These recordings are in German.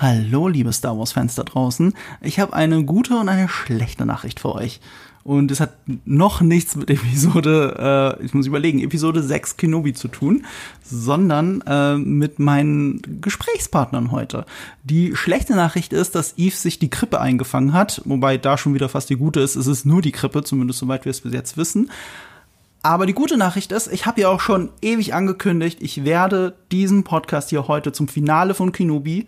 Hallo, liebe Star Wars-Fans da draußen. Ich habe eine gute und eine schlechte Nachricht für euch. Und es hat noch nichts mit Episode, äh, ich muss überlegen, Episode 6 Kenobi zu tun, sondern äh, mit meinen Gesprächspartnern heute. Die schlechte Nachricht ist, dass Eve sich die Krippe eingefangen hat, wobei da schon wieder fast die gute ist. Es ist nur die Krippe, zumindest soweit wir es bis jetzt wissen. Aber die gute Nachricht ist, ich habe ja auch schon ewig angekündigt, ich werde diesen Podcast hier heute zum Finale von Kenobi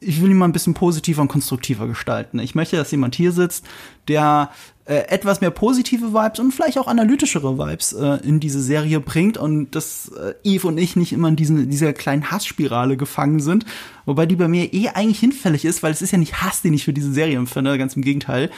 ich will ihn mal ein bisschen positiver und konstruktiver gestalten. Ich möchte, dass jemand hier sitzt, der äh, etwas mehr positive Vibes und vielleicht auch analytischere Vibes äh, in diese Serie bringt und dass äh, Eve und ich nicht immer in diesen, dieser kleinen Hassspirale gefangen sind, wobei die bei mir eh eigentlich hinfällig ist, weil es ist ja nicht Hass, den ich für diese Serie empfinde, ganz im Gegenteil.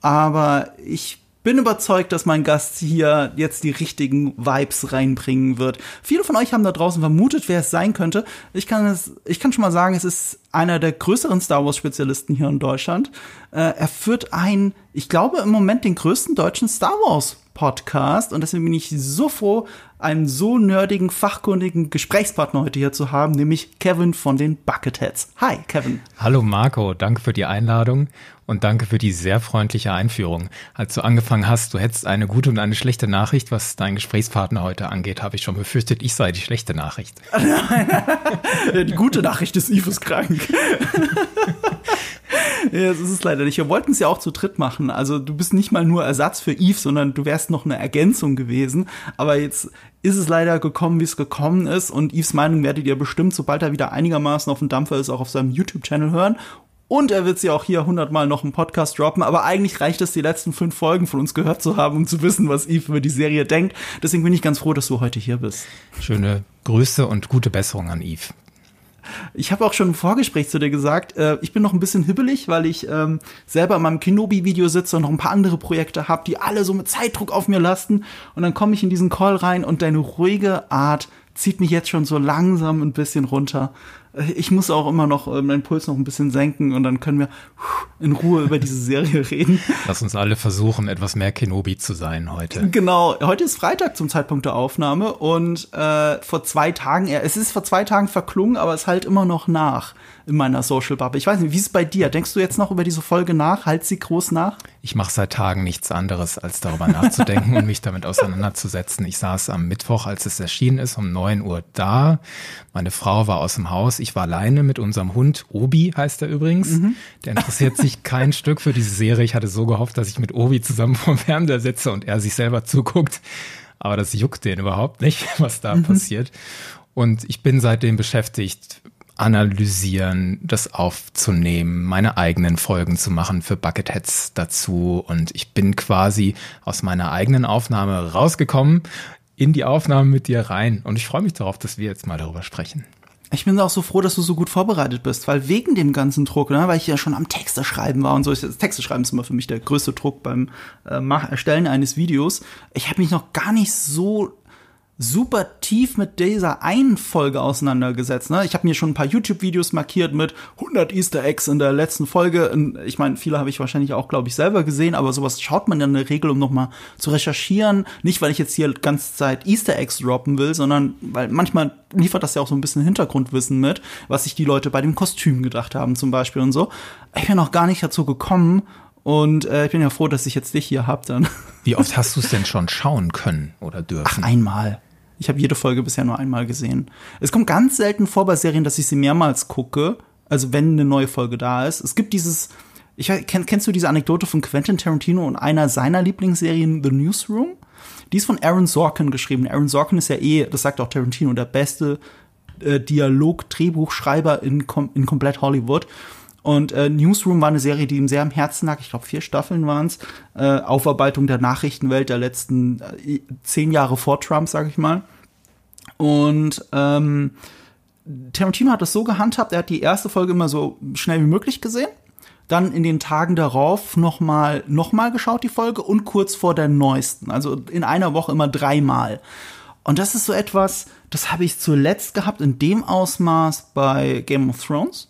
Aber ich bin überzeugt, dass mein Gast hier jetzt die richtigen Vibes reinbringen wird. Viele von euch haben da draußen vermutet, wer es sein könnte. Ich kann es, ich kann schon mal sagen, es ist einer der größeren Star Wars Spezialisten hier in Deutschland. Äh, er führt ein, ich glaube im Moment den größten deutschen Star Wars Podcast und deswegen bin ich so froh, einen so nerdigen, fachkundigen Gesprächspartner heute hier zu haben, nämlich Kevin von den Bucketheads. Hi, Kevin. Hallo Marco, danke für die Einladung und danke für die sehr freundliche Einführung. Als du angefangen hast, du hättest eine gute und eine schlechte Nachricht, was dein Gesprächspartner heute angeht, habe ich schon befürchtet, ich sei die schlechte Nachricht. die gute Nachricht ist, Yves ist krank. ja, das ist es leider nicht. Wir wollten es ja auch zu dritt machen. Also du bist nicht mal nur Ersatz für Eve, sondern du wärst noch eine Ergänzung gewesen. Aber jetzt ist es leider gekommen, wie es gekommen ist. Und Eves Meinung werdet ihr bestimmt, sobald er wieder einigermaßen auf dem Dampfer ist, auch auf seinem YouTube-Channel hören. Und er wird sie auch hier hundertmal noch im Podcast droppen. Aber eigentlich reicht es, die letzten fünf Folgen von uns gehört zu haben, um zu wissen, was Eve über die Serie denkt. Deswegen bin ich ganz froh, dass du heute hier bist. Schöne Grüße und gute Besserung an Eve. Ich habe auch schon im Vorgespräch zu dir gesagt, äh, ich bin noch ein bisschen hibbelig, weil ich ähm, selber in meinem Kenobi-Video sitze und noch ein paar andere Projekte habe, die alle so mit Zeitdruck auf mir lasten. Und dann komme ich in diesen Call rein und deine ruhige Art zieht mich jetzt schon so langsam ein bisschen runter. Ich muss auch immer noch äh, meinen Puls noch ein bisschen senken und dann können wir in Ruhe über diese Serie reden. Lass uns alle versuchen, etwas mehr Kenobi zu sein heute. Genau, heute ist Freitag zum Zeitpunkt der Aufnahme und äh, vor zwei Tagen, es ist vor zwei Tagen verklungen, aber es halt immer noch nach in meiner Social Bubble. Ich weiß nicht, wie ist es bei dir? Denkst du jetzt noch über diese Folge nach? Halt sie groß nach? Ich mache seit Tagen nichts anderes, als darüber nachzudenken und mich damit auseinanderzusetzen. Ich saß am Mittwoch, als es erschienen ist, um neun Uhr da. Meine Frau war aus dem Haus. Ich war alleine mit unserem Hund. Obi heißt er übrigens. Mhm. Der interessiert sich kein Stück für diese Serie. Ich hatte so gehofft, dass ich mit Obi zusammen vor dem Fernseher sitze und er sich selber zuguckt. Aber das juckt den überhaupt nicht, was da mhm. passiert. Und ich bin seitdem beschäftigt, analysieren, das aufzunehmen, meine eigenen Folgen zu machen für Bucketheads dazu. Und ich bin quasi aus meiner eigenen Aufnahme rausgekommen in die Aufnahme mit dir rein. Und ich freue mich darauf, dass wir jetzt mal darüber sprechen. Ich bin auch so froh, dass du so gut vorbereitet bist, weil wegen dem ganzen Druck, ne, weil ich ja schon am Texte schreiben war und so, Texte schreiben ist immer für mich der größte Druck beim äh, Erstellen eines Videos. Ich habe mich noch gar nicht so super tief mit dieser einen Folge auseinandergesetzt. Ne? Ich habe mir schon ein paar YouTube-Videos markiert mit 100 Easter Eggs in der letzten Folge. Ich meine, viele habe ich wahrscheinlich auch, glaube ich, selber gesehen, aber sowas schaut man ja in der Regel, um nochmal zu recherchieren. Nicht, weil ich jetzt hier ganze Zeit Easter Eggs droppen will, sondern weil manchmal liefert das ja auch so ein bisschen Hintergrundwissen mit, was sich die Leute bei dem Kostüm gedacht haben zum Beispiel und so. Ich bin noch gar nicht dazu gekommen, und äh, ich bin ja froh, dass ich jetzt dich hier hab dann. Wie oft hast du es denn schon schauen können oder dürfen? Ach, einmal. Ich habe jede Folge bisher nur einmal gesehen. Es kommt ganz selten vor bei Serien, dass ich sie mehrmals gucke. Also wenn eine neue Folge da ist. Es gibt dieses, ich kenn, kennst du diese Anekdote von Quentin Tarantino und einer seiner Lieblingsserien The Newsroom? Die ist von Aaron Sorkin geschrieben. Aaron Sorkin ist ja eh, das sagt auch Tarantino, der beste äh, Dialog-Drehbuchschreiber in, in komplett Hollywood. Und äh, Newsroom war eine Serie, die ihm sehr am Herzen lag. Ich glaube, vier Staffeln waren es. Äh, Aufarbeitung der Nachrichtenwelt der letzten äh, zehn Jahre vor Trump, sage ich mal. Und ähm, Tarantino hat das so gehandhabt, er hat die erste Folge immer so schnell wie möglich gesehen. Dann in den Tagen darauf nochmal noch mal geschaut, die Folge, und kurz vor der neuesten. Also in einer Woche immer dreimal. Und das ist so etwas, das habe ich zuletzt gehabt in dem Ausmaß bei Game of Thrones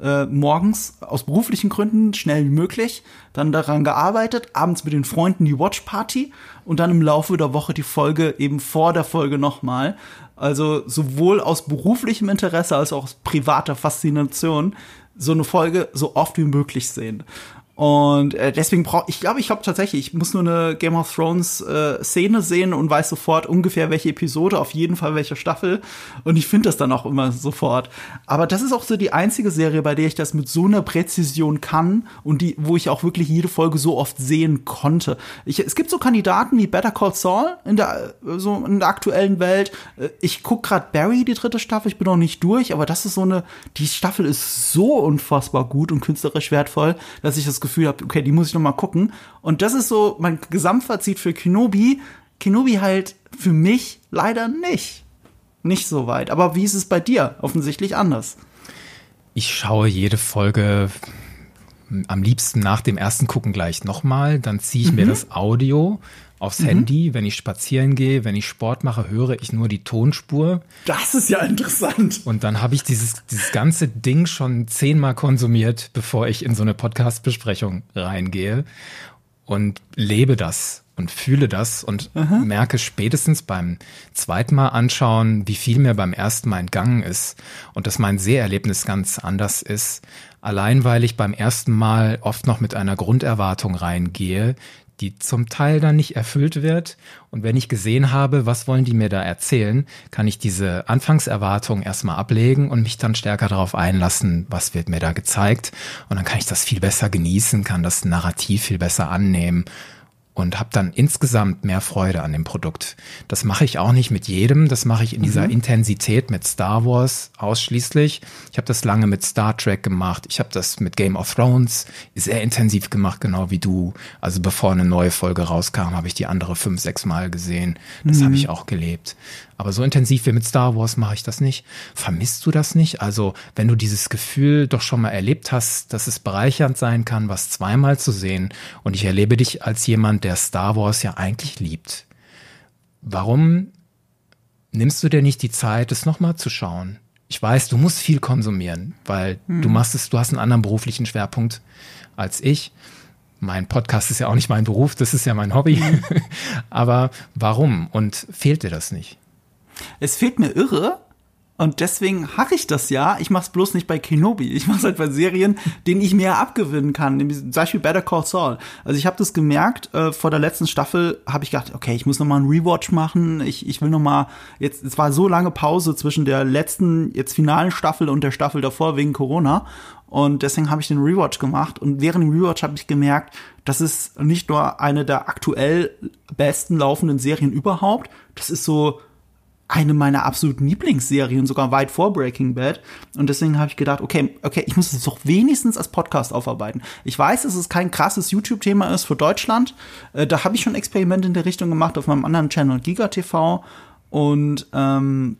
äh, morgens aus beruflichen Gründen schnell wie möglich, dann daran gearbeitet, abends mit den Freunden die Watch Party und dann im Laufe der Woche die Folge eben vor der Folge nochmal. Also sowohl aus beruflichem Interesse als auch aus privater Faszination so eine Folge so oft wie möglich sehen. Und äh, deswegen brauche ich glaube, ich glaube tatsächlich, ich muss nur eine Game of Thrones äh, Szene sehen und weiß sofort ungefähr welche Episode, auf jeden Fall welche Staffel. Und ich finde das dann auch immer sofort. Aber das ist auch so die einzige Serie, bei der ich das mit so einer Präzision kann und die, wo ich auch wirklich jede Folge so oft sehen konnte. Ich, es gibt so Kandidaten wie Better Call Saul in der so in der aktuellen Welt. Äh, ich guck gerade Barry die dritte Staffel. Ich bin noch nicht durch, aber das ist so eine. Die Staffel ist so unfassbar gut und künstlerisch wertvoll, dass ich das Gefühl habe, okay, die muss ich noch mal gucken. Und das ist so mein Gesamtfazit für Kenobi. Kenobi halt für mich leider nicht. Nicht so weit. Aber wie ist es bei dir? Offensichtlich anders. Ich schaue jede Folge am liebsten nach dem ersten Gucken gleich nochmal. Dann ziehe ich mhm. mir das Audio aufs mhm. Handy. Wenn ich spazieren gehe, wenn ich Sport mache, höre ich nur die Tonspur. Das ist ja interessant. Und dann habe ich dieses, dieses ganze Ding schon zehnmal konsumiert, bevor ich in so eine Podcast-Besprechung reingehe und lebe das und fühle das und Aha. merke spätestens beim zweiten Mal anschauen, wie viel mir beim ersten Mal entgangen ist und dass mein Seherlebnis ganz anders ist. Allein weil ich beim ersten Mal oft noch mit einer Grunderwartung reingehe, die zum Teil dann nicht erfüllt wird. Und wenn ich gesehen habe, was wollen die mir da erzählen, kann ich diese Anfangserwartung erstmal ablegen und mich dann stärker darauf einlassen, was wird mir da gezeigt. Und dann kann ich das viel besser genießen, kann das Narrativ viel besser annehmen und habe dann insgesamt mehr Freude an dem Produkt. Das mache ich auch nicht mit jedem, das mache ich in dieser mhm. Intensität mit Star Wars ausschließlich. Ich habe das lange mit Star Trek gemacht, ich habe das mit Game of Thrones sehr intensiv gemacht, genau wie du. Also bevor eine neue Folge rauskam, habe ich die andere fünf, sechs Mal gesehen. Das mhm. habe ich auch gelebt. Aber so intensiv wie mit Star Wars mache ich das nicht. Vermisst du das nicht? Also, wenn du dieses Gefühl doch schon mal erlebt hast, dass es bereichernd sein kann, was zweimal zu sehen, und ich erlebe dich als jemand, der Star Wars ja eigentlich liebt. Warum nimmst du dir nicht die Zeit, es nochmal zu schauen? Ich weiß, du musst viel konsumieren, weil hm. du machst es, du hast einen anderen beruflichen Schwerpunkt als ich. Mein Podcast ist ja auch nicht mein Beruf, das ist ja mein Hobby. Hm. Aber warum? Und fehlt dir das nicht? Es fehlt mir irre. Und deswegen hache ich das ja. Ich mache es bloß nicht bei Kenobi. Ich mache es halt bei Serien, denen ich mehr abgewinnen kann. Zum Beispiel Better Call Saul. Also ich habe das gemerkt, äh, vor der letzten Staffel habe ich gedacht, okay, ich muss noch mal einen Rewatch machen. Ich, ich will noch mal, jetzt, es war so lange Pause zwischen der letzten, jetzt finalen Staffel und der Staffel davor wegen Corona. Und deswegen habe ich den Rewatch gemacht. Und während dem Rewatch habe ich gemerkt, das ist nicht nur eine der aktuell besten laufenden Serien überhaupt. Das ist so eine meiner absoluten Lieblingsserien, sogar weit vor Breaking Bad. Und deswegen habe ich gedacht, okay, okay, ich muss es doch wenigstens als Podcast aufarbeiten. Ich weiß, dass es kein krasses YouTube-Thema ist für Deutschland. Äh, da habe ich schon Experimente in der Richtung gemacht auf meinem anderen Channel Giga TV. Und ähm,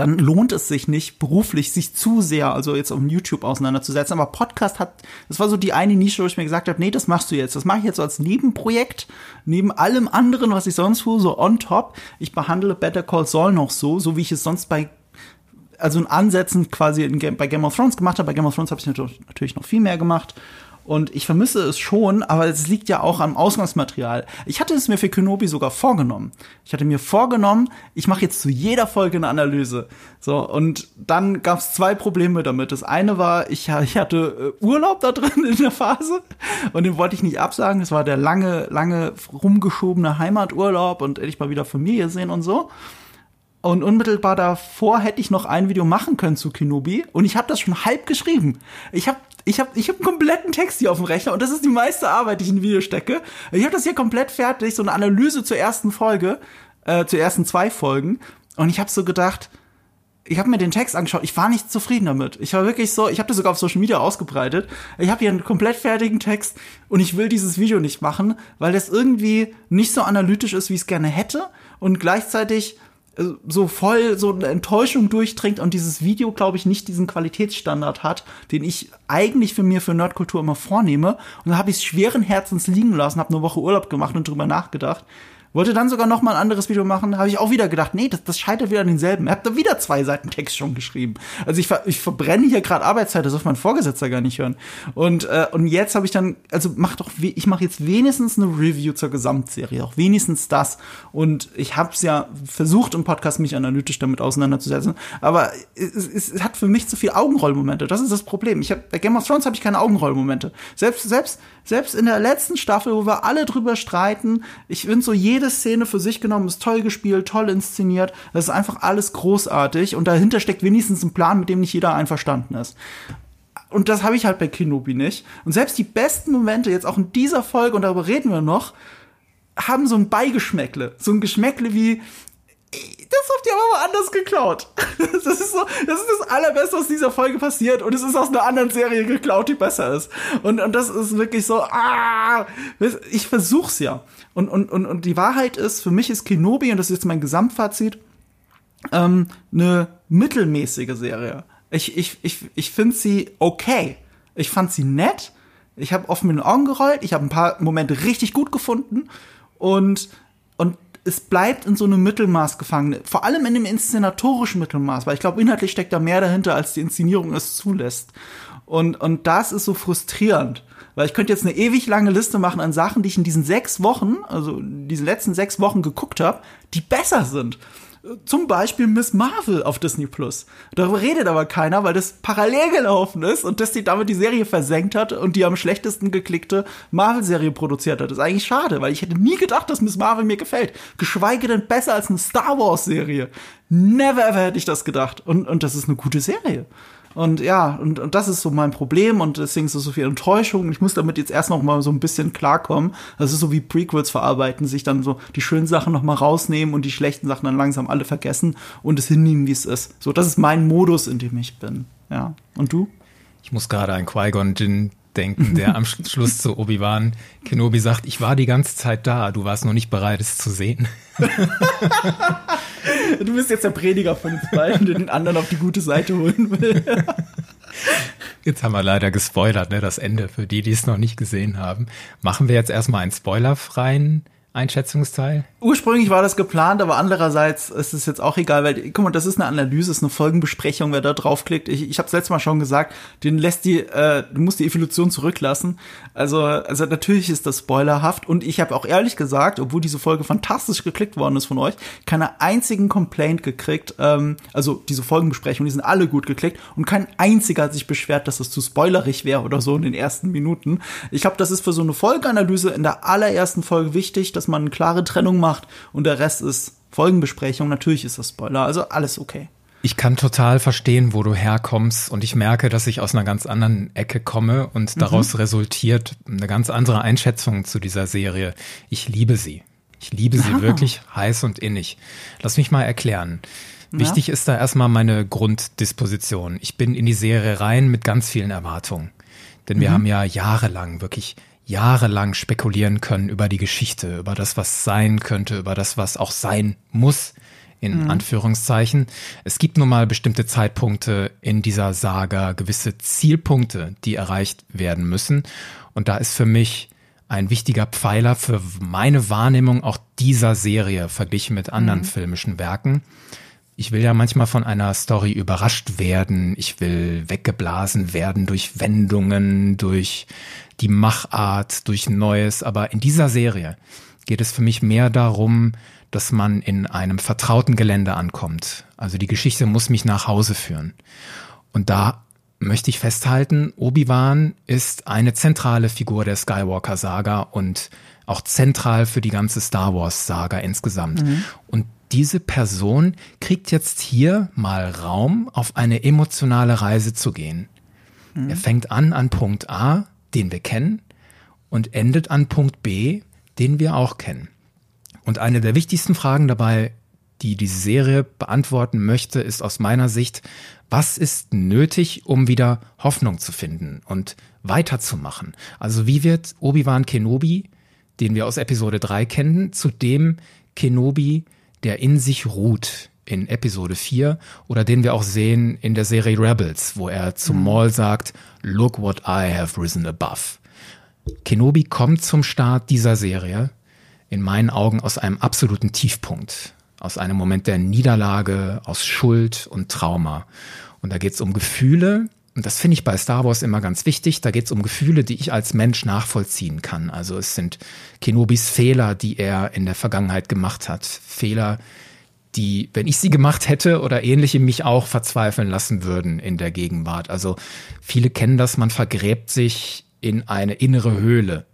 dann lohnt es sich nicht, beruflich sich zu sehr, also jetzt auf YouTube auseinanderzusetzen. Aber Podcast hat, das war so die eine Nische, wo ich mir gesagt habe, nee, das machst du jetzt. Das mache ich jetzt so als Nebenprojekt, neben allem anderen, was ich sonst tue, so on top. Ich behandle Better Call Saul noch so, so wie ich es sonst bei also in Ansätzen quasi in bei Game of Thrones gemacht habe. Bei Game of Thrones habe ich natürlich noch viel mehr gemacht. Und ich vermisse es schon, aber es liegt ja auch am Ausgangsmaterial. Ich hatte es mir für Kenobi sogar vorgenommen. Ich hatte mir vorgenommen, ich mache jetzt zu jeder Folge eine Analyse. So, und dann gab es zwei Probleme damit. Das eine war, ich, ich hatte äh, Urlaub da drin in der Phase und den wollte ich nicht absagen. Das war der lange, lange rumgeschobene Heimaturlaub und endlich mal wieder Familie sehen und so. Und unmittelbar davor hätte ich noch ein Video machen können zu Kenobi und ich habe das schon halb geschrieben. Ich habe ich habe ich hab einen kompletten Text hier auf dem Rechner und das ist die meiste Arbeit, die ich in ein Video stecke. Ich habe das hier komplett fertig, so eine Analyse zur ersten Folge, äh, zur ersten zwei Folgen. Und ich habe so gedacht, ich habe mir den Text angeschaut, ich war nicht zufrieden damit. Ich war wirklich so, ich habe das sogar auf Social Media ausgebreitet. Ich habe hier einen komplett fertigen Text und ich will dieses Video nicht machen, weil das irgendwie nicht so analytisch ist, wie ich es gerne hätte und gleichzeitig so voll so eine Enttäuschung durchdringt und dieses Video, glaube ich, nicht diesen Qualitätsstandard hat, den ich eigentlich für mir für Nerdkultur immer vornehme. Und dann habe ich es schweren Herzens liegen lassen, habe eine Woche Urlaub gemacht und drüber nachgedacht. Wollte dann sogar noch mal ein anderes Video machen, habe ich auch wieder gedacht, nee, das, das scheitert wieder an denselben. Er hat da wieder zwei Seiten Text schon geschrieben. Also ich, ich verbrenne hier gerade Arbeitszeit, das darf mein Vorgesetzter gar nicht hören. Und, äh, und jetzt habe ich dann, also mach doch, ich mache jetzt wenigstens eine Review zur Gesamtserie, auch wenigstens das. Und ich habe es ja versucht im Podcast mich analytisch damit auseinanderzusetzen, aber es, es, es hat für mich zu viel Augenrollmomente. Das ist das Problem. Ich hab, bei Game of Thrones habe ich keine Augenrollmomente. Selbst, selbst, selbst in der letzten Staffel, wo wir alle drüber streiten, ich finde so jede Szene für sich genommen ist toll gespielt, toll inszeniert. Das ist einfach alles großartig und dahinter steckt wenigstens ein Plan, mit dem nicht jeder einverstanden ist. Und das habe ich halt bei Kenobi nicht. Und selbst die besten Momente, jetzt auch in dieser Folge, und darüber reden wir noch, haben so ein Beigeschmäckle. So ein Geschmäckle wie, das habt ihr aber mal anders geklaut. Das ist so, das ist das allerbeste, was dieser Folge passiert. Und es ist aus einer anderen Serie geklaut, die besser ist. Und, und das ist wirklich so, ah, ich versuch's ja. Und, und, und, und die Wahrheit ist, für mich ist Kenobi, und das ist jetzt mein Gesamtfazit, ähm, eine mittelmäßige Serie. Ich, ich, ich, ich finde sie okay. Ich fand sie nett. Ich habe offen mit den Augen gerollt. Ich habe ein paar Momente richtig gut gefunden. Und, und es bleibt in so einem Mittelmaß gefangen. Vor allem in dem inszenatorischen Mittelmaß, weil ich glaube, inhaltlich steckt da mehr dahinter, als die Inszenierung es zulässt. Und, und das ist so frustrierend. Weil ich könnte jetzt eine ewig lange Liste machen an Sachen, die ich in diesen sechs Wochen, also diesen letzten sechs Wochen geguckt habe, die besser sind. Zum Beispiel Miss Marvel auf Disney Plus. Darüber redet aber keiner, weil das parallel gelaufen ist und Disney damit die Serie versenkt hat und die am schlechtesten geklickte Marvel-Serie produziert hat. Das ist eigentlich schade, weil ich hätte nie gedacht, dass Miss Marvel mir gefällt. Geschweige denn besser als eine Star Wars-Serie. Never ever hätte ich das gedacht. Und, und das ist eine gute Serie. Und ja, und, und das ist so mein Problem und deswegen ist es so viel Enttäuschung. Ich muss damit jetzt erst noch mal so ein bisschen klarkommen. Das ist so wie Prequels verarbeiten, sich dann so die schönen Sachen noch mal rausnehmen und die schlechten Sachen dann langsam alle vergessen und es hinnehmen, wie es ist. So, das ist mein Modus, in dem ich bin. Ja. Und du? Ich muss gerade an Qui-Gon Jinn denken, der am Schluss zu Obi-Wan Kenobi sagt, ich war die ganze Zeit da, du warst noch nicht bereit, es zu sehen. du bist jetzt der Prediger von uns beiden, der den anderen auf die gute Seite holen will. Jetzt haben wir leider gespoilert, ne, das Ende für die, die es noch nicht gesehen haben. Machen wir jetzt erstmal einen spoilerfreien Einschätzungsteil? Ursprünglich war das geplant, aber andererseits ist es jetzt auch egal, weil, guck mal, das ist eine Analyse, ist eine Folgenbesprechung, wer da draufklickt. Ich, ich habe es letztes Mal schon gesagt, den lässt die, äh, du musst die Evolution zurücklassen. Also, also natürlich ist das spoilerhaft und ich habe auch ehrlich gesagt, obwohl diese Folge fantastisch geklickt worden ist von euch, keine einzigen Complaint gekriegt. Ähm, also diese Folgenbesprechungen, die sind alle gut geklickt und kein einziger hat sich beschwert, dass das zu spoilerig wäre oder so in den ersten Minuten. Ich glaube, das ist für so eine Folgeanalyse in der allerersten Folge wichtig, dass man eine klare Trennung macht und der Rest ist Folgenbesprechung. Natürlich ist das Spoiler, also alles okay. Ich kann total verstehen, wo du herkommst und ich merke, dass ich aus einer ganz anderen Ecke komme und mhm. daraus resultiert eine ganz andere Einschätzung zu dieser Serie. Ich liebe sie. Ich liebe sie Aha. wirklich heiß und innig. Lass mich mal erklären. Ja. Wichtig ist da erstmal meine Grunddisposition. Ich bin in die Serie rein mit ganz vielen Erwartungen. Denn wir mhm. haben ja jahrelang wirklich jahrelang spekulieren können über die Geschichte, über das, was sein könnte, über das, was auch sein muss, in mhm. Anführungszeichen. Es gibt nun mal bestimmte Zeitpunkte in dieser Saga, gewisse Zielpunkte, die erreicht werden müssen. Und da ist für mich ein wichtiger Pfeiler für meine Wahrnehmung auch dieser Serie verglichen mit anderen mhm. filmischen Werken. Ich will ja manchmal von einer Story überrascht werden. Ich will weggeblasen werden durch Wendungen, durch die Machart, durch Neues. Aber in dieser Serie geht es für mich mehr darum, dass man in einem vertrauten Gelände ankommt. Also die Geschichte muss mich nach Hause führen. Und da möchte ich festhalten, Obi-Wan ist eine zentrale Figur der Skywalker-Saga und auch zentral für die ganze Star Wars-Saga insgesamt. Mhm. Und diese Person kriegt jetzt hier mal Raum, auf eine emotionale Reise zu gehen. Mhm. Er fängt an an Punkt A, den wir kennen, und endet an Punkt B, den wir auch kennen. Und eine der wichtigsten Fragen dabei, die diese Serie beantworten möchte, ist aus meiner Sicht, was ist nötig, um wieder Hoffnung zu finden und weiterzumachen? Also wie wird Obi-Wan Kenobi, den wir aus Episode 3 kennen, zu dem Kenobi, der in sich ruht in Episode 4 oder den wir auch sehen in der Serie Rebels, wo er zum mhm. Maul sagt, look what I have risen above. Kenobi kommt zum Start dieser Serie in meinen Augen aus einem absoluten Tiefpunkt, aus einem Moment der Niederlage, aus Schuld und Trauma. Und da geht es um Gefühle, und das finde ich bei Star Wars immer ganz wichtig, da geht es um Gefühle, die ich als Mensch nachvollziehen kann. Also es sind Kenobis Fehler, die er in der Vergangenheit gemacht hat. Fehler, die, wenn ich sie gemacht hätte oder ähnliche, mich auch verzweifeln lassen würden in der Gegenwart. Also viele kennen das, man vergräbt sich in eine innere Höhle.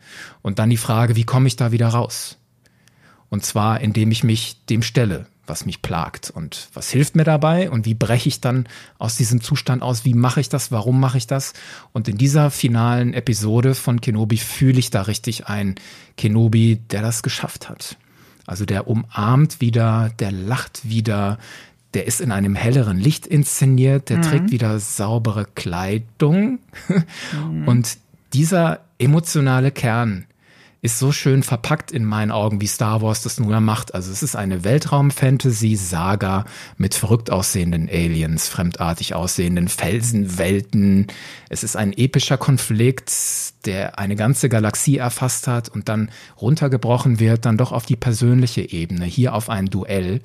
Und dann die Frage, wie komme ich da wieder raus? Und zwar, indem ich mich dem stelle, was mich plagt und was hilft mir dabei und wie breche ich dann aus diesem Zustand aus, wie mache ich das, warum mache ich das und in dieser finalen Episode von Kenobi fühle ich da richtig ein Kenobi, der das geschafft hat. Also der umarmt wieder, der lacht wieder, der ist in einem helleren Licht inszeniert, der mhm. trägt wieder saubere Kleidung mhm. und dieser emotionale Kern, ist so schön verpackt in meinen Augen, wie Star Wars das nun macht. Also es ist eine Weltraum-Fantasy-Saga mit verrückt aussehenden Aliens, fremdartig aussehenden Felsenwelten. Es ist ein epischer Konflikt, der eine ganze Galaxie erfasst hat und dann runtergebrochen wird, dann doch auf die persönliche Ebene, hier auf ein Duell,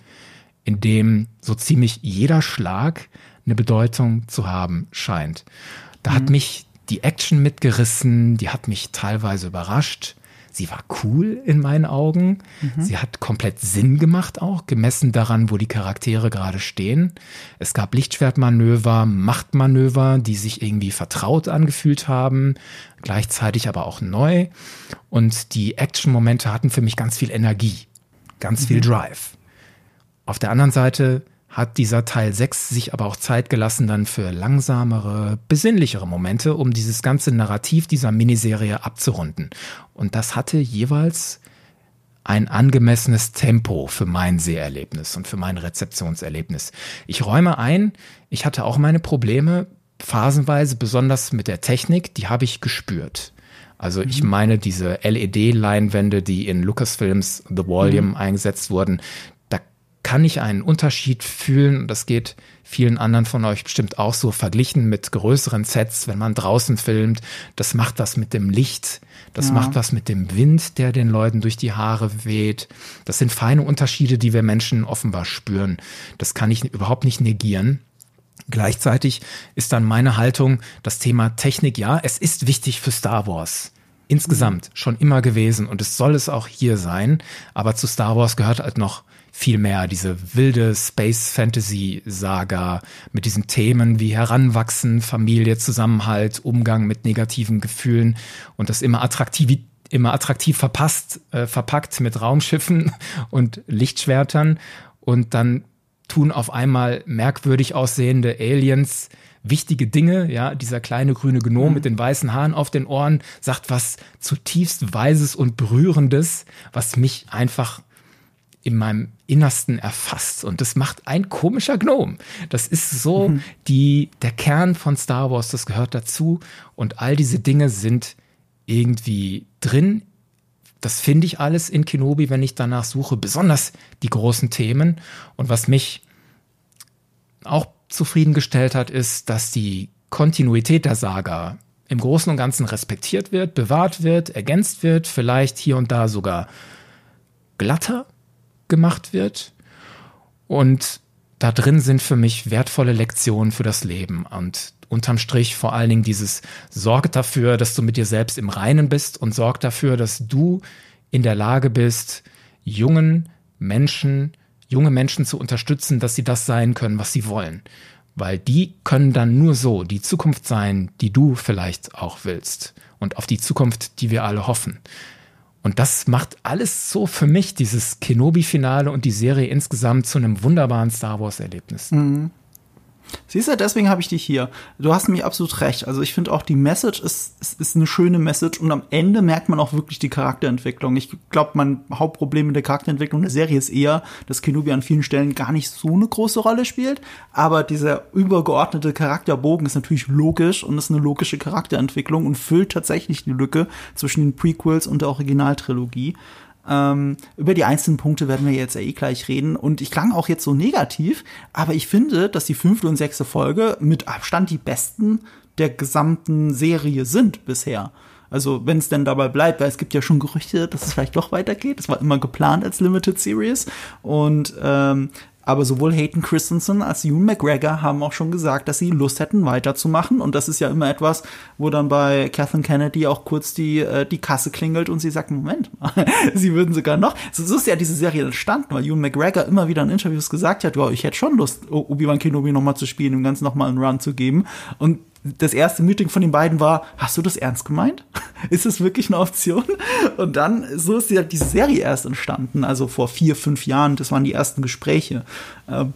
in dem so ziemlich jeder Schlag eine Bedeutung zu haben scheint. Da mhm. hat mich die Action mitgerissen, die hat mich teilweise überrascht. Sie war cool in meinen Augen. Mhm. Sie hat komplett Sinn gemacht auch, gemessen daran, wo die Charaktere gerade stehen. Es gab Lichtschwertmanöver, Machtmanöver, die sich irgendwie vertraut angefühlt haben, gleichzeitig aber auch neu. Und die Action-Momente hatten für mich ganz viel Energie, ganz mhm. viel Drive. Auf der anderen Seite hat dieser Teil 6 sich aber auch Zeit gelassen dann für langsamere, besinnlichere Momente, um dieses ganze Narrativ dieser Miniserie abzurunden. Und das hatte jeweils ein angemessenes Tempo für mein Seherlebnis und für mein Rezeptionserlebnis. Ich räume ein, ich hatte auch meine Probleme, phasenweise, besonders mit der Technik, die habe ich gespürt. Also ich mhm. meine, diese LED-Leinwände, die in Lucasfilms The Volume mhm. eingesetzt wurden, kann ich einen Unterschied fühlen. Das geht vielen anderen von euch bestimmt auch so verglichen mit größeren Sets, wenn man draußen filmt. Das macht was mit dem Licht. Das ja. macht was mit dem Wind, der den Leuten durch die Haare weht. Das sind feine Unterschiede, die wir Menschen offenbar spüren. Das kann ich überhaupt nicht negieren. Gleichzeitig ist dann meine Haltung das Thema Technik. Ja, es ist wichtig für Star Wars insgesamt mhm. schon immer gewesen und es soll es auch hier sein. Aber zu Star Wars gehört halt noch viel mehr diese wilde Space-Fantasy-Saga mit diesen Themen wie Heranwachsen, Familie, Zusammenhalt, Umgang mit negativen Gefühlen und das immer attraktiv, immer attraktiv verpasst, äh, verpackt mit Raumschiffen und Lichtschwertern und dann tun auf einmal merkwürdig aussehende Aliens wichtige Dinge, ja, dieser kleine grüne Gnom mhm. mit den weißen Haaren auf den Ohren sagt was zutiefst Weises und Berührendes, was mich einfach in meinem Innersten erfasst. Und das macht ein komischer Gnome. Das ist so mhm. die, der Kern von Star Wars, das gehört dazu. Und all diese Dinge sind irgendwie drin. Das finde ich alles in Kenobi, wenn ich danach suche, besonders die großen Themen. Und was mich auch zufriedengestellt hat, ist, dass die Kontinuität der Saga im Großen und Ganzen respektiert wird, bewahrt wird, ergänzt wird, vielleicht hier und da sogar glatter gemacht wird. Und da drin sind für mich wertvolle Lektionen für das Leben. Und unterm Strich vor allen Dingen dieses Sorge dafür, dass du mit dir selbst im Reinen bist und sorg dafür, dass du in der Lage bist, jungen Menschen, junge Menschen zu unterstützen, dass sie das sein können, was sie wollen. Weil die können dann nur so die Zukunft sein, die du vielleicht auch willst. Und auf die Zukunft, die wir alle hoffen. Und das macht alles so für mich, dieses Kenobi-Finale und die Serie insgesamt, zu einem wunderbaren Star Wars-Erlebnis. Mhm. Siehst du, deswegen habe ich dich hier. Du hast mir absolut recht. Also ich finde auch, die Message ist, ist, ist eine schöne Message und am Ende merkt man auch wirklich die Charakterentwicklung. Ich glaube, mein Hauptproblem mit der Charakterentwicklung der Serie ist eher, dass Kenobi an vielen Stellen gar nicht so eine große Rolle spielt. Aber dieser übergeordnete Charakterbogen ist natürlich logisch und ist eine logische Charakterentwicklung und füllt tatsächlich die Lücke zwischen den Prequels und der Originaltrilogie. Ähm, über die einzelnen Punkte werden wir jetzt ja eh gleich reden. Und ich klang auch jetzt so negativ, aber ich finde, dass die fünfte und sechste Folge mit Abstand die besten der gesamten Serie sind bisher. Also wenn es denn dabei bleibt, weil es gibt ja schon Gerüchte, dass es vielleicht doch weitergeht. Es war immer geplant als Limited Series. Und ähm, aber sowohl Hayden Christensen als Ewan McGregor haben auch schon gesagt, dass sie Lust hätten, weiterzumachen. Und das ist ja immer etwas, wo dann bei Kathleen Kennedy auch kurz die, äh, die Kasse klingelt und sie sagt, Moment sie würden sogar noch. So ist ja diese Serie entstanden, weil Ewan McGregor immer wieder in Interviews gesagt hat, ja, ich hätte schon Lust, Obi-Wan Kenobi nochmal zu spielen, dem Ganzen nochmal einen Run zu geben. Und das erste Meeting von den beiden war, hast du das ernst gemeint? ist das wirklich eine Option? Und dann, so ist ja diese Serie erst entstanden, also vor vier, fünf Jahren, das waren die ersten Gespräche. Ähm,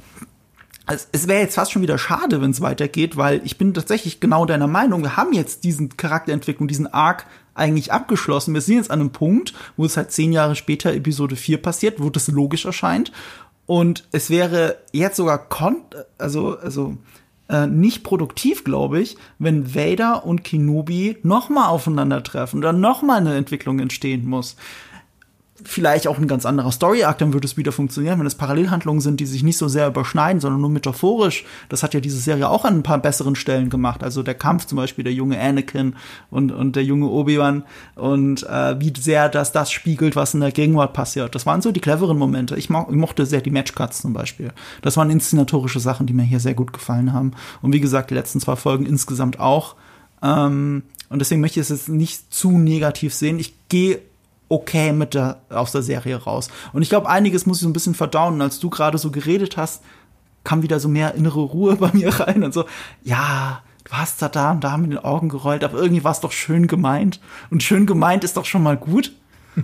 also es wäre jetzt fast schon wieder schade, wenn es weitergeht, weil ich bin tatsächlich genau deiner Meinung, wir haben jetzt diesen Charakterentwicklung, diesen Arc eigentlich abgeschlossen. Wir sind jetzt an einem Punkt, wo es halt zehn Jahre später Episode 4 passiert, wo das logisch erscheint. Und es wäre jetzt sogar kon also, also äh, nicht produktiv, glaube ich, wenn Vader und Kenobi nochmal aufeinandertreffen oder nochmal eine Entwicklung entstehen muss vielleicht auch ein ganz anderer Story-Arc, dann würde es wieder funktionieren, wenn es Parallelhandlungen sind, die sich nicht so sehr überschneiden, sondern nur metaphorisch. Das hat ja diese Serie auch an ein paar besseren Stellen gemacht. Also der Kampf zum Beispiel, der junge Anakin und, und der junge Obi-Wan und äh, wie sehr das das spiegelt, was in der Gegenwart passiert. Das waren so die cleveren Momente. Ich, mo ich mochte sehr die Matchcuts zum Beispiel. Das waren inszenatorische Sachen, die mir hier sehr gut gefallen haben. Und wie gesagt, die letzten zwei Folgen insgesamt auch. Ähm, und deswegen möchte ich es jetzt nicht zu negativ sehen. Ich gehe okay mit der, aus der Serie raus. Und ich glaube, einiges muss ich so ein bisschen verdauen. Als du gerade so geredet hast, kam wieder so mehr innere Ruhe bei mir rein und so, ja, du hast da da und da mit den Augen gerollt, aber irgendwie war es doch schön gemeint. Und schön gemeint ist doch schon mal gut.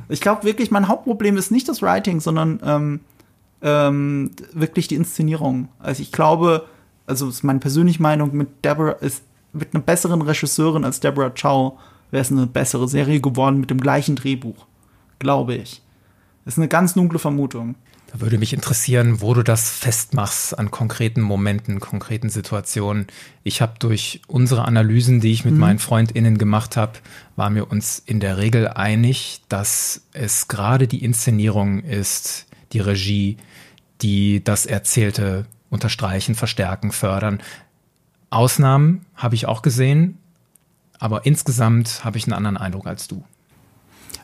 Ich glaube wirklich, mein Hauptproblem ist nicht das Writing, sondern ähm, ähm, wirklich die Inszenierung. Also ich glaube, also ist meine persönliche Meinung, mit Deborah ist mit einer besseren Regisseurin als Deborah Chow wäre es eine bessere Serie geworden mit dem gleichen Drehbuch glaube ich. Das ist eine ganz dunkle Vermutung. Da würde mich interessieren, wo du das festmachst an konkreten Momenten, konkreten Situationen. Ich habe durch unsere Analysen, die ich mit mhm. meinen FreundInnen gemacht habe, waren wir uns in der Regel einig, dass es gerade die Inszenierung ist, die Regie, die das Erzählte unterstreichen, verstärken, fördern. Ausnahmen habe ich auch gesehen, aber insgesamt habe ich einen anderen Eindruck als du.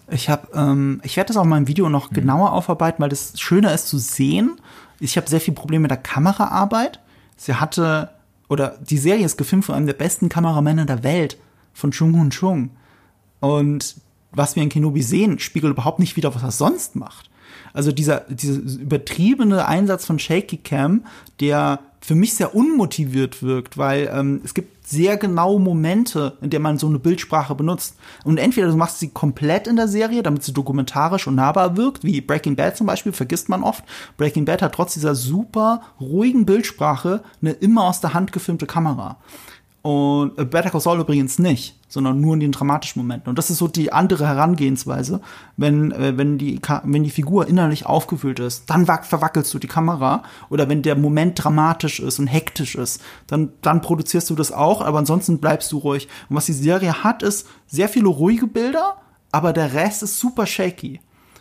Ich habe, ähm, ich werde das auch in meinem Video noch mhm. genauer aufarbeiten, weil das schöner ist zu sehen. Ich habe sehr viel Probleme mit der Kameraarbeit. Sie hatte, oder die Serie ist gefilmt von einem der besten Kameramänner der Welt, von Chung Hun Chung. Und was wir in Kenobi sehen, spiegelt überhaupt nicht wieder, was er sonst macht. Also dieser, dieser übertriebene Einsatz von Shaky Cam, der für mich sehr unmotiviert wirkt, weil ähm, es gibt sehr genaue Momente, in denen man so eine Bildsprache benutzt. Und entweder du machst sie komplett in der Serie, damit sie dokumentarisch und nahbar wirkt, wie Breaking Bad zum Beispiel, vergisst man oft. Breaking Bad hat trotz dieser super ruhigen Bildsprache eine immer aus der Hand gefilmte Kamera. Und äh, Better Call Saul übrigens nicht, sondern nur in den dramatischen Momenten. Und das ist so die andere Herangehensweise, wenn, äh, wenn, die, wenn die Figur innerlich aufgewühlt ist, dann verwackelst du die Kamera. Oder wenn der Moment dramatisch ist und hektisch ist, dann, dann produzierst du das auch, aber ansonsten bleibst du ruhig. Und was die Serie hat, ist sehr viele ruhige Bilder, aber der Rest ist super shaky.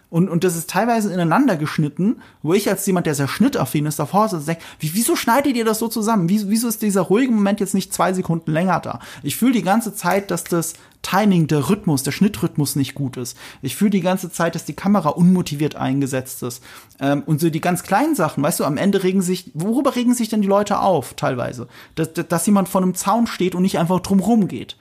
Und, und das ist teilweise ineinander geschnitten, wo ich als jemand, der sehr schnittaffin ist, davor sitze und denke, wie, wieso schneidet ihr das so zusammen? Wie, wieso ist dieser ruhige Moment jetzt nicht zwei Sekunden länger da? Ich fühle die ganze Zeit, dass das Timing, der Rhythmus, der Schnittrhythmus nicht gut ist. Ich fühle die ganze Zeit, dass die Kamera unmotiviert eingesetzt ist. Ähm, und so die ganz kleinen Sachen, weißt du, am Ende regen sich, worüber regen sich denn die Leute auf, teilweise? Dass, dass jemand vor einem Zaun steht und nicht einfach drumrum geht.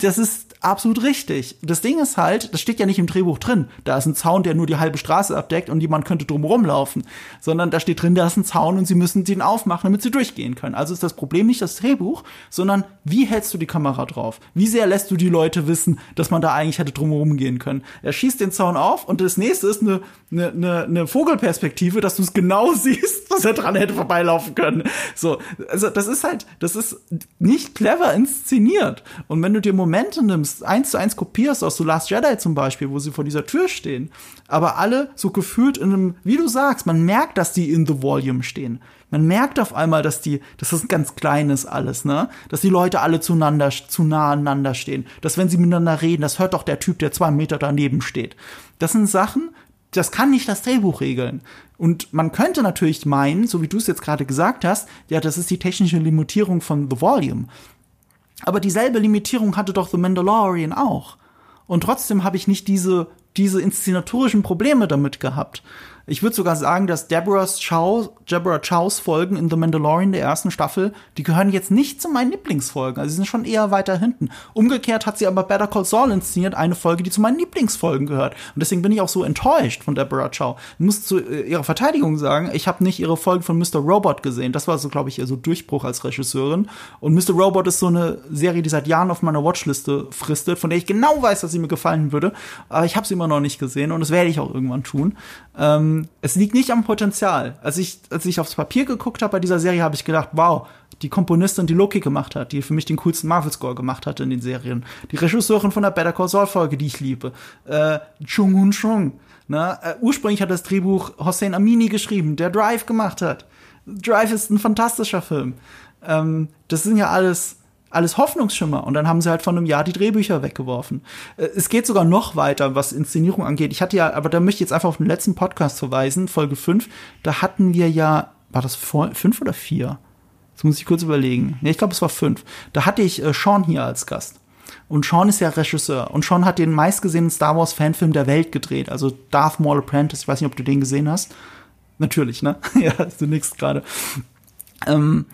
Das ist absolut richtig. Das Ding ist halt, das steht ja nicht im Drehbuch drin. Da ist ein Zaun, der nur die halbe Straße abdeckt und jemand könnte drumherum laufen. Sondern da steht drin, da ist ein Zaun und sie müssen den aufmachen, damit sie durchgehen können. Also ist das Problem nicht das Drehbuch, sondern wie hältst du die Kamera drauf? Wie sehr lässt du die Leute wissen, dass man da eigentlich hätte drumherum gehen können? Er schießt den Zaun auf und das nächste ist eine, eine, eine, eine Vogelperspektive, dass du es genau siehst, dass er dran hätte vorbeilaufen können. So, also das ist halt, das ist nicht clever inszeniert. Und wenn du dir Momente nimmst, eins zu eins kopierst aus so Last Jedi zum Beispiel, wo sie vor dieser Tür stehen, aber alle so gefühlt in einem, wie du sagst, man merkt, dass die in the Volume stehen. Man merkt auf einmal, dass die, dass das ganz kleines alles, ne? Dass die Leute alle zueinander, zu nah aneinander stehen. Dass wenn sie miteinander reden, das hört doch der Typ, der zwei Meter daneben steht. Das sind Sachen, das kann nicht das Drehbuch regeln. Und man könnte natürlich meinen, so wie du es jetzt gerade gesagt hast, ja, das ist die technische Limitierung von The Volume. Aber dieselbe Limitierung hatte doch The Mandalorian auch. und trotzdem habe ich nicht diese, diese inszenatorischen Probleme damit gehabt. Ich würde sogar sagen, dass Deborah Chow, Deborah Chows Folgen in The Mandalorian der ersten Staffel, die gehören jetzt nicht zu meinen Lieblingsfolgen. Also sie sind schon eher weiter hinten. Umgekehrt hat sie aber Better Call Saul inszeniert, eine Folge, die zu meinen Lieblingsfolgen gehört. Und deswegen bin ich auch so enttäuscht von Deborah Chow. Ich muss zu äh, ihrer Verteidigung sagen, ich habe nicht ihre Folgen von Mr. Robot gesehen. Das war so, glaube ich, ihr so Durchbruch als Regisseurin. Und Mr. Robot ist so eine Serie, die seit Jahren auf meiner Watchliste fristet, von der ich genau weiß, dass sie mir gefallen würde. Aber ich habe sie immer noch nicht gesehen und das werde ich auch irgendwann tun. Ähm, es liegt nicht am Potenzial. Als ich, als ich aufs Papier geguckt habe bei dieser Serie, habe ich gedacht, wow, die Komponistin, die Loki gemacht hat, die für mich den coolsten Marvel-Score gemacht hat in den Serien. Die Regisseurin von der Better Call Saul-Folge, die ich liebe. Äh, Chung Hun Chung. Ne? Äh, ursprünglich hat das Drehbuch Hossein Amini geschrieben, der Drive gemacht hat. Drive ist ein fantastischer Film. Ähm, das sind ja alles alles Hoffnungsschimmer. Und dann haben sie halt von einem Jahr die Drehbücher weggeworfen. Äh, es geht sogar noch weiter, was Inszenierung angeht. Ich hatte ja, aber da möchte ich jetzt einfach auf den letzten Podcast verweisen, Folge 5. Da hatten wir ja, war das fünf oder vier? Das muss ich kurz überlegen. Ja, ich glaube, es war fünf. Da hatte ich äh, Sean hier als Gast. Und Sean ist ja Regisseur. Und Sean hat den meistgesehenen Star Wars Fanfilm der Welt gedreht. Also Darth Maul Apprentice. Ich weiß nicht, ob du den gesehen hast. Natürlich, ne? ja, du nix gerade. Ähm,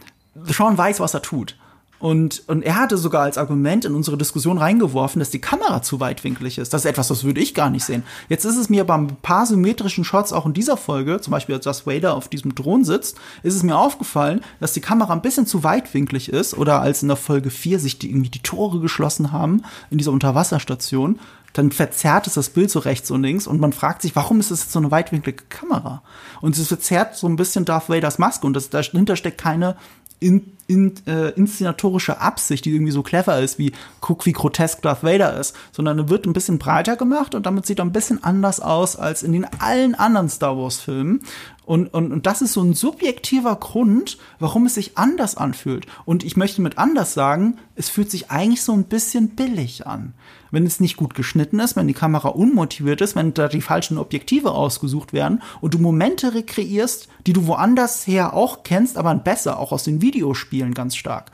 Sean weiß, was er tut. Und, und er hatte sogar als Argument in unsere Diskussion reingeworfen, dass die Kamera zu weitwinklig ist. Das ist etwas, das würde ich gar nicht sehen. Jetzt ist es mir beim paar symmetrischen Shots auch in dieser Folge, zum Beispiel als Darth Vader auf diesem Thron sitzt, ist es mir aufgefallen, dass die Kamera ein bisschen zu weitwinklig ist. Oder als in der Folge 4 sich die, irgendwie die Tore geschlossen haben in dieser Unterwasserstation, dann verzerrt es das Bild so rechts und links und man fragt sich, warum ist das jetzt so eine weitwinklige Kamera? Und es verzerrt so ein bisschen Darth Vaders Maske und das, dahinter steckt keine in, in, äh, inszenatorische Absicht, die irgendwie so clever ist, wie guck, wie grotesk Darth Vader ist, sondern wird ein bisschen breiter gemacht und damit sieht er ein bisschen anders aus als in den allen anderen Star Wars Filmen. Und, und, und das ist so ein subjektiver Grund, warum es sich anders anfühlt. Und ich möchte mit anders sagen, es fühlt sich eigentlich so ein bisschen billig an wenn es nicht gut geschnitten ist, wenn die Kamera unmotiviert ist, wenn da die falschen Objektive ausgesucht werden und du Momente rekreierst, die du woanders her auch kennst, aber besser, auch aus den Videospielen ganz stark,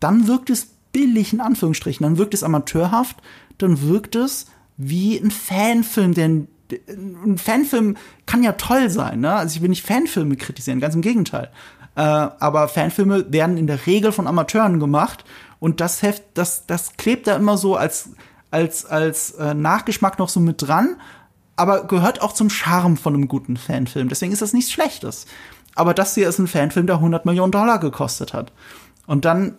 dann wirkt es billig in Anführungsstrichen, dann wirkt es amateurhaft, dann wirkt es wie ein Fanfilm, der ein Fanfilm kann ja toll sein, ne? Also ich will nicht Fanfilme kritisieren, ganz im Gegenteil. Äh, aber Fanfilme werden in der Regel von Amateuren gemacht und das Heft, das, das klebt da immer so als als, als äh, Nachgeschmack noch so mit dran, aber gehört auch zum Charme von einem guten Fanfilm. Deswegen ist das nichts Schlechtes. Aber das hier ist ein Fanfilm, der 100 Millionen Dollar gekostet hat. Und dann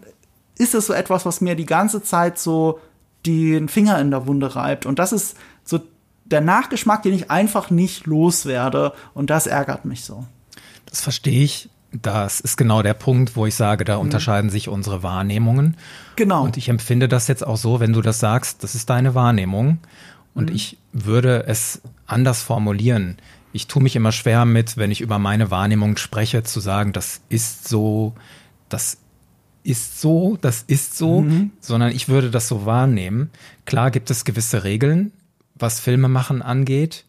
ist es so etwas, was mir die ganze Zeit so den Finger in der Wunde reibt. Und das ist so der Nachgeschmack, den ich einfach nicht loswerde. Und das ärgert mich so. Das verstehe ich. Das ist genau der Punkt, wo ich sage, da mhm. unterscheiden sich unsere Wahrnehmungen. Genau. Und ich empfinde das jetzt auch so, wenn du das sagst, das ist deine Wahrnehmung. Und mhm. ich würde es anders formulieren. Ich tue mich immer schwer mit, wenn ich über meine Wahrnehmung spreche, zu sagen, das ist so, das ist so, das ist so, mhm. sondern ich würde das so wahrnehmen. Klar gibt es gewisse Regeln, was Filmemachen angeht.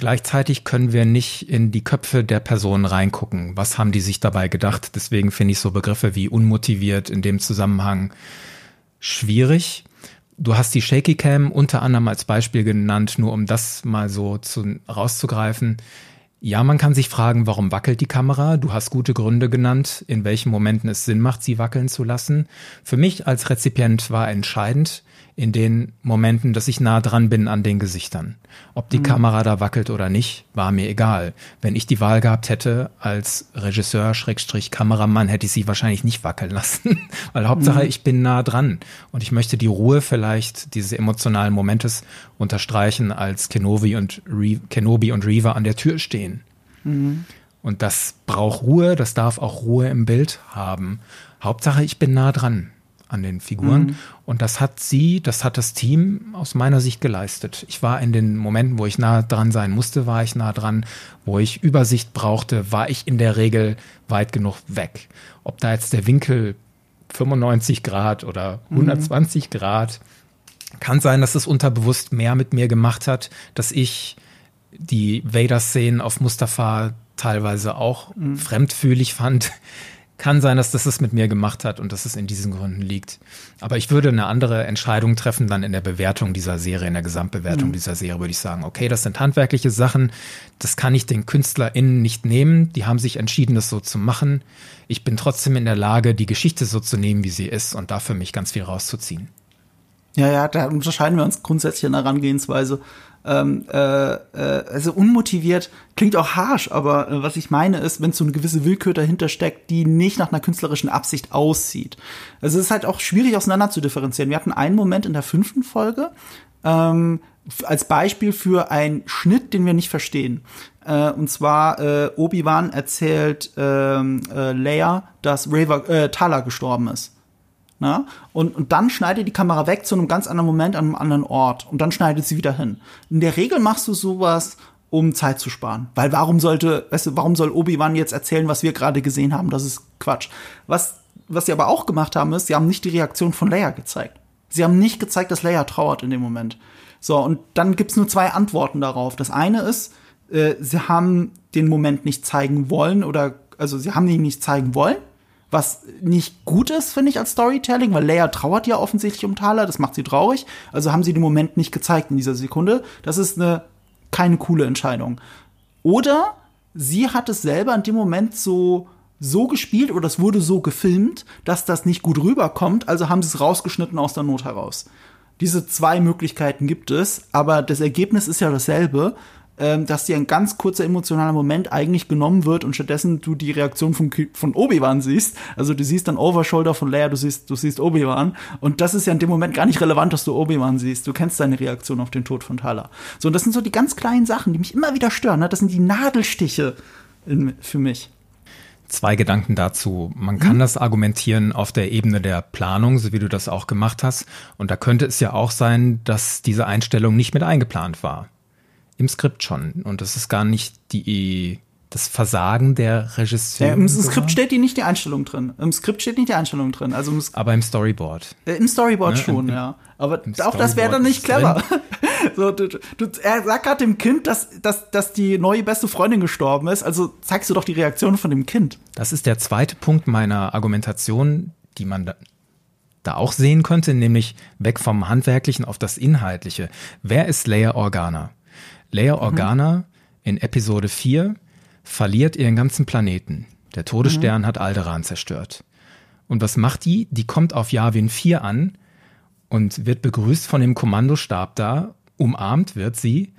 Gleichzeitig können wir nicht in die Köpfe der Personen reingucken. Was haben die sich dabei gedacht? Deswegen finde ich so Begriffe wie unmotiviert in dem Zusammenhang schwierig. Du hast die Shaky Cam unter anderem als Beispiel genannt, nur um das mal so zu, rauszugreifen. Ja, man kann sich fragen, warum wackelt die Kamera? Du hast gute Gründe genannt, in welchen Momenten es Sinn macht, sie wackeln zu lassen. Für mich als Rezipient war entscheidend, in den Momenten, dass ich nah dran bin an den Gesichtern. Ob die mhm. Kamera da wackelt oder nicht, war mir egal. Wenn ich die Wahl gehabt hätte als Regisseur, Schrägstrich Kameramann, hätte ich sie wahrscheinlich nicht wackeln lassen. Weil Hauptsache, mhm. ich bin nah dran. Und ich möchte die Ruhe vielleicht dieses emotionalen Momentes unterstreichen, als Kenobi und, Re Kenobi und Reaver an der Tür stehen. Mhm. Und das braucht Ruhe, das darf auch Ruhe im Bild haben. Hauptsache, ich bin nah dran an den Figuren. Mhm. Und das hat sie, das hat das Team aus meiner Sicht geleistet. Ich war in den Momenten, wo ich nah dran sein musste, war ich nah dran. Wo ich Übersicht brauchte, war ich in der Regel weit genug weg. Ob da jetzt der Winkel 95 Grad oder 120 mhm. Grad, kann sein, dass es unterbewusst mehr mit mir gemacht hat, dass ich die Vader-Szenen auf Mustafa teilweise auch mhm. fremdfühlig fand Kann sein, dass das es mit mir gemacht hat und dass es in diesen Gründen liegt. Aber ich würde eine andere Entscheidung treffen dann in der Bewertung dieser Serie, in der Gesamtbewertung mhm. dieser Serie, würde ich sagen, okay, das sind handwerkliche Sachen, das kann ich den KünstlerInnen nicht nehmen. Die haben sich entschieden, das so zu machen. Ich bin trotzdem in der Lage, die Geschichte so zu nehmen, wie sie ist und da für mich ganz viel rauszuziehen. Ja, ja, da unterscheiden wir uns grundsätzlich in der Herangehensweise ähm, äh, äh, also unmotiviert klingt auch harsh, aber äh, was ich meine ist, wenn so eine gewisse Willkür dahinter steckt, die nicht nach einer künstlerischen Absicht aussieht. Also es ist halt auch schwierig auseinander zu differenzieren. Wir hatten einen Moment in der fünften Folge ähm, als Beispiel für einen Schnitt, den wir nicht verstehen. Äh, und zwar äh, Obi-Wan erzählt ähm, äh, Leia, dass Raver, Tala gestorben ist. Na? Und, und dann schneidet die Kamera weg zu einem ganz anderen Moment an einem anderen Ort und dann schneidet sie wieder hin. In der Regel machst du sowas, um Zeit zu sparen. Weil warum sollte, weißt du, warum soll Obi-Wan jetzt erzählen, was wir gerade gesehen haben? Das ist Quatsch. Was, was sie aber auch gemacht haben, ist, sie haben nicht die Reaktion von Leia gezeigt. Sie haben nicht gezeigt, dass Leia trauert in dem Moment. So, und dann gibt's nur zwei Antworten darauf. Das eine ist, äh, sie haben den Moment nicht zeigen wollen oder, also sie haben ihn nicht zeigen wollen was nicht gut ist, finde ich, als Storytelling, weil Leia trauert ja offensichtlich um Thaler, das macht sie traurig. Also haben sie den Moment nicht gezeigt in dieser Sekunde. Das ist eine keine coole Entscheidung. Oder sie hat es selber in dem Moment so so gespielt oder es wurde so gefilmt, dass das nicht gut rüberkommt, also haben sie es rausgeschnitten aus der Not heraus. Diese zwei Möglichkeiten gibt es, aber das Ergebnis ist ja dasselbe ähm, dass dir ein ganz kurzer emotionaler Moment eigentlich genommen wird und stattdessen du die Reaktion von, von Obi-Wan siehst. Also du siehst dann Overshoulder von Leia, du siehst, du siehst Obi-Wan. Und das ist ja in dem Moment gar nicht relevant, dass du Obi-Wan siehst. Du kennst deine Reaktion auf den Tod von Tala. So, und das sind so die ganz kleinen Sachen, die mich immer wieder stören. Ne? Das sind die Nadelstiche in, für mich. Zwei Gedanken dazu. Man kann hm. das argumentieren auf der Ebene der Planung, so wie du das auch gemacht hast. Und da könnte es ja auch sein, dass diese Einstellung nicht mit eingeplant war im Skript schon. Und das ist gar nicht die das Versagen der Regisseure. Ja, Im Skript steht die nicht die Einstellung drin. Im Skript steht nicht die Einstellung drin. Also im Aber im Storyboard. Äh, Im Storyboard ne? schon, Im, ja. Aber auch das wäre dann nicht clever. so, du, du, er sagt gerade dem Kind, dass, dass, dass die neue beste Freundin gestorben ist. Also zeigst du doch die Reaktion von dem Kind. Das ist der zweite Punkt meiner Argumentation, die man da, da auch sehen könnte, nämlich weg vom Handwerklichen auf das Inhaltliche. Wer ist Leia Organa? Leia mhm. Organa mhm. in Episode 4 verliert ihren ganzen Planeten. Der Todesstern mhm. hat Alderan zerstört. Und was macht die? Die kommt auf Yavin 4 an und wird begrüßt von dem Kommandostab da, umarmt wird sie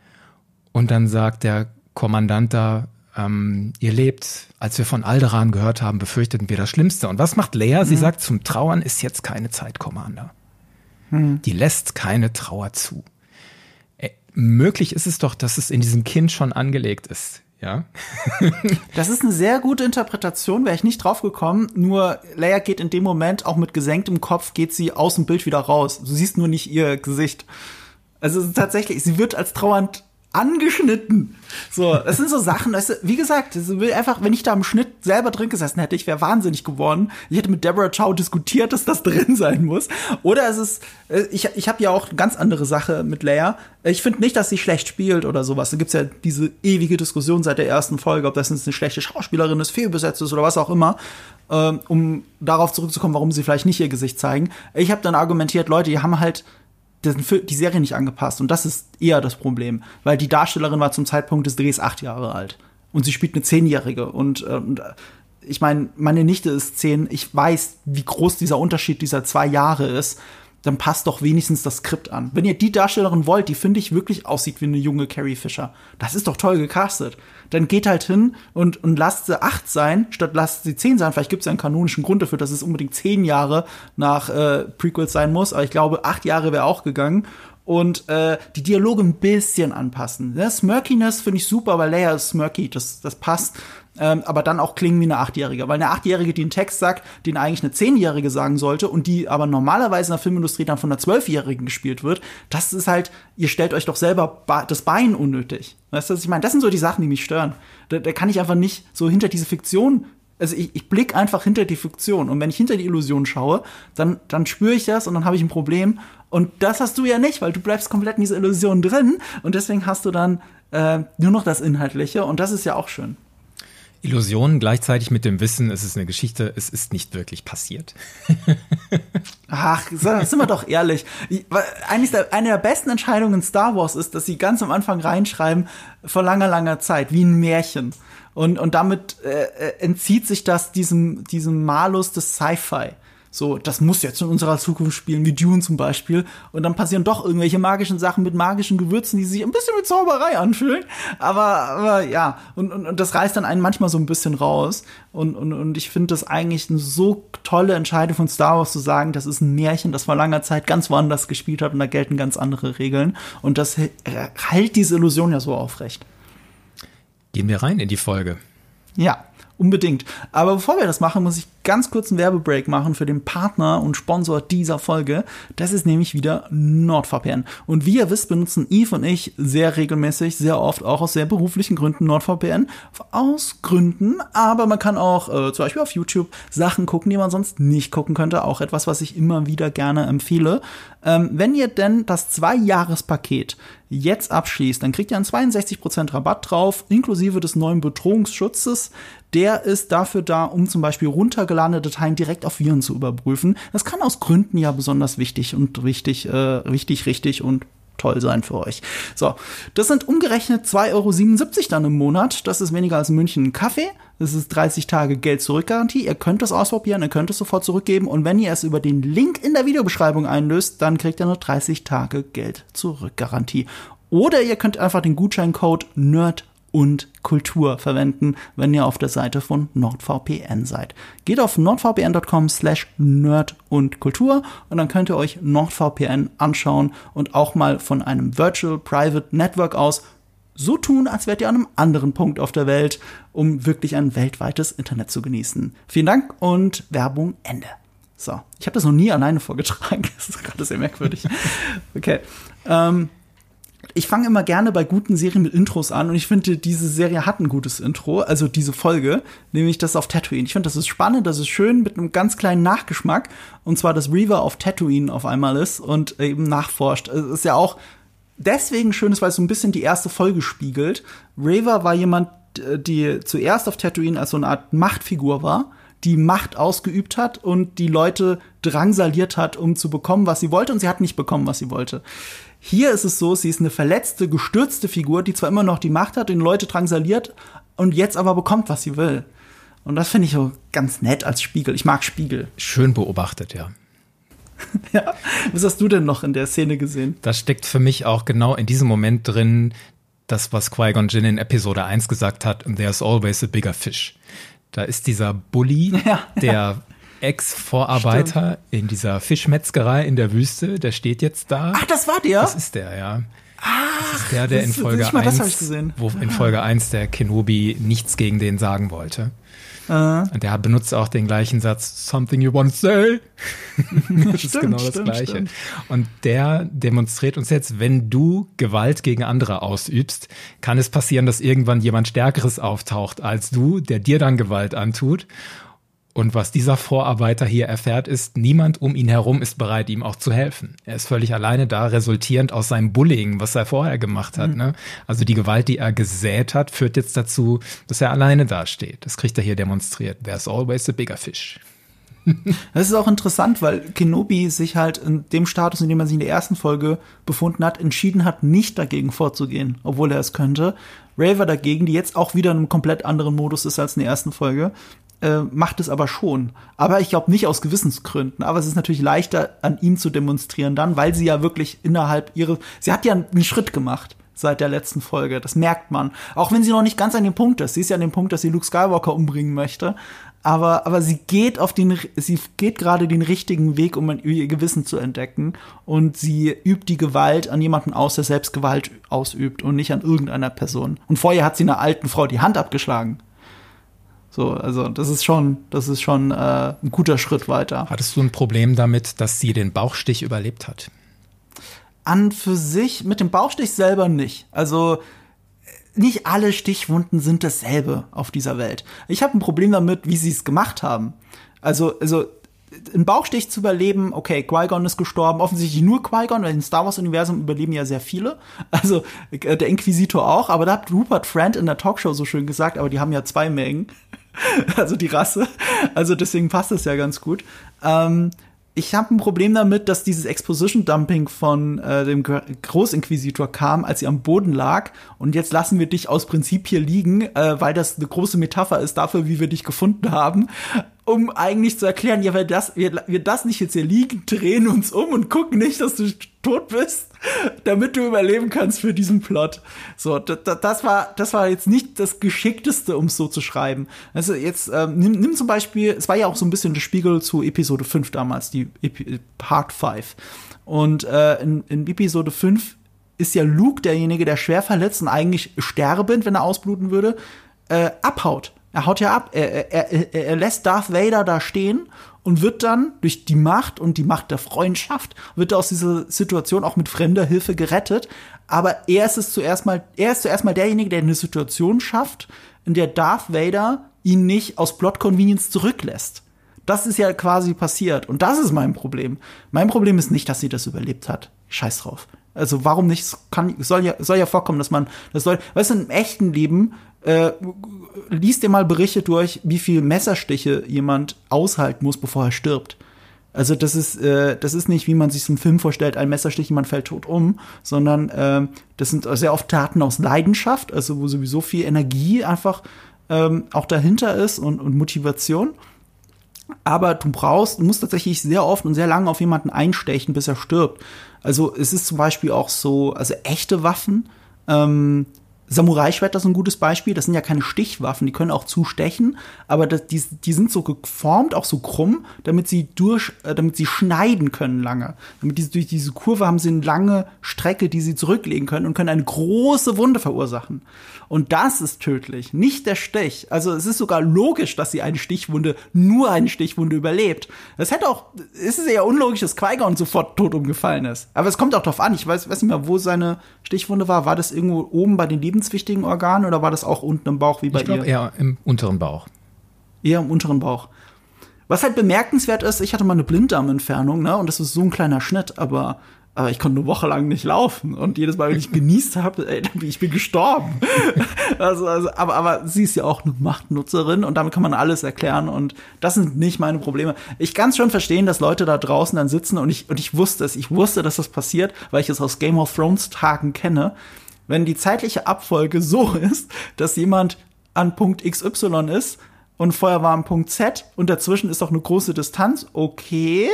und dann sagt der Kommandant da, ähm, ihr lebt, als wir von Alderan gehört haben, befürchteten wir das Schlimmste. Und was macht Leia? Mhm. Sie sagt, zum Trauern ist jetzt keine Zeit, Commander. Mhm. Die lässt keine Trauer zu möglich ist es doch, dass es in diesem Kind schon angelegt ist. Ja. das ist eine sehr gute Interpretation, wäre ich nicht drauf gekommen. Nur Leia geht in dem Moment auch mit gesenktem Kopf, geht sie aus dem Bild wieder raus. Du siehst nur nicht ihr Gesicht. Also tatsächlich, sie wird als trauernd angeschnitten. So, das sind so Sachen, weißt du, wie gesagt, einfach, wenn ich da im Schnitt selber drin gesessen hätte, ich wäre wahnsinnig geworden. Ich hätte mit Deborah Chow diskutiert, dass das drin sein muss. Oder es ist, äh, ich, ich habe ja auch eine ganz andere Sache mit Leia. Ich finde nicht, dass sie schlecht spielt oder sowas. Da gibt's ja diese ewige Diskussion seit der ersten Folge, ob das jetzt eine schlechte Schauspielerin ist, fehlbesetzt ist oder was auch immer. Ähm, um darauf zurückzukommen, warum sie vielleicht nicht ihr Gesicht zeigen. Ich habe dann argumentiert, Leute, die haben halt die Serie nicht angepasst. Und das ist eher das Problem, weil die Darstellerin war zum Zeitpunkt des Drehs acht Jahre alt. Und sie spielt eine Zehnjährige. Und, äh, und ich meine, meine Nichte ist zehn. Ich weiß, wie groß dieser Unterschied dieser zwei Jahre ist dann passt doch wenigstens das Skript an. Wenn ihr die Darstellerin wollt, die finde ich wirklich aussieht wie eine junge Carrie Fisher, das ist doch toll gecastet. Dann geht halt hin und, und lasst sie acht sein, statt lasst sie zehn sein. Vielleicht gibt es ja einen kanonischen Grund dafür, dass es unbedingt zehn Jahre nach äh, Prequels sein muss, aber ich glaube, acht Jahre wäre auch gegangen. Und äh, die Dialoge ein bisschen anpassen. Das Smirkiness finde ich super, weil Leia ist smirky, das, das passt ähm, aber dann auch klingen wie eine Achtjährige. Weil eine Achtjährige, die einen Text sagt, den eigentlich eine Zehnjährige sagen sollte und die aber normalerweise in der Filmindustrie dann von einer Zwölfjährigen gespielt wird, das ist halt, ihr stellt euch doch selber das Bein unnötig. Weißt du, was ich meine? Das sind so die Sachen, die mich stören. Da, da kann ich einfach nicht so hinter diese Fiktion also ich, ich blicke einfach hinter die Fiktion. Und wenn ich hinter die Illusion schaue, dann, dann spüre ich das und dann habe ich ein Problem. Und das hast du ja nicht, weil du bleibst komplett in dieser Illusion drin. Und deswegen hast du dann äh, nur noch das Inhaltliche. Und das ist ja auch schön. Illusionen gleichzeitig mit dem Wissen, es ist eine Geschichte, es ist nicht wirklich passiert. Ach, sind wir doch ehrlich. Eine der besten Entscheidungen in Star Wars ist, dass sie ganz am Anfang reinschreiben, vor langer, langer Zeit, wie ein Märchen. Und, und damit äh, äh entzieht sich das diesem, diesem Malus des Sci-Fi. So, das muss jetzt in unserer Zukunft spielen, wie Dune zum Beispiel. Und dann passieren doch irgendwelche magischen Sachen mit magischen Gewürzen, die sich ein bisschen mit Zauberei anfühlen. Aber, aber ja, und, und, und das reißt dann einen manchmal so ein bisschen raus. Und, und, und ich finde das eigentlich eine so tolle Entscheidung von Star Wars zu sagen, das ist ein Märchen, das vor langer Zeit ganz woanders gespielt hat und da gelten ganz andere Regeln. Und das hält diese Illusion ja so aufrecht. Gehen wir rein in die Folge. Ja. Unbedingt. Aber bevor wir das machen, muss ich ganz kurz einen Werbebreak machen für den Partner und Sponsor dieser Folge. Das ist nämlich wieder NordVPN. Und wie ihr wisst, benutzen Yves und ich sehr regelmäßig, sehr oft, auch aus sehr beruflichen Gründen NordVPN. Aus Gründen, aber man kann auch äh, zum Beispiel auf YouTube Sachen gucken, die man sonst nicht gucken könnte. Auch etwas, was ich immer wieder gerne empfehle. Ähm, wenn ihr denn das Zwei-Jahres-Paket jetzt abschließt, dann kriegt ihr einen 62% Rabatt drauf, inklusive des neuen Bedrohungsschutzes. Der ist dafür da, um zum Beispiel runtergeladene Dateien direkt auf Viren zu überprüfen. Das kann aus Gründen ja besonders wichtig und richtig, äh, wichtig, richtig und toll sein für euch. So, das sind umgerechnet 2,77 Euro dann im Monat. Das ist weniger als München Kaffee. Das ist 30 Tage Geld-Zurück-Garantie. Ihr könnt es ausprobieren, ihr könnt es sofort zurückgeben. Und wenn ihr es über den Link in der Videobeschreibung einlöst, dann kriegt ihr nur 30 Tage Geld-Zurück-Garantie. Oder ihr könnt einfach den Gutscheincode NERD und Kultur verwenden, wenn ihr auf der Seite von NordVPN seid. Geht auf nordvpn.com slash nerd und Kultur und dann könnt ihr euch NordVPN anschauen und auch mal von einem Virtual Private Network aus so tun, als wärt ihr an einem anderen Punkt auf der Welt, um wirklich ein weltweites Internet zu genießen. Vielen Dank und Werbung Ende. So, ich habe das noch nie alleine vorgetragen. Das ist gerade sehr merkwürdig. Okay. Ähm, ich fange immer gerne bei guten Serien mit Intros an und ich finde, diese Serie hat ein gutes Intro, also diese Folge, nämlich das auf Tatooine. Ich finde, das ist spannend, das ist schön mit einem ganz kleinen Nachgeschmack und zwar, dass Reaver auf Tatooine auf einmal ist und eben nachforscht. Es ist ja auch deswegen schön, weil es so ein bisschen die erste Folge spiegelt. Raver war jemand, die zuerst auf Tatooine als so eine Art Machtfigur war die Macht ausgeübt hat und die Leute drangsaliert hat, um zu bekommen, was sie wollte, und sie hat nicht bekommen, was sie wollte. Hier ist es so, sie ist eine verletzte, gestürzte Figur, die zwar immer noch die Macht hat, den Leute drangsaliert und jetzt aber bekommt, was sie will. Und das finde ich so ganz nett als Spiegel. Ich mag Spiegel. Schön beobachtet, ja. ja. Was hast du denn noch in der Szene gesehen? Da steckt für mich auch genau in diesem Moment drin, das, was Qui-Gon Jinn in Episode 1 gesagt hat, there's always a bigger fish. Da ist dieser Bully, ja, der ja. Ex-Vorarbeiter in dieser Fischmetzgerei in der Wüste, der steht jetzt da. Ach, das war der? Das ist der, ja. Ach, das ist der, der in Folge 1, wo in Folge 1 der Kenobi nichts gegen den sagen wollte. Uh. Und der benutzt auch den gleichen Satz, something you want to say. das stimmt, ist genau das stimmt, Gleiche. Stimmt. Und der demonstriert uns jetzt, wenn du Gewalt gegen andere ausübst, kann es passieren, dass irgendwann jemand Stärkeres auftaucht als du, der dir dann Gewalt antut. Und was dieser Vorarbeiter hier erfährt, ist, niemand um ihn herum ist bereit, ihm auch zu helfen. Er ist völlig alleine da, resultierend aus seinem Bullying, was er vorher gemacht hat. Mhm. Ne? Also die Gewalt, die er gesät hat, führt jetzt dazu, dass er alleine dasteht. Das kriegt er hier demonstriert. There's always a bigger fish. Das ist auch interessant, weil Kenobi sich halt in dem Status, in dem er sich in der ersten Folge befunden hat, entschieden hat, nicht dagegen vorzugehen, obwohl er es könnte. Raver dagegen, die jetzt auch wieder in einem komplett anderen Modus ist als in der ersten Folge, äh, macht es aber schon. Aber ich glaube nicht aus Gewissensgründen. Aber es ist natürlich leichter, an ihm zu demonstrieren dann, weil sie ja wirklich innerhalb ihres, sie hat ja einen Schritt gemacht seit der letzten Folge. Das merkt man. Auch wenn sie noch nicht ganz an dem Punkt ist. Sie ist ja an dem Punkt, dass sie Luke Skywalker umbringen möchte. Aber, aber sie geht auf den, sie geht gerade den richtigen Weg, um ihr Gewissen zu entdecken. Und sie übt die Gewalt an jemanden aus, der selbst Gewalt ausübt und nicht an irgendeiner Person. Und vorher hat sie einer alten Frau die Hand abgeschlagen. So, also das ist schon, das ist schon äh, ein guter Schritt weiter. Hattest du ein Problem damit, dass sie den Bauchstich überlebt hat? An für sich mit dem Bauchstich selber nicht. Also nicht alle Stichwunden sind dasselbe auf dieser Welt. Ich habe ein Problem damit, wie sie es gemacht haben. Also, also ein Bauchstich zu überleben, okay, Qui-Gon ist gestorben, offensichtlich nur Qui-Gon, weil im Star Wars-Universum überleben ja sehr viele. Also äh, der Inquisitor auch, aber da hat Rupert Friend in der Talkshow so schön gesagt, aber die haben ja zwei Mengen. also die Rasse. Also deswegen passt es ja ganz gut. Ähm, ich habe ein Problem damit, dass dieses Exposition-Dumping von äh, dem Großinquisitor kam, als sie am Boden lag. Und jetzt lassen wir dich aus Prinzip hier liegen, äh, weil das eine große Metapher ist dafür, wie wir dich gefunden haben um eigentlich zu erklären, ja, weil das, wir, wir das nicht jetzt hier liegen, drehen uns um und gucken nicht, dass du tot bist, damit du überleben kannst für diesen Plot. So, das, war, das war jetzt nicht das Geschickteste, um es so zu schreiben. Also jetzt, ähm, nimm, nimm zum Beispiel, es war ja auch so ein bisschen der Spiegel zu Episode 5 damals, die Epi Part 5. Und äh, in, in Episode 5 ist ja Luke derjenige, der schwer verletzt und eigentlich sterbend, wenn er ausbluten würde, äh, abhaut er haut ja ab. Er, er, er, er lässt Darth Vader da stehen und wird dann durch die Macht und die Macht der Freundschaft wird er aus dieser Situation auch mit fremder Hilfe gerettet. Aber er ist es zuerst mal, er ist zuerst mal derjenige, der eine Situation schafft, in der Darth Vader ihn nicht aus Plot Convenience zurücklässt. Das ist ja quasi passiert. Und das ist mein Problem. Mein Problem ist nicht, dass sie das überlebt hat. Scheiß drauf. Also warum nicht? Es kann, soll ja, soll ja vorkommen, dass man, das soll, weißt du, im echten Leben äh, liest dir mal Berichte durch, wie viel Messerstiche jemand aushalten muss, bevor er stirbt. Also das ist, äh, das ist nicht, wie man sich so einen Film vorstellt, ein Messerstich, jemand fällt tot um, sondern äh, das sind sehr oft Taten aus Leidenschaft, also wo sowieso viel Energie einfach ähm, auch dahinter ist und, und Motivation. Aber du brauchst, du musst tatsächlich sehr oft und sehr lange auf jemanden einstechen, bis er stirbt. Also es ist zum Beispiel auch so, also echte Waffen ähm, Samurai-Schwert, das ist ein gutes Beispiel. Das sind ja keine Stichwaffen, die können auch zustechen, aber das, die, die sind so geformt, auch so krumm, damit sie durch, äh, damit sie schneiden können lange. Damit diese, durch diese Kurve haben sie eine lange Strecke, die sie zurücklegen können und können eine große Wunde verursachen. Und das ist tödlich, nicht der Stich. Also es ist sogar logisch, dass sie eine Stichwunde, nur eine Stichwunde überlebt. Das hätte auch, es ist eher unlogisch, dass Qui-Gon sofort tot umgefallen ist. Aber es kommt auch darauf an, ich weiß, weiß nicht mehr, wo seine Stichwunde war. War das irgendwo oben bei den lebenswichtigen Organen oder war das auch unten im Bauch wie bei ich glaub, ihr? eher im unteren Bauch. Eher im unteren Bauch. Was halt bemerkenswert ist, ich hatte mal eine Blinddarmentfernung, ne, und das ist so ein kleiner Schnitt, aber aber ich konnte eine Woche lang nicht laufen und jedes Mal, wenn ich genießt habe, ey, ich bin gestorben. also, also, aber, aber sie ist ja auch eine Machtnutzerin und damit kann man alles erklären und das sind nicht meine Probleme. Ich kann schon verstehen, dass Leute da draußen dann sitzen und ich, und ich wusste es, ich wusste, dass das passiert, weil ich es aus Game of Thrones Tagen kenne. Wenn die zeitliche Abfolge so ist, dass jemand an Punkt XY ist und vorher war am Punkt Z und dazwischen ist doch eine große Distanz, okay,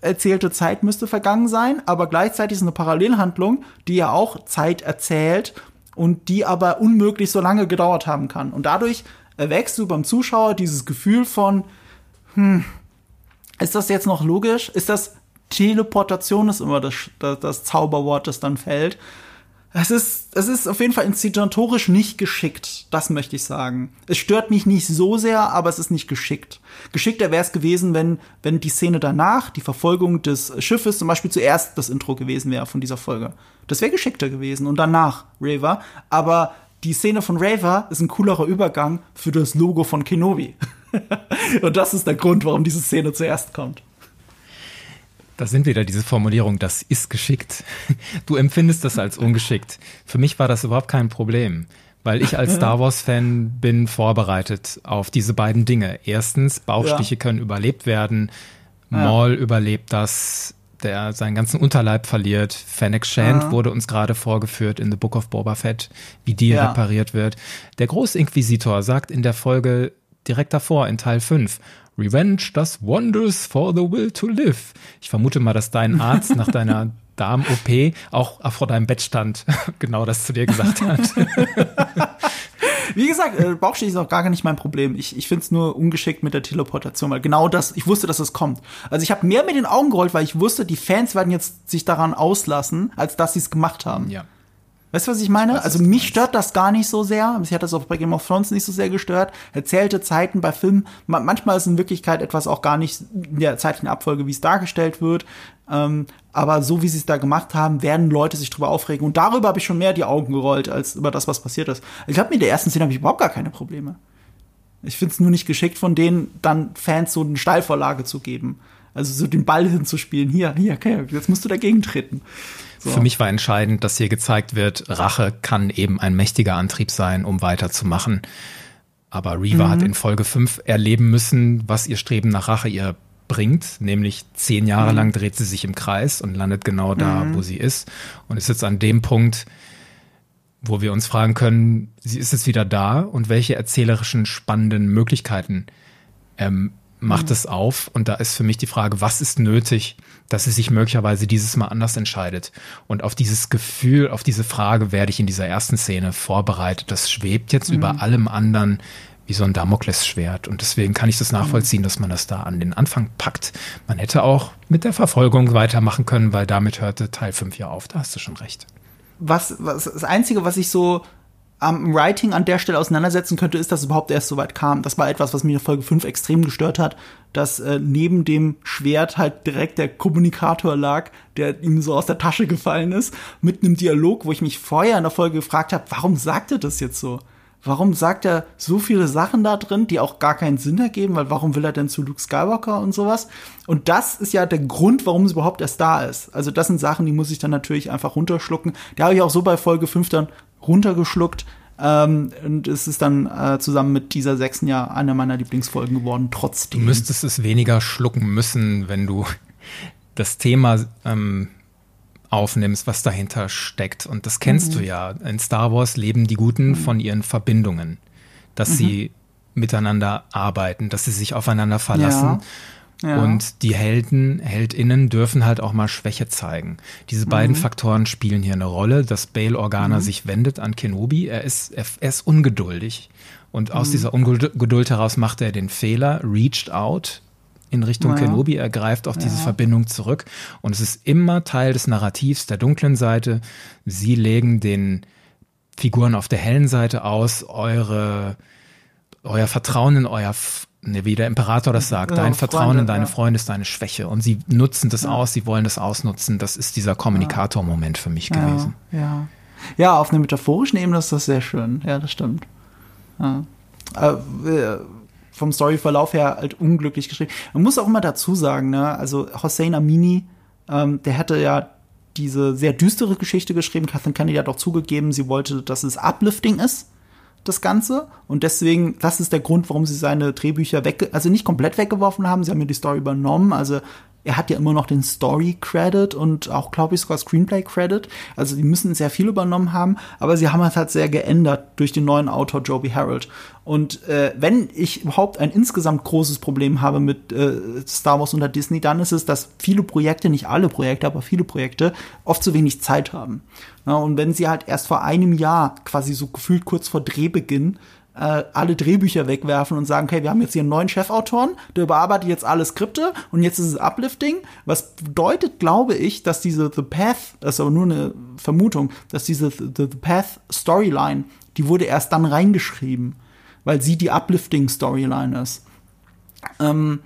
erzählte Zeit müsste vergangen sein, aber gleichzeitig ist eine Parallelhandlung, die ja auch Zeit erzählt und die aber unmöglich so lange gedauert haben kann. Und dadurch erwächst du beim Zuschauer dieses Gefühl von, hm, ist das jetzt noch logisch? Ist das Teleportation ist immer das, das, das Zauberwort, das dann fällt. Es ist, es ist auf jeden Fall inszenatorisch nicht geschickt, das möchte ich sagen. Es stört mich nicht so sehr, aber es ist nicht geschickt. Geschickter wäre es gewesen, wenn, wenn die Szene danach, die Verfolgung des Schiffes zum Beispiel zuerst das Intro gewesen wäre von dieser Folge. Das wäre geschickter gewesen und danach Raver. Aber die Szene von Raver ist ein coolerer Übergang für das Logo von Kenobi. und das ist der Grund, warum diese Szene zuerst kommt. Da sind wieder diese Formulierung, das ist geschickt. Du empfindest das als ungeschickt. Für mich war das überhaupt kein Problem, weil ich als Star Wars-Fan bin vorbereitet auf diese beiden Dinge. Erstens, Bauchstiche ja. können überlebt werden. Maul ja. überlebt das, der seinen ganzen Unterleib verliert. Fennec Shand ja. wurde uns gerade vorgeführt in The Book of Boba Fett, wie die repariert wird. Der Großinquisitor sagt in der Folge direkt davor, in Teil 5, Revenge does wonders for the will to live. Ich vermute mal, dass dein Arzt nach deiner Darm-OP auch vor deinem Bett stand, genau das zu dir gesagt hat. Wie gesagt, äh, Bauchstich ist auch gar nicht mein Problem. Ich, ich finde es nur ungeschickt mit der Teleportation, weil genau das, ich wusste, dass es kommt. Also ich habe mehr mit den Augen gerollt, weil ich wusste, die Fans werden jetzt sich daran auslassen, als dass sie es gemacht haben. Ja. Weißt du, was ich meine? Was also mich stört das gar nicht so sehr. Mich hat das auch bei Game of Thrones nicht so sehr gestört. Erzählte Zeiten bei Filmen, manchmal ist in Wirklichkeit etwas auch gar nicht in der zeitlichen Abfolge, wie es dargestellt wird. Ähm, aber so wie sie es da gemacht haben, werden Leute sich drüber aufregen. Und darüber habe ich schon mehr die Augen gerollt, als über das, was passiert ist. Ich glaube, mit der ersten Szene habe ich überhaupt gar keine Probleme. Ich finde es nur nicht geschickt von denen, dann Fans so eine Steilvorlage zu geben. Also so den Ball hinzuspielen. Hier, hier, okay, jetzt musst du dagegen treten. So. Für mich war entscheidend, dass hier gezeigt wird, Rache kann eben ein mächtiger Antrieb sein, um weiterzumachen. Aber Reva mhm. hat in Folge 5 erleben müssen, was ihr Streben nach Rache ihr bringt, nämlich zehn Jahre mhm. lang dreht sie sich im Kreis und landet genau da, mhm. wo sie ist und ist jetzt an dem Punkt, wo wir uns fragen können, sie ist jetzt wieder da und welche erzählerischen spannenden Möglichkeiten ähm, macht mhm. es auf? Und da ist für mich die Frage, was ist nötig, dass sie sich möglicherweise dieses Mal anders entscheidet? Und auf dieses Gefühl, auf diese Frage werde ich in dieser ersten Szene vorbereitet. Das schwebt jetzt mhm. über allem anderen wie so ein Damoklesschwert. Und deswegen kann ich das nachvollziehen, dass man das da an den Anfang packt. Man hätte auch mit der Verfolgung weitermachen können, weil damit hörte Teil 5 ja auf. Da hast du schon recht. Was, was das Einzige, was ich so am Writing an der Stelle auseinandersetzen könnte, ist, dass es überhaupt erst so weit kam. Das war etwas, was mich in Folge 5 extrem gestört hat, dass äh, neben dem Schwert halt direkt der Kommunikator lag, der ihm so aus der Tasche gefallen ist, mit einem Dialog, wo ich mich vorher in der Folge gefragt habe, warum sagt er das jetzt so? Warum sagt er so viele Sachen da drin, die auch gar keinen Sinn ergeben? Weil warum will er denn zu Luke Skywalker und sowas? Und das ist ja der Grund, warum es überhaupt erst da ist. Also das sind Sachen, die muss ich dann natürlich einfach runterschlucken. Die habe ich auch so bei Folge 5 dann runtergeschluckt. Ähm, und es ist dann äh, zusammen mit dieser sechsten Jahr eine meiner Lieblingsfolgen geworden, trotzdem. Du müsstest es weniger schlucken müssen, wenn du das Thema ähm, aufnimmst, was dahinter steckt. Und das kennst mhm. du ja. In Star Wars leben die Guten mhm. von ihren Verbindungen, dass mhm. sie miteinander arbeiten, dass sie sich aufeinander verlassen. Ja. Ja. Und die Helden, Heldinnen dürfen halt auch mal Schwäche zeigen. Diese beiden mhm. Faktoren spielen hier eine Rolle, dass Bail Organa mhm. sich wendet an Kenobi. Er ist, er, er ist ungeduldig. Und aus mhm. dieser Ungeduld heraus macht er den Fehler, reached out in Richtung naja. Kenobi, er greift auf ja. diese Verbindung zurück. Und es ist immer Teil des Narrativs der dunklen Seite. Sie legen den Figuren auf der hellen Seite aus, eure, euer Vertrauen in euer wie der Imperator das sagt, dein Vertrauen Freunde, in deine ja. Freunde ist deine Schwäche. Und sie nutzen das ja. aus, sie wollen das ausnutzen. Das ist dieser Kommunikator-Moment für mich gewesen. Ja. ja, auf einer metaphorischen Ebene ist das sehr schön. Ja, das stimmt. Ja. Äh, vom Storyverlauf her halt unglücklich geschrieben. Man muss auch immer dazu sagen, ne, also Hossein Amini, ähm, der hätte ja diese sehr düstere Geschichte geschrieben. Kathleen Kennedy hat auch zugegeben, sie wollte, dass es uplifting ist das Ganze. Und deswegen, das ist der Grund, warum sie seine Drehbücher weg, also nicht komplett weggeworfen haben. Sie haben ja die Story übernommen. Also er hat ja immer noch den Story-Credit und auch, glaube ich, sogar Screenplay-Credit. Also die müssen sehr viel übernommen haben, aber sie haben es halt sehr geändert durch den neuen Autor Joby Harold. Und äh, wenn ich überhaupt ein insgesamt großes Problem habe mit äh, Star Wars unter Disney, dann ist es, dass viele Projekte, nicht alle Projekte, aber viele Projekte, oft zu wenig Zeit haben. Ja, und wenn sie halt erst vor einem Jahr, quasi so gefühlt kurz vor Drehbeginn, äh, alle Drehbücher wegwerfen und sagen, okay, wir haben jetzt hier einen neuen Chefautoren, der überarbeitet jetzt alle Skripte und jetzt ist es Uplifting. Was bedeutet, glaube ich, dass diese The Path, das ist aber nur eine Vermutung, dass diese The, The Path Storyline, die wurde erst dann reingeschrieben, weil sie die Uplifting Storyline ist. Ähm,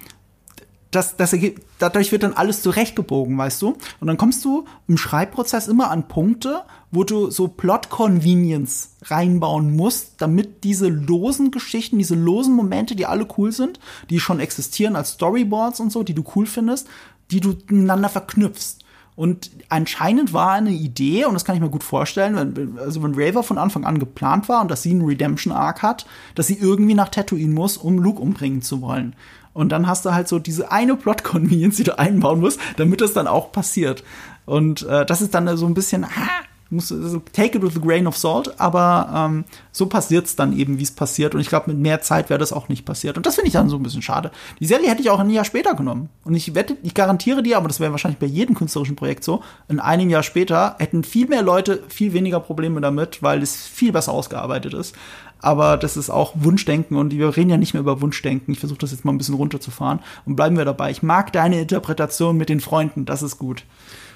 das, das ergibt, dadurch wird dann alles zurechtgebogen, weißt du? Und dann kommst du im Schreibprozess immer an Punkte, wo du so Plot-Convenience reinbauen musst, damit diese losen Geschichten, diese losen Momente, die alle cool sind, die schon existieren als Storyboards und so, die du cool findest, die du miteinander verknüpfst. Und anscheinend war eine Idee, und das kann ich mir gut vorstellen, wenn, also wenn Raver von Anfang an geplant war und dass sie einen Redemption-Arc hat, dass sie irgendwie nach Tatooine muss, um Luke umbringen zu wollen. Und dann hast du halt so diese eine Plot-Convenience, die du einbauen musst, damit das dann auch passiert. Und äh, das ist dann so ein bisschen, ah, muss also take it with a grain of salt, aber ähm, so passiert es dann eben, wie es passiert. Und ich glaube, mit mehr Zeit wäre das auch nicht passiert. Und das finde ich dann so ein bisschen schade. Die Serie hätte ich auch ein Jahr später genommen. Und ich wette, ich garantiere dir, aber das wäre wahrscheinlich bei jedem künstlerischen Projekt so, in einem Jahr später hätten viel mehr Leute viel weniger Probleme damit, weil es viel besser ausgearbeitet ist aber das ist auch Wunschdenken und wir reden ja nicht mehr über Wunschdenken. Ich versuche das jetzt mal ein bisschen runterzufahren und bleiben wir dabei. Ich mag deine Interpretation mit den Freunden, das ist gut.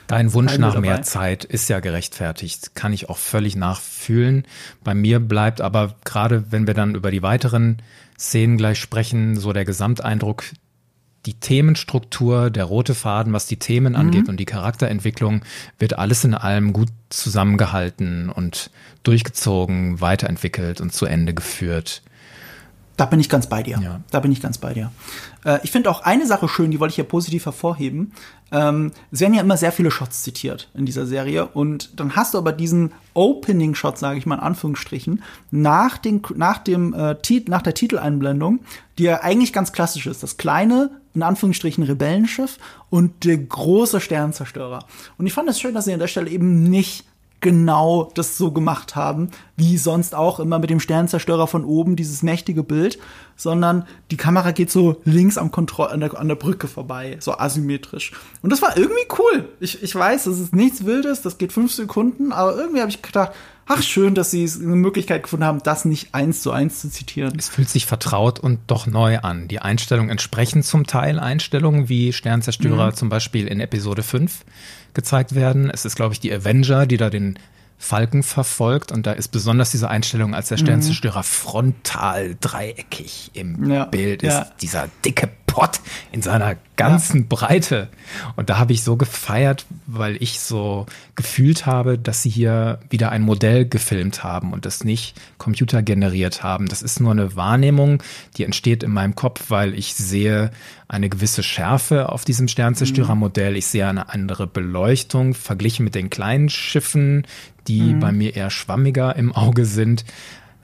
Dein Wunsch nach mehr Zeit ist ja gerechtfertigt, kann ich auch völlig nachfühlen. Bei mir bleibt aber gerade, wenn wir dann über die weiteren Szenen gleich sprechen, so der Gesamteindruck, die Themenstruktur, der rote Faden, was die Themen mhm. angeht und die Charakterentwicklung, wird alles in allem gut zusammengehalten und durchgezogen, weiterentwickelt und zu Ende geführt. Da bin ich ganz bei dir. Ja. Da bin ich ganz bei dir. Äh, ich finde auch eine Sache schön, die wollte ich ja positiv hervorheben. Ähm, es werden ja immer sehr viele Shots zitiert in dieser Serie und dann hast du aber diesen Opening-Shot, sage ich mal in Anführungsstrichen, nach, den, nach, dem, äh, Tit nach der Titeleinblendung, die ja eigentlich ganz klassisch ist. Das kleine, in Anführungsstrichen, Rebellenschiff und der große Sternzerstörer. Und ich fand es schön, dass sie an der Stelle eben nicht genau das so gemacht haben, wie sonst auch immer mit dem Sternzerstörer von oben, dieses mächtige Bild, sondern die Kamera geht so links am Kontroll an der, an der Brücke vorbei, so asymmetrisch. Und das war irgendwie cool. Ich, ich weiß, das ist nichts Wildes, das geht fünf Sekunden, aber irgendwie habe ich gedacht, ach schön, dass sie eine Möglichkeit gefunden haben, das nicht eins zu eins zu zitieren. Es fühlt sich vertraut und doch neu an. Die Einstellungen entsprechen zum Teil Einstellungen wie Sternzerstörer mhm. zum Beispiel in Episode 5 gezeigt werden. Es ist, glaube ich, die Avenger, die da den Falken verfolgt und da ist besonders diese Einstellung, als der Sternzerstörer mhm. frontal dreieckig im ja, Bild ist, ja. dieser dicke Pott in seiner ganzen ja. Breite. Und da habe ich so gefeiert, weil ich so gefühlt habe, dass sie hier wieder ein Modell gefilmt haben und das nicht computergeneriert haben. Das ist nur eine Wahrnehmung, die entsteht in meinem Kopf, weil ich sehe eine gewisse Schärfe auf diesem Sternzerstörermodell. Ich sehe eine andere Beleuchtung verglichen mit den kleinen Schiffen, die mhm. bei mir eher schwammiger im Auge sind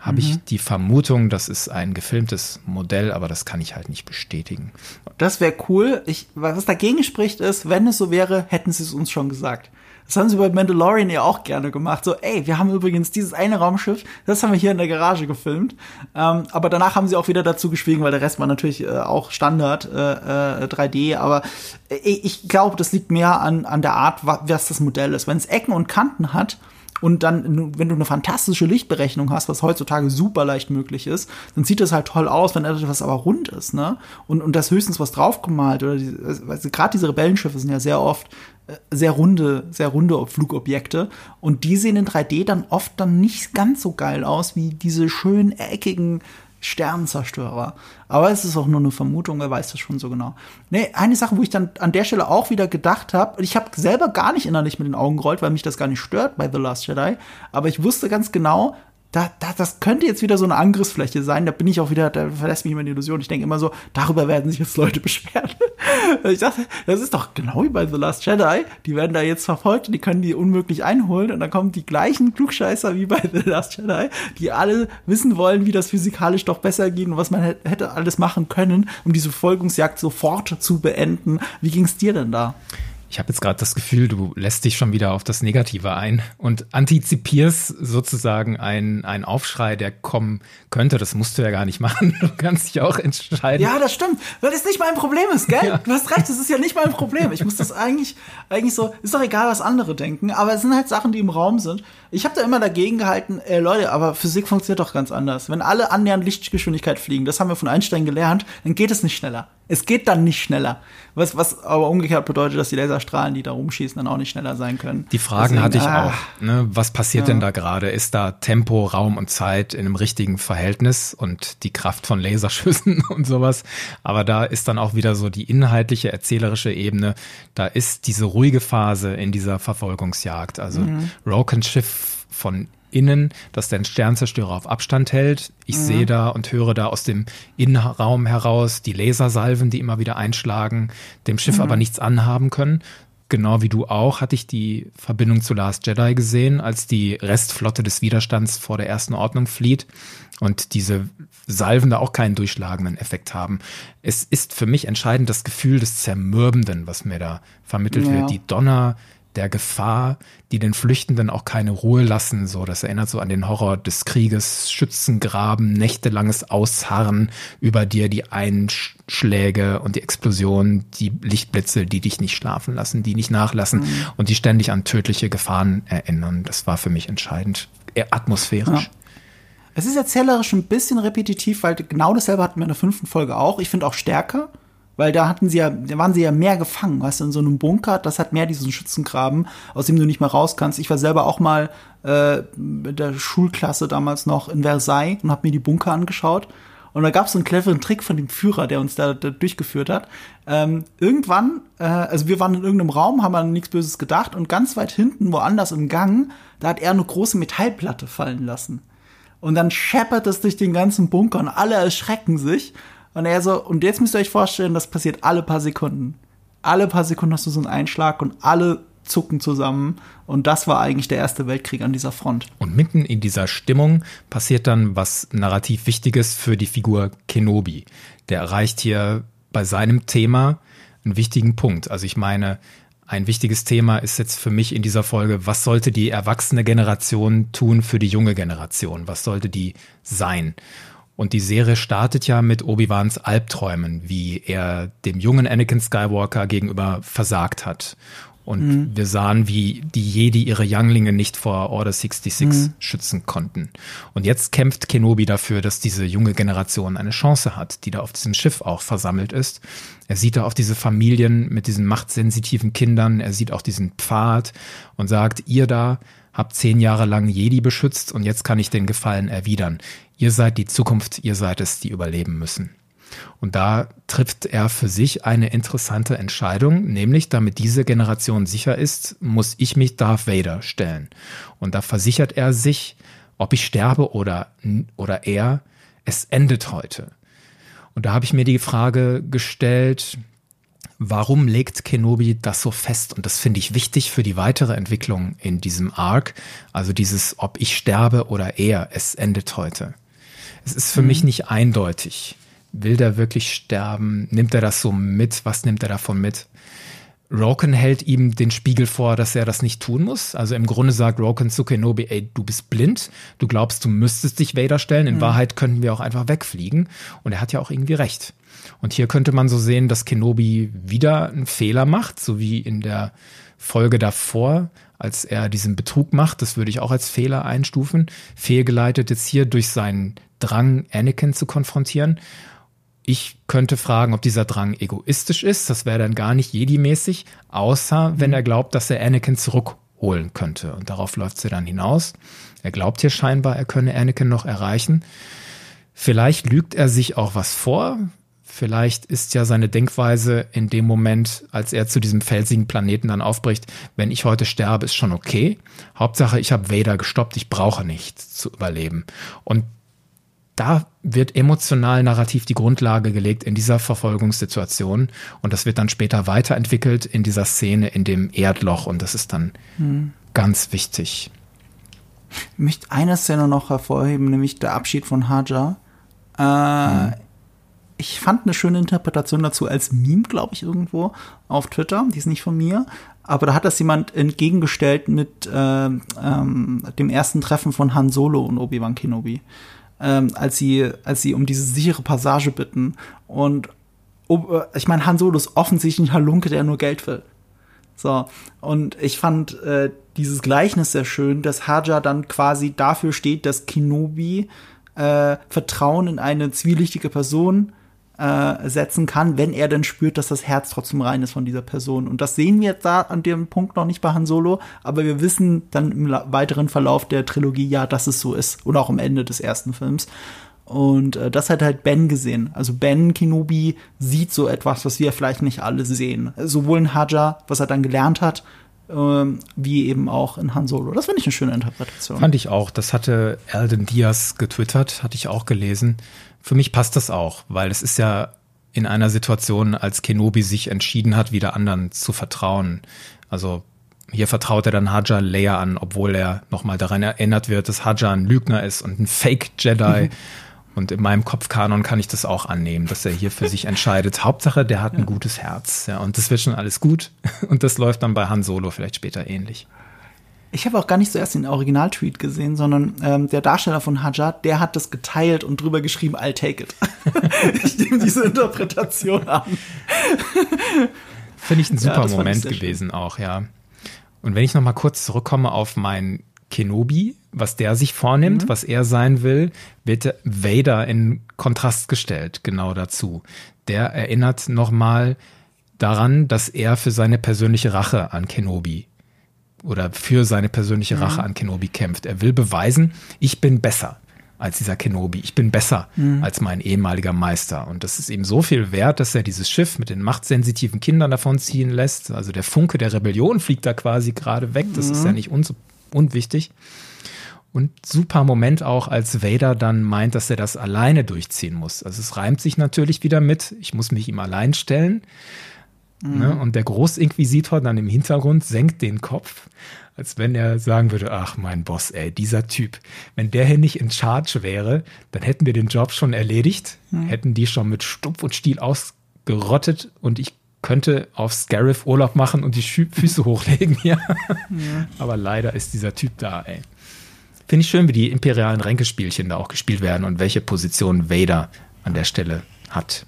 habe mhm. ich die Vermutung, das ist ein gefilmtes Modell, aber das kann ich halt nicht bestätigen. Das wäre cool. Ich, was dagegen spricht, ist, wenn es so wäre, hätten sie es uns schon gesagt. Das haben sie bei Mandalorian ja auch gerne gemacht. So, ey, wir haben übrigens dieses eine Raumschiff, das haben wir hier in der Garage gefilmt. Ähm, aber danach haben sie auch wieder dazu geschwiegen, weil der Rest war natürlich äh, auch Standard äh, äh, 3D. Aber äh, ich glaube, das liegt mehr an, an der Art, was das Modell ist. Wenn es Ecken und Kanten hat, und dann, wenn du eine fantastische Lichtberechnung hast, was heutzutage super leicht möglich ist, dann sieht das halt toll aus, wenn etwas aber rund ist, ne? Und, und das höchstens was draufgemalt oder also gerade diese Rebellenschiffe sind ja sehr oft äh, sehr runde, sehr runde Flugobjekte und die sehen in 3D dann oft dann nicht ganz so geil aus wie diese schönen eckigen Sternenzerstörer. Aber es ist auch nur eine Vermutung, wer weiß das schon so genau. Nee, eine Sache, wo ich dann an der Stelle auch wieder gedacht habe, ich habe selber gar nicht innerlich mit den Augen gerollt, weil mich das gar nicht stört bei The Last Jedi, aber ich wusste ganz genau, da, da, das könnte jetzt wieder so eine Angriffsfläche sein. Da bin ich auch wieder, da verlässt mich immer die Illusion. Ich denke immer so, darüber werden sich jetzt Leute beschweren. ich dachte, das ist doch genau wie bei The Last Jedi. Die werden da jetzt verfolgt und die können die unmöglich einholen. Und dann kommen die gleichen Klugscheißer wie bei The Last Jedi, die alle wissen wollen, wie das physikalisch doch besser geht und was man hätte alles machen können, um diese Verfolgungsjagd sofort zu beenden. Wie ging es dir denn da? Ich habe jetzt gerade das Gefühl, du lässt dich schon wieder auf das Negative ein und antizipierst sozusagen einen, einen Aufschrei, der kommen könnte. Das musst du ja gar nicht machen. Du kannst dich auch entscheiden. Ja, das stimmt. Weil das nicht mein Problem ist, gell? Ja. Du hast recht, das ist ja nicht mein Problem. Ich muss das eigentlich, eigentlich so, ist doch egal, was andere denken, aber es sind halt Sachen, die im Raum sind. Ich habe da immer dagegen gehalten, äh, Leute, aber Physik funktioniert doch ganz anders. Wenn alle annähernd Lichtgeschwindigkeit fliegen, das haben wir von Einstein gelernt, dann geht es nicht schneller. Es geht dann nicht schneller. Was, was aber umgekehrt bedeutet, dass die Laserstrahlen, die da rumschießen, dann auch nicht schneller sein können. Die Fragen Deswegen, hatte ich ah, auch. Ne? Was passiert ja. denn da gerade? Ist da Tempo, Raum und Zeit in einem richtigen Verhältnis und die Kraft von Laserschüssen und sowas? Aber da ist dann auch wieder so die inhaltliche, erzählerische Ebene. Da ist diese ruhige Phase in dieser Verfolgungsjagd. Also mhm. Rokens Schiff von innen, dass der Sternzerstörer auf Abstand hält. Ich mhm. sehe da und höre da aus dem Innenraum heraus die Lasersalven, die immer wieder einschlagen, dem Schiff mhm. aber nichts anhaben können. Genau wie du auch hatte ich die Verbindung zu Last Jedi gesehen, als die Restflotte des Widerstands vor der ersten Ordnung flieht und diese Salven da auch keinen durchschlagenden Effekt haben. Es ist für mich entscheidend das Gefühl des Zermürbenden, was mir da vermittelt ja. wird. Die Donner, der Gefahr, die den Flüchtenden auch keine Ruhe lassen. So, das erinnert so an den Horror des Krieges, Schützengraben, nächtelanges Ausharren über dir, die Einschläge und die Explosionen, die Lichtblitze, die dich nicht schlafen lassen, die nicht nachlassen mhm. und die ständig an tödliche Gefahren erinnern. Das war für mich entscheidend, eher atmosphärisch. Ja. Es ist erzählerisch ein bisschen repetitiv, weil genau dasselbe hatten wir in der fünften Folge auch. Ich finde auch stärker. Weil da hatten sie ja, da waren sie ja mehr gefangen, weißt du, in so einem Bunker, das hat mehr diesen Schützengraben, aus dem du nicht mehr raus kannst. Ich war selber auch mal äh, mit der Schulklasse damals noch in Versailles und habe mir die Bunker angeschaut. Und da gab es so einen cleveren Trick von dem Führer, der uns da, da durchgeführt hat. Ähm, irgendwann, äh, also wir waren in irgendeinem Raum, haben an nichts Böses gedacht und ganz weit hinten, woanders im Gang, da hat er eine große Metallplatte fallen lassen. Und dann scheppert es durch den ganzen Bunker und alle erschrecken sich. Und er so, und jetzt müsst ihr euch vorstellen, das passiert alle paar Sekunden. Alle paar Sekunden hast du so einen Einschlag und alle zucken zusammen. Und das war eigentlich der Erste Weltkrieg an dieser Front. Und mitten in dieser Stimmung passiert dann was narrativ Wichtiges für die Figur Kenobi. Der erreicht hier bei seinem Thema einen wichtigen Punkt. Also ich meine, ein wichtiges Thema ist jetzt für mich in dieser Folge, was sollte die erwachsene Generation tun für die junge Generation? Was sollte die sein? Und die Serie startet ja mit Obi-Wans Albträumen, wie er dem jungen Anakin Skywalker gegenüber versagt hat. Und mhm. wir sahen, wie die Jedi ihre Younglinge nicht vor Order 66 mhm. schützen konnten. Und jetzt kämpft Kenobi dafür, dass diese junge Generation eine Chance hat, die da auf diesem Schiff auch versammelt ist. Er sieht da auf diese Familien mit diesen machtsensitiven Kindern, er sieht auch diesen Pfad und sagt, ihr da habt zehn Jahre lang Jedi beschützt und jetzt kann ich den Gefallen erwidern. Ihr seid die Zukunft, ihr seid es, die überleben müssen. Und da trifft er für sich eine interessante Entscheidung, nämlich damit diese Generation sicher ist, muss ich mich Darth Vader stellen. Und da versichert er sich, ob ich sterbe oder, oder er, es endet heute. Und da habe ich mir die Frage gestellt, warum legt Kenobi das so fest? Und das finde ich wichtig für die weitere Entwicklung in diesem Arc. Also dieses, ob ich sterbe oder er, es endet heute. Es ist für mhm. mich nicht eindeutig. Will der wirklich sterben? Nimmt er das so mit? Was nimmt er davon mit? Roken hält ihm den Spiegel vor, dass er das nicht tun muss. Also im Grunde sagt Roken zu Kenobi, ey, du bist blind, du glaubst, du müsstest dich Vader stellen. In mhm. Wahrheit könnten wir auch einfach wegfliegen. Und er hat ja auch irgendwie recht. Und hier könnte man so sehen, dass Kenobi wieder einen Fehler macht, so wie in der Folge davor, als er diesen Betrug macht. Das würde ich auch als Fehler einstufen. Fehlgeleitet jetzt hier durch seinen Drang, Anakin zu konfrontieren. Ich könnte fragen, ob dieser Drang egoistisch ist. Das wäre dann gar nicht Jedi-mäßig, außer wenn er glaubt, dass er Anakin zurückholen könnte. Und darauf läuft sie dann hinaus. Er glaubt hier scheinbar, er könne Anakin noch erreichen. Vielleicht lügt er sich auch was vor. Vielleicht ist ja seine Denkweise in dem Moment, als er zu diesem felsigen Planeten dann aufbricht, wenn ich heute sterbe, ist schon okay. Hauptsache, ich habe Vader gestoppt, ich brauche nichts zu überleben. Und da wird emotional narrativ die Grundlage gelegt in dieser Verfolgungssituation und das wird dann später weiterentwickelt in dieser Szene in dem Erdloch und das ist dann hm. ganz wichtig. Ich möchte eine Szene noch hervorheben, nämlich der Abschied von Haja. Äh, hm. Ich fand eine schöne Interpretation dazu als Meme, glaube ich, irgendwo auf Twitter. Die ist nicht von mir. Aber da hat das jemand entgegengestellt mit äh, ähm, dem ersten Treffen von Han Solo und Obi-Wan Kenobi ähm, als sie, als sie um diese sichere Passage bitten. Und äh, ich meine, Han Solo ist offensichtlich ein Halunke, der nur Geld will. So, und ich fand äh, dieses Gleichnis sehr schön, dass Haja dann quasi dafür steht, dass Kenobi äh, Vertrauen in eine zwielichtige Person äh, setzen kann, wenn er dann spürt, dass das Herz trotzdem rein ist von dieser Person. Und das sehen wir jetzt da an dem Punkt noch nicht bei Han Solo, aber wir wissen dann im weiteren Verlauf der Trilogie ja, dass es so ist. Und auch am Ende des ersten Films. Und äh, das hat halt Ben gesehen. Also Ben Kenobi sieht so etwas, was wir vielleicht nicht alle sehen. Sowohl in Haja, was er dann gelernt hat, ähm, wie eben auch in Han Solo. Das finde ich eine schöne Interpretation. Fand ich auch. Das hatte Alden Diaz getwittert, hatte ich auch gelesen. Für mich passt das auch, weil es ist ja in einer Situation, als Kenobi sich entschieden hat, wieder anderen zu vertrauen. Also hier vertraut er dann Haja Leia an, obwohl er nochmal daran erinnert wird, dass Haja ein Lügner ist und ein Fake Jedi. Mhm. Und in meinem Kopfkanon kann ich das auch annehmen, dass er hier für sich entscheidet. Hauptsache, der hat ein gutes Herz. Ja, und das wird schon alles gut. Und das läuft dann bei Han Solo vielleicht später ähnlich. Ich habe auch gar nicht zuerst den Original-Tweet gesehen, sondern ähm, der Darsteller von Hajat, der hat das geteilt und drüber geschrieben, I'll take it. ich nehme diese Interpretation an. Finde ich ein super ja, Moment gewesen schön. auch, ja. Und wenn ich noch mal kurz zurückkomme auf meinen Kenobi, was der sich vornimmt, mhm. was er sein will, wird Vader in Kontrast gestellt, genau dazu. Der erinnert noch mal daran, dass er für seine persönliche Rache an Kenobi oder für seine persönliche mhm. Rache an Kenobi kämpft. Er will beweisen, ich bin besser als dieser Kenobi. Ich bin besser mhm. als mein ehemaliger Meister. Und das ist ihm so viel wert, dass er dieses Schiff mit den machtsensitiven Kindern davon ziehen lässt. Also der Funke der Rebellion fliegt da quasi gerade weg. Das mhm. ist ja nicht un unwichtig. Und super Moment auch, als Vader dann meint, dass er das alleine durchziehen muss. Also es reimt sich natürlich wieder mit, ich muss mich ihm allein stellen. Mhm. Ne? Und der Großinquisitor dann im Hintergrund senkt den Kopf, als wenn er sagen würde, ach mein Boss, ey, dieser Typ, wenn der hier nicht in Charge wäre, dann hätten wir den Job schon erledigt, mhm. hätten die schon mit Stumpf und Stiel ausgerottet und ich könnte auf Scarif Urlaub machen und die Füße hochlegen hier. Ja. Aber leider ist dieser Typ da, ey. Finde ich schön, wie die imperialen Ränkespielchen da auch gespielt werden und welche Position Vader an der Stelle hat.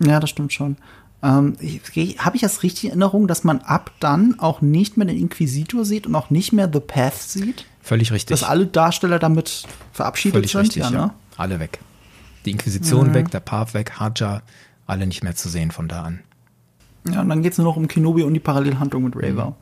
Ja, das stimmt schon. Ähm, Habe ich das richtig in Erinnerung, dass man ab dann auch nicht mehr den Inquisitor sieht und auch nicht mehr The Path sieht? Völlig richtig. Dass alle Darsteller damit verabschiedet Völlig sind? Richtig, ja, ne? ja. Alle weg. Die Inquisition mhm. weg, der Path weg, Haja, alle nicht mehr zu sehen von da an. Ja, und dann geht es nur noch um Kenobi und die Parallelhandlung mit Raver. Mhm.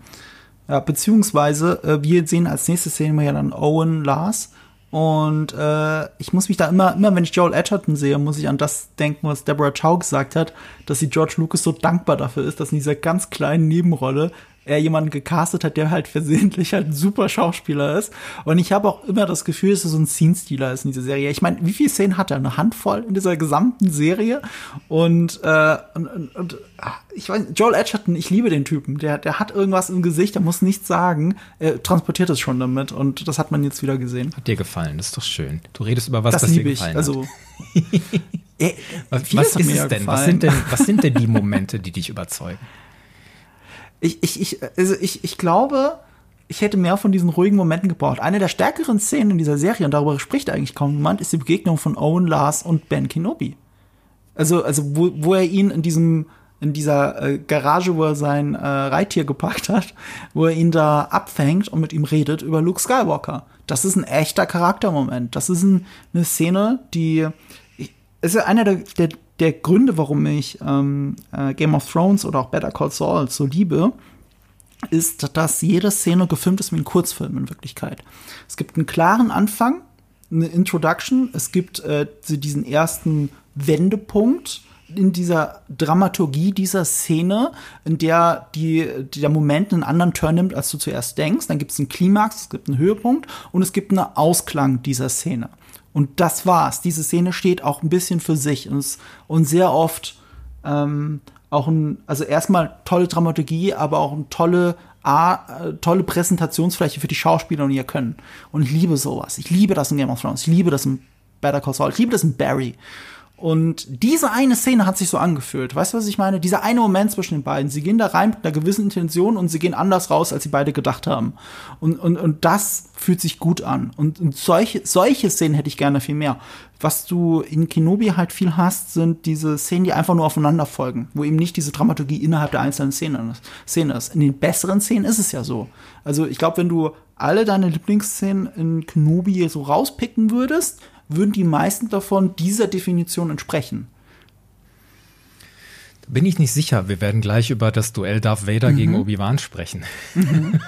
Ja, beziehungsweise, äh, wir sehen als nächstes sehen wir ja dann Owen Lars. Und äh, ich muss mich da immer, immer wenn ich Joel Edgerton sehe, muss ich an das denken, was Deborah Chow gesagt hat, dass sie George Lucas so dankbar dafür ist, dass in dieser ganz kleinen Nebenrolle er jemanden gecastet hat, der halt versehentlich halt ein super Schauspieler ist. Und ich habe auch immer das Gefühl, dass er so ein Scene-Stealer ist in dieser Serie. Ich meine, wie viele Szenen hat er? Eine Handvoll in dieser gesamten Serie. Und, äh, und, und, ah, ich weiß, Joel Edgerton, ich liebe den Typen. Der, der hat irgendwas im Gesicht, der muss nichts sagen. Er transportiert es schon damit. Und das hat man jetzt wieder gesehen. Hat dir gefallen, das ist doch schön. Du redest über was, das was dir gefallen ich. Also, äh, was, was ist es denn? Was sind denn? Was sind denn die Momente, die dich überzeugen? Ich, ich, ich, also ich, ich glaube, ich hätte mehr von diesen ruhigen Momenten gebraucht. Eine der stärkeren Szenen in dieser Serie, und darüber spricht eigentlich kaum jemand, ist die Begegnung von Owen Lars und Ben Kenobi. Also, also wo, wo er ihn in diesem in dieser äh, Garage, wo er sein äh, Reittier geparkt hat, wo er ihn da abfängt und mit ihm redet über Luke Skywalker. Das ist ein echter Charaktermoment. Das ist ein, eine Szene, die ist ja einer der, der, der Gründe, warum ich ähm, äh, Game of Thrones oder auch Better Call Saul so liebe, ist, dass jede Szene gefilmt ist wie ein Kurzfilm in Wirklichkeit. Es gibt einen klaren Anfang, eine Introduction, es gibt äh, diesen ersten Wendepunkt in dieser Dramaturgie dieser Szene, in der die, der Moment einen anderen Turn nimmt, als du zuerst denkst. Dann gibt es einen Klimax, es gibt einen Höhepunkt und es gibt einen Ausklang dieser Szene. Und das war's. Diese Szene steht auch ein bisschen für sich und, es, und sehr oft ähm, auch ein, also erstmal tolle Dramaturgie, aber auch eine tolle, A, äh, tolle Präsentationsfläche für die Schauspieler und ihr Können. Und ich liebe sowas. Ich liebe das in Game of Thrones. Ich liebe das in Better Call Saul. Ich liebe das in Barry. Und diese eine Szene hat sich so angefühlt. Weißt du, was ich meine? Dieser eine Moment zwischen den beiden. Sie gehen da rein mit einer gewissen Intention und sie gehen anders raus, als sie beide gedacht haben. Und, und, und das fühlt sich gut an. Und, und solche, solche Szenen hätte ich gerne viel mehr. Was du in Kenobi halt viel hast, sind diese Szenen, die einfach nur aufeinander folgen, wo eben nicht diese Dramaturgie innerhalb der einzelnen Szenen. Szene ist. In den besseren Szenen ist es ja so. Also ich glaube, wenn du alle deine Lieblingsszenen in Kenobi so rauspicken würdest, würden die meisten davon dieser Definition entsprechen. Bin ich nicht sicher. Wir werden gleich über das Duell Darth Vader mhm. gegen Obi-Wan sprechen. Mhm.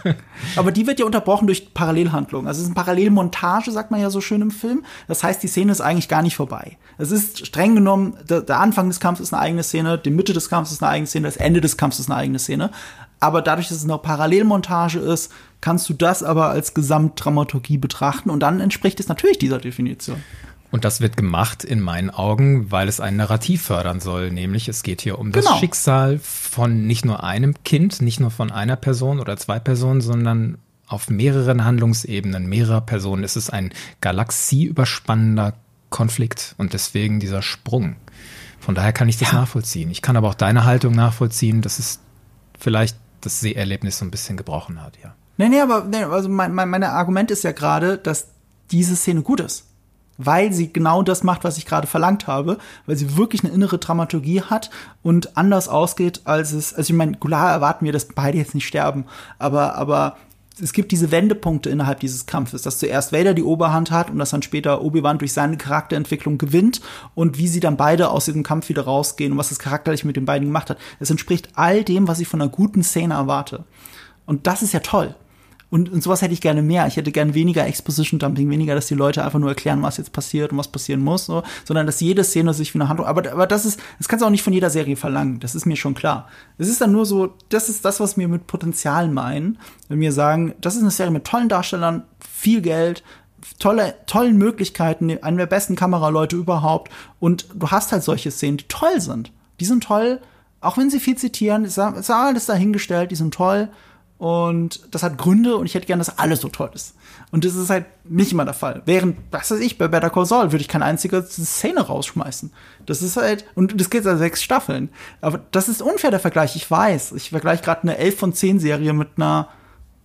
Aber die wird ja unterbrochen durch Parallelhandlungen. Also es ist eine Parallelmontage, sagt man ja so schön im Film. Das heißt, die Szene ist eigentlich gar nicht vorbei. Es ist streng genommen, der, der Anfang des Kampfes ist eine eigene Szene, die Mitte des Kampfes ist eine eigene Szene, das Ende des Kampfes ist eine eigene Szene. Aber dadurch, dass es eine Parallelmontage ist, kannst du das aber als Gesamtdramaturgie betrachten und dann entspricht es natürlich dieser Definition. Und das wird gemacht in meinen Augen, weil es ein Narrativ fördern soll, nämlich es geht hier um das genau. Schicksal von nicht nur einem Kind, nicht nur von einer Person oder zwei Personen, sondern auf mehreren Handlungsebenen, mehrerer Personen. Es ist ein galaxieüberspannender Konflikt und deswegen dieser Sprung. Von daher kann ich das ja. nachvollziehen. Ich kann aber auch deine Haltung nachvollziehen, dass es vielleicht das Seherlebnis so ein bisschen gebrochen hat, ja. Nee, nee, aber nee, also mein, mein, mein Argument ist ja gerade, dass diese Szene gut ist weil sie genau das macht, was ich gerade verlangt habe, weil sie wirklich eine innere Dramaturgie hat und anders ausgeht, als es, also ich meine, klar erwarten wir, dass beide jetzt nicht sterben, aber, aber es gibt diese Wendepunkte innerhalb dieses Kampfes, dass zuerst Vader die Oberhand hat und dass dann später Obi-Wan durch seine Charakterentwicklung gewinnt und wie sie dann beide aus diesem Kampf wieder rausgehen und was das charakterlich mit den beiden gemacht hat. Es entspricht all dem, was ich von einer guten Szene erwarte. Und das ist ja toll. Und, und sowas hätte ich gerne mehr. Ich hätte gerne weniger Exposition Dumping, weniger, dass die Leute einfach nur erklären, was jetzt passiert und was passieren muss, so, sondern dass jede Szene sich wie eine Handlung. Aber, aber das ist, das kannst du auch nicht von jeder Serie verlangen. Das ist mir schon klar. Es ist dann nur so, das ist das, was wir mit Potenzial meinen. Wenn wir sagen, das ist eine Serie mit tollen Darstellern, viel Geld, tolle, tollen Möglichkeiten, eine der besten Kameraleute überhaupt. Und du hast halt solche Szenen, die toll sind. Die sind toll, auch wenn sie viel zitieren, ist alles dahingestellt, die sind toll. Und das hat Gründe und ich hätte gern, dass alles so toll ist. Und das ist halt nicht immer der Fall. Während, was weiß ich, bei Better Call Saul würde ich keine einzige Szene rausschmeißen. Das ist halt, und das geht seit sechs Staffeln. Aber das ist unfair, der Vergleich, ich weiß. Ich vergleiche gerade eine 11 von 10 Serie mit einer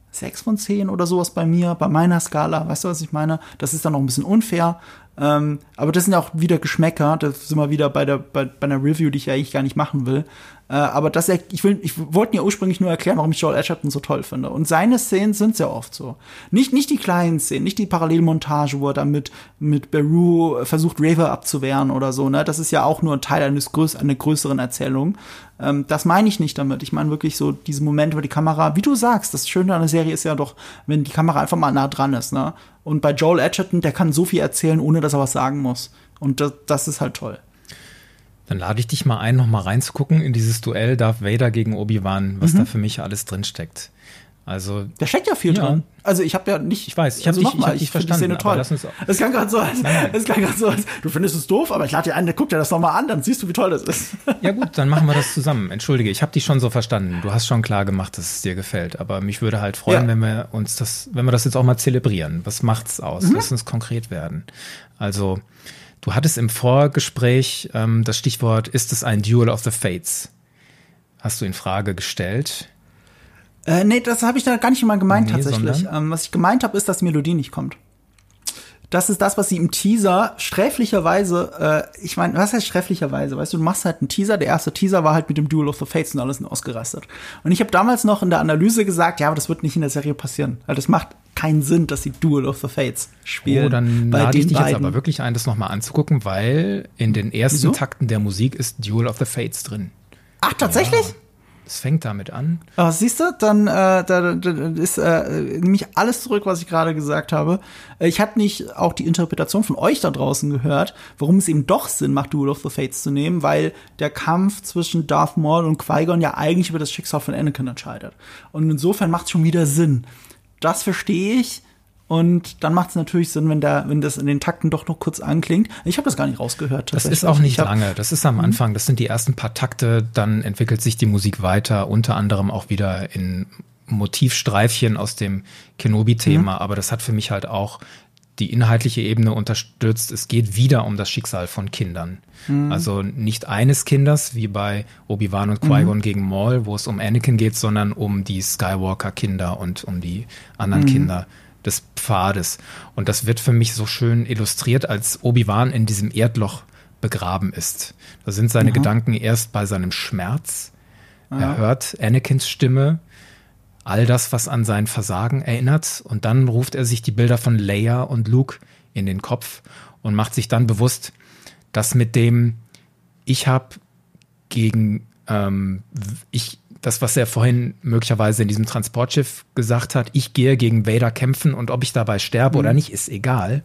6 von 10 oder sowas bei mir, bei meiner Skala. Weißt du, was ich meine? Das ist dann noch ein bisschen unfair. Ähm, aber das sind ja auch wieder Geschmäcker. Das sind wir wieder bei der bei, bei einer Review, die ich ja eigentlich gar nicht machen will. Äh, aber das, ich ich wollte ja ursprünglich nur erklären, warum ich Joel Edgerton so toll finde. Und seine Szenen sind sehr oft so. Nicht, nicht die kleinen Szenen, nicht die Parallelmontage, wo er dann mit, mit Beru versucht, Raver abzuwehren oder so, ne. Das ist ja auch nur ein Teil eines größ einer größeren Erzählung. Ähm, das meine ich nicht damit. Ich meine wirklich so diese Momente, wo die Kamera, wie du sagst, das Schöne an der Serie ist ja doch, wenn die Kamera einfach mal nah dran ist, ne. Und bei Joel Edgerton, der kann so viel erzählen, ohne dass er was sagen muss. Und das, das ist halt toll. Dann lade ich dich mal ein, noch mal reinzugucken in dieses Duell Darth Vader gegen Obi-Wan, was mhm. da für mich alles drinsteckt. Also da steckt ja viel ja. drin. Also ich habe ja nicht. Ich weiß, ich habe also dich, ich hab dich verstanden. Die toll. Es klang gerade so, als, es klang gerade so, als du findest es doof, aber ich lade dir ein, guck dir das noch mal an, dann siehst du, wie toll das ist. Ja gut, dann machen wir das zusammen. Entschuldige, ich habe dich schon so verstanden. Du hast schon klar gemacht, dass es dir gefällt. Aber mich würde halt freuen, ja. wenn wir uns das, wenn wir das jetzt auch mal zelebrieren. Was macht's aus? Mhm. Lass uns konkret werden. Also Du hattest im Vorgespräch ähm, das Stichwort, ist es ein Duel of the Fates? Hast du in Frage gestellt? Äh, nee, das habe ich da gar nicht mal gemeint nee, tatsächlich. Ähm, was ich gemeint habe, ist, dass die Melodie nicht kommt. Das ist das, was sie im Teaser sträflicherweise, äh, ich meine, was heißt sträflicherweise? Weißt du, du machst halt einen Teaser, der erste Teaser war halt mit dem Duel of the Fates und alles ausgerastet. Und ich habe damals noch in der Analyse gesagt, ja, aber das wird nicht in der Serie passieren. Weil das macht keinen Sinn, dass sie Duel of the Fates spielen. Oh, dann lade ich dich beiden. jetzt aber wirklich ein, das nochmal anzugucken, weil in den ersten Wieso? Takten der Musik ist Duel of the Fates drin. Ach, tatsächlich? Ja. Es fängt damit an. Oh, siehst du, dann äh, da, da ist äh, nämlich alles zurück, was ich gerade gesagt habe. Ich habe nicht auch die Interpretation von euch da draußen gehört, warum es eben doch Sinn macht, Duel of the Fates zu nehmen, weil der Kampf zwischen Darth Maul und Qui-Gon ja eigentlich über das Schicksal von Anakin entscheidet. Und insofern macht es schon wieder Sinn das verstehe ich. Und dann macht es natürlich Sinn, wenn, der, wenn das in den Takten doch noch kurz anklingt. Ich habe das gar nicht rausgehört. Das ist auch nicht lange. Das ist am mhm. Anfang. Das sind die ersten paar Takte. Dann entwickelt sich die Musik weiter, unter anderem auch wieder in Motivstreifchen aus dem Kenobi-Thema. Mhm. Aber das hat für mich halt auch die inhaltliche Ebene unterstützt. Es geht wieder um das Schicksal von Kindern. Mhm. Also nicht eines Kindes, wie bei Obi-Wan und Qui-Gon mhm. gegen Maul, wo es um Anakin geht, sondern um die Skywalker-Kinder und um die anderen mhm. Kinder des Pfades. Und das wird für mich so schön illustriert, als Obi-Wan in diesem Erdloch begraben ist. Da sind seine Gedanken erst bei seinem Schmerz. Er hört Anakins Stimme, all das, was an sein Versagen erinnert. Und dann ruft er sich die Bilder von Leia und Luke in den Kopf und macht sich dann bewusst, dass mit dem ich habe gegen ähm, ich das, was er vorhin möglicherweise in diesem Transportschiff gesagt hat, ich gehe gegen Vader kämpfen und ob ich dabei sterbe mhm. oder nicht, ist egal.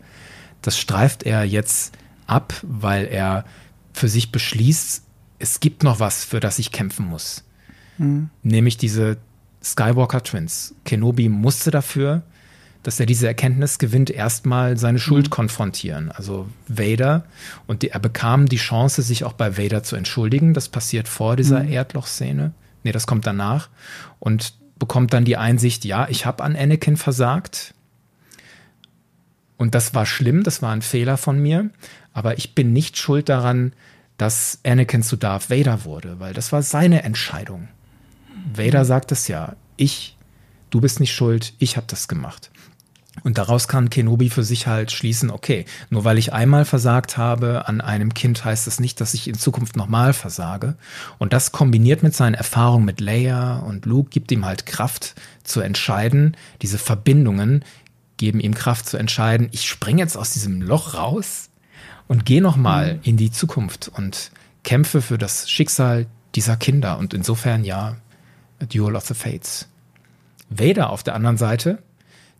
Das streift er jetzt ab, weil er für sich beschließt, es gibt noch was, für das ich kämpfen muss. Mhm. Nämlich diese Skywalker Twins. Kenobi musste dafür, dass er diese Erkenntnis gewinnt, erstmal seine Schuld mhm. konfrontieren. Also Vader. Und die, er bekam die Chance, sich auch bei Vader zu entschuldigen. Das passiert vor dieser mhm. Erdlochszene. Nee, das kommt danach. Und bekommt dann die Einsicht, ja, ich habe an Anakin versagt. Und das war schlimm, das war ein Fehler von mir. Aber ich bin nicht schuld daran, dass Anakin zu Darth Vader wurde, weil das war seine Entscheidung. Vader sagt es ja, ich, du bist nicht schuld, ich habe das gemacht. Und daraus kann Kenobi für sich halt schließen, okay, nur weil ich einmal versagt habe an einem Kind, heißt das nicht, dass ich in Zukunft nochmal versage. Und das kombiniert mit seinen Erfahrungen mit Leia und Luke gibt ihm halt Kraft zu entscheiden. Diese Verbindungen geben ihm Kraft zu entscheiden, ich springe jetzt aus diesem Loch raus und gehe nochmal mhm. in die Zukunft und kämpfe für das Schicksal dieser Kinder. Und insofern ja, A Duel of the Fates. Vader auf der anderen Seite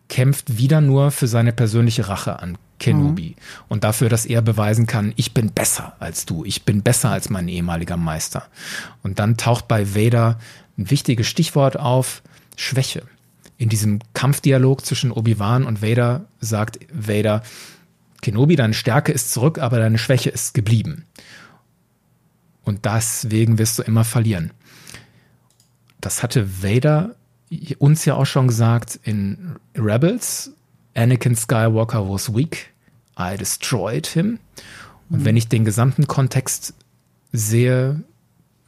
kämpft wieder nur für seine persönliche Rache an Kenobi mhm. und dafür, dass er beweisen kann, ich bin besser als du, ich bin besser als mein ehemaliger Meister. Und dann taucht bei Vader ein wichtiges Stichwort auf, Schwäche. in diesem Kampfdialog zwischen Obi-Wan und Vader sagt Vader, Kenobi, deine Stärke ist zurück, aber deine Schwäche ist geblieben. Und deswegen wirst du immer verlieren. Das hatte Vader uns ja auch schon gesagt in Rebels. Anakin Skywalker was weak. I destroyed him. Und mhm. wenn ich den gesamten Kontext sehe,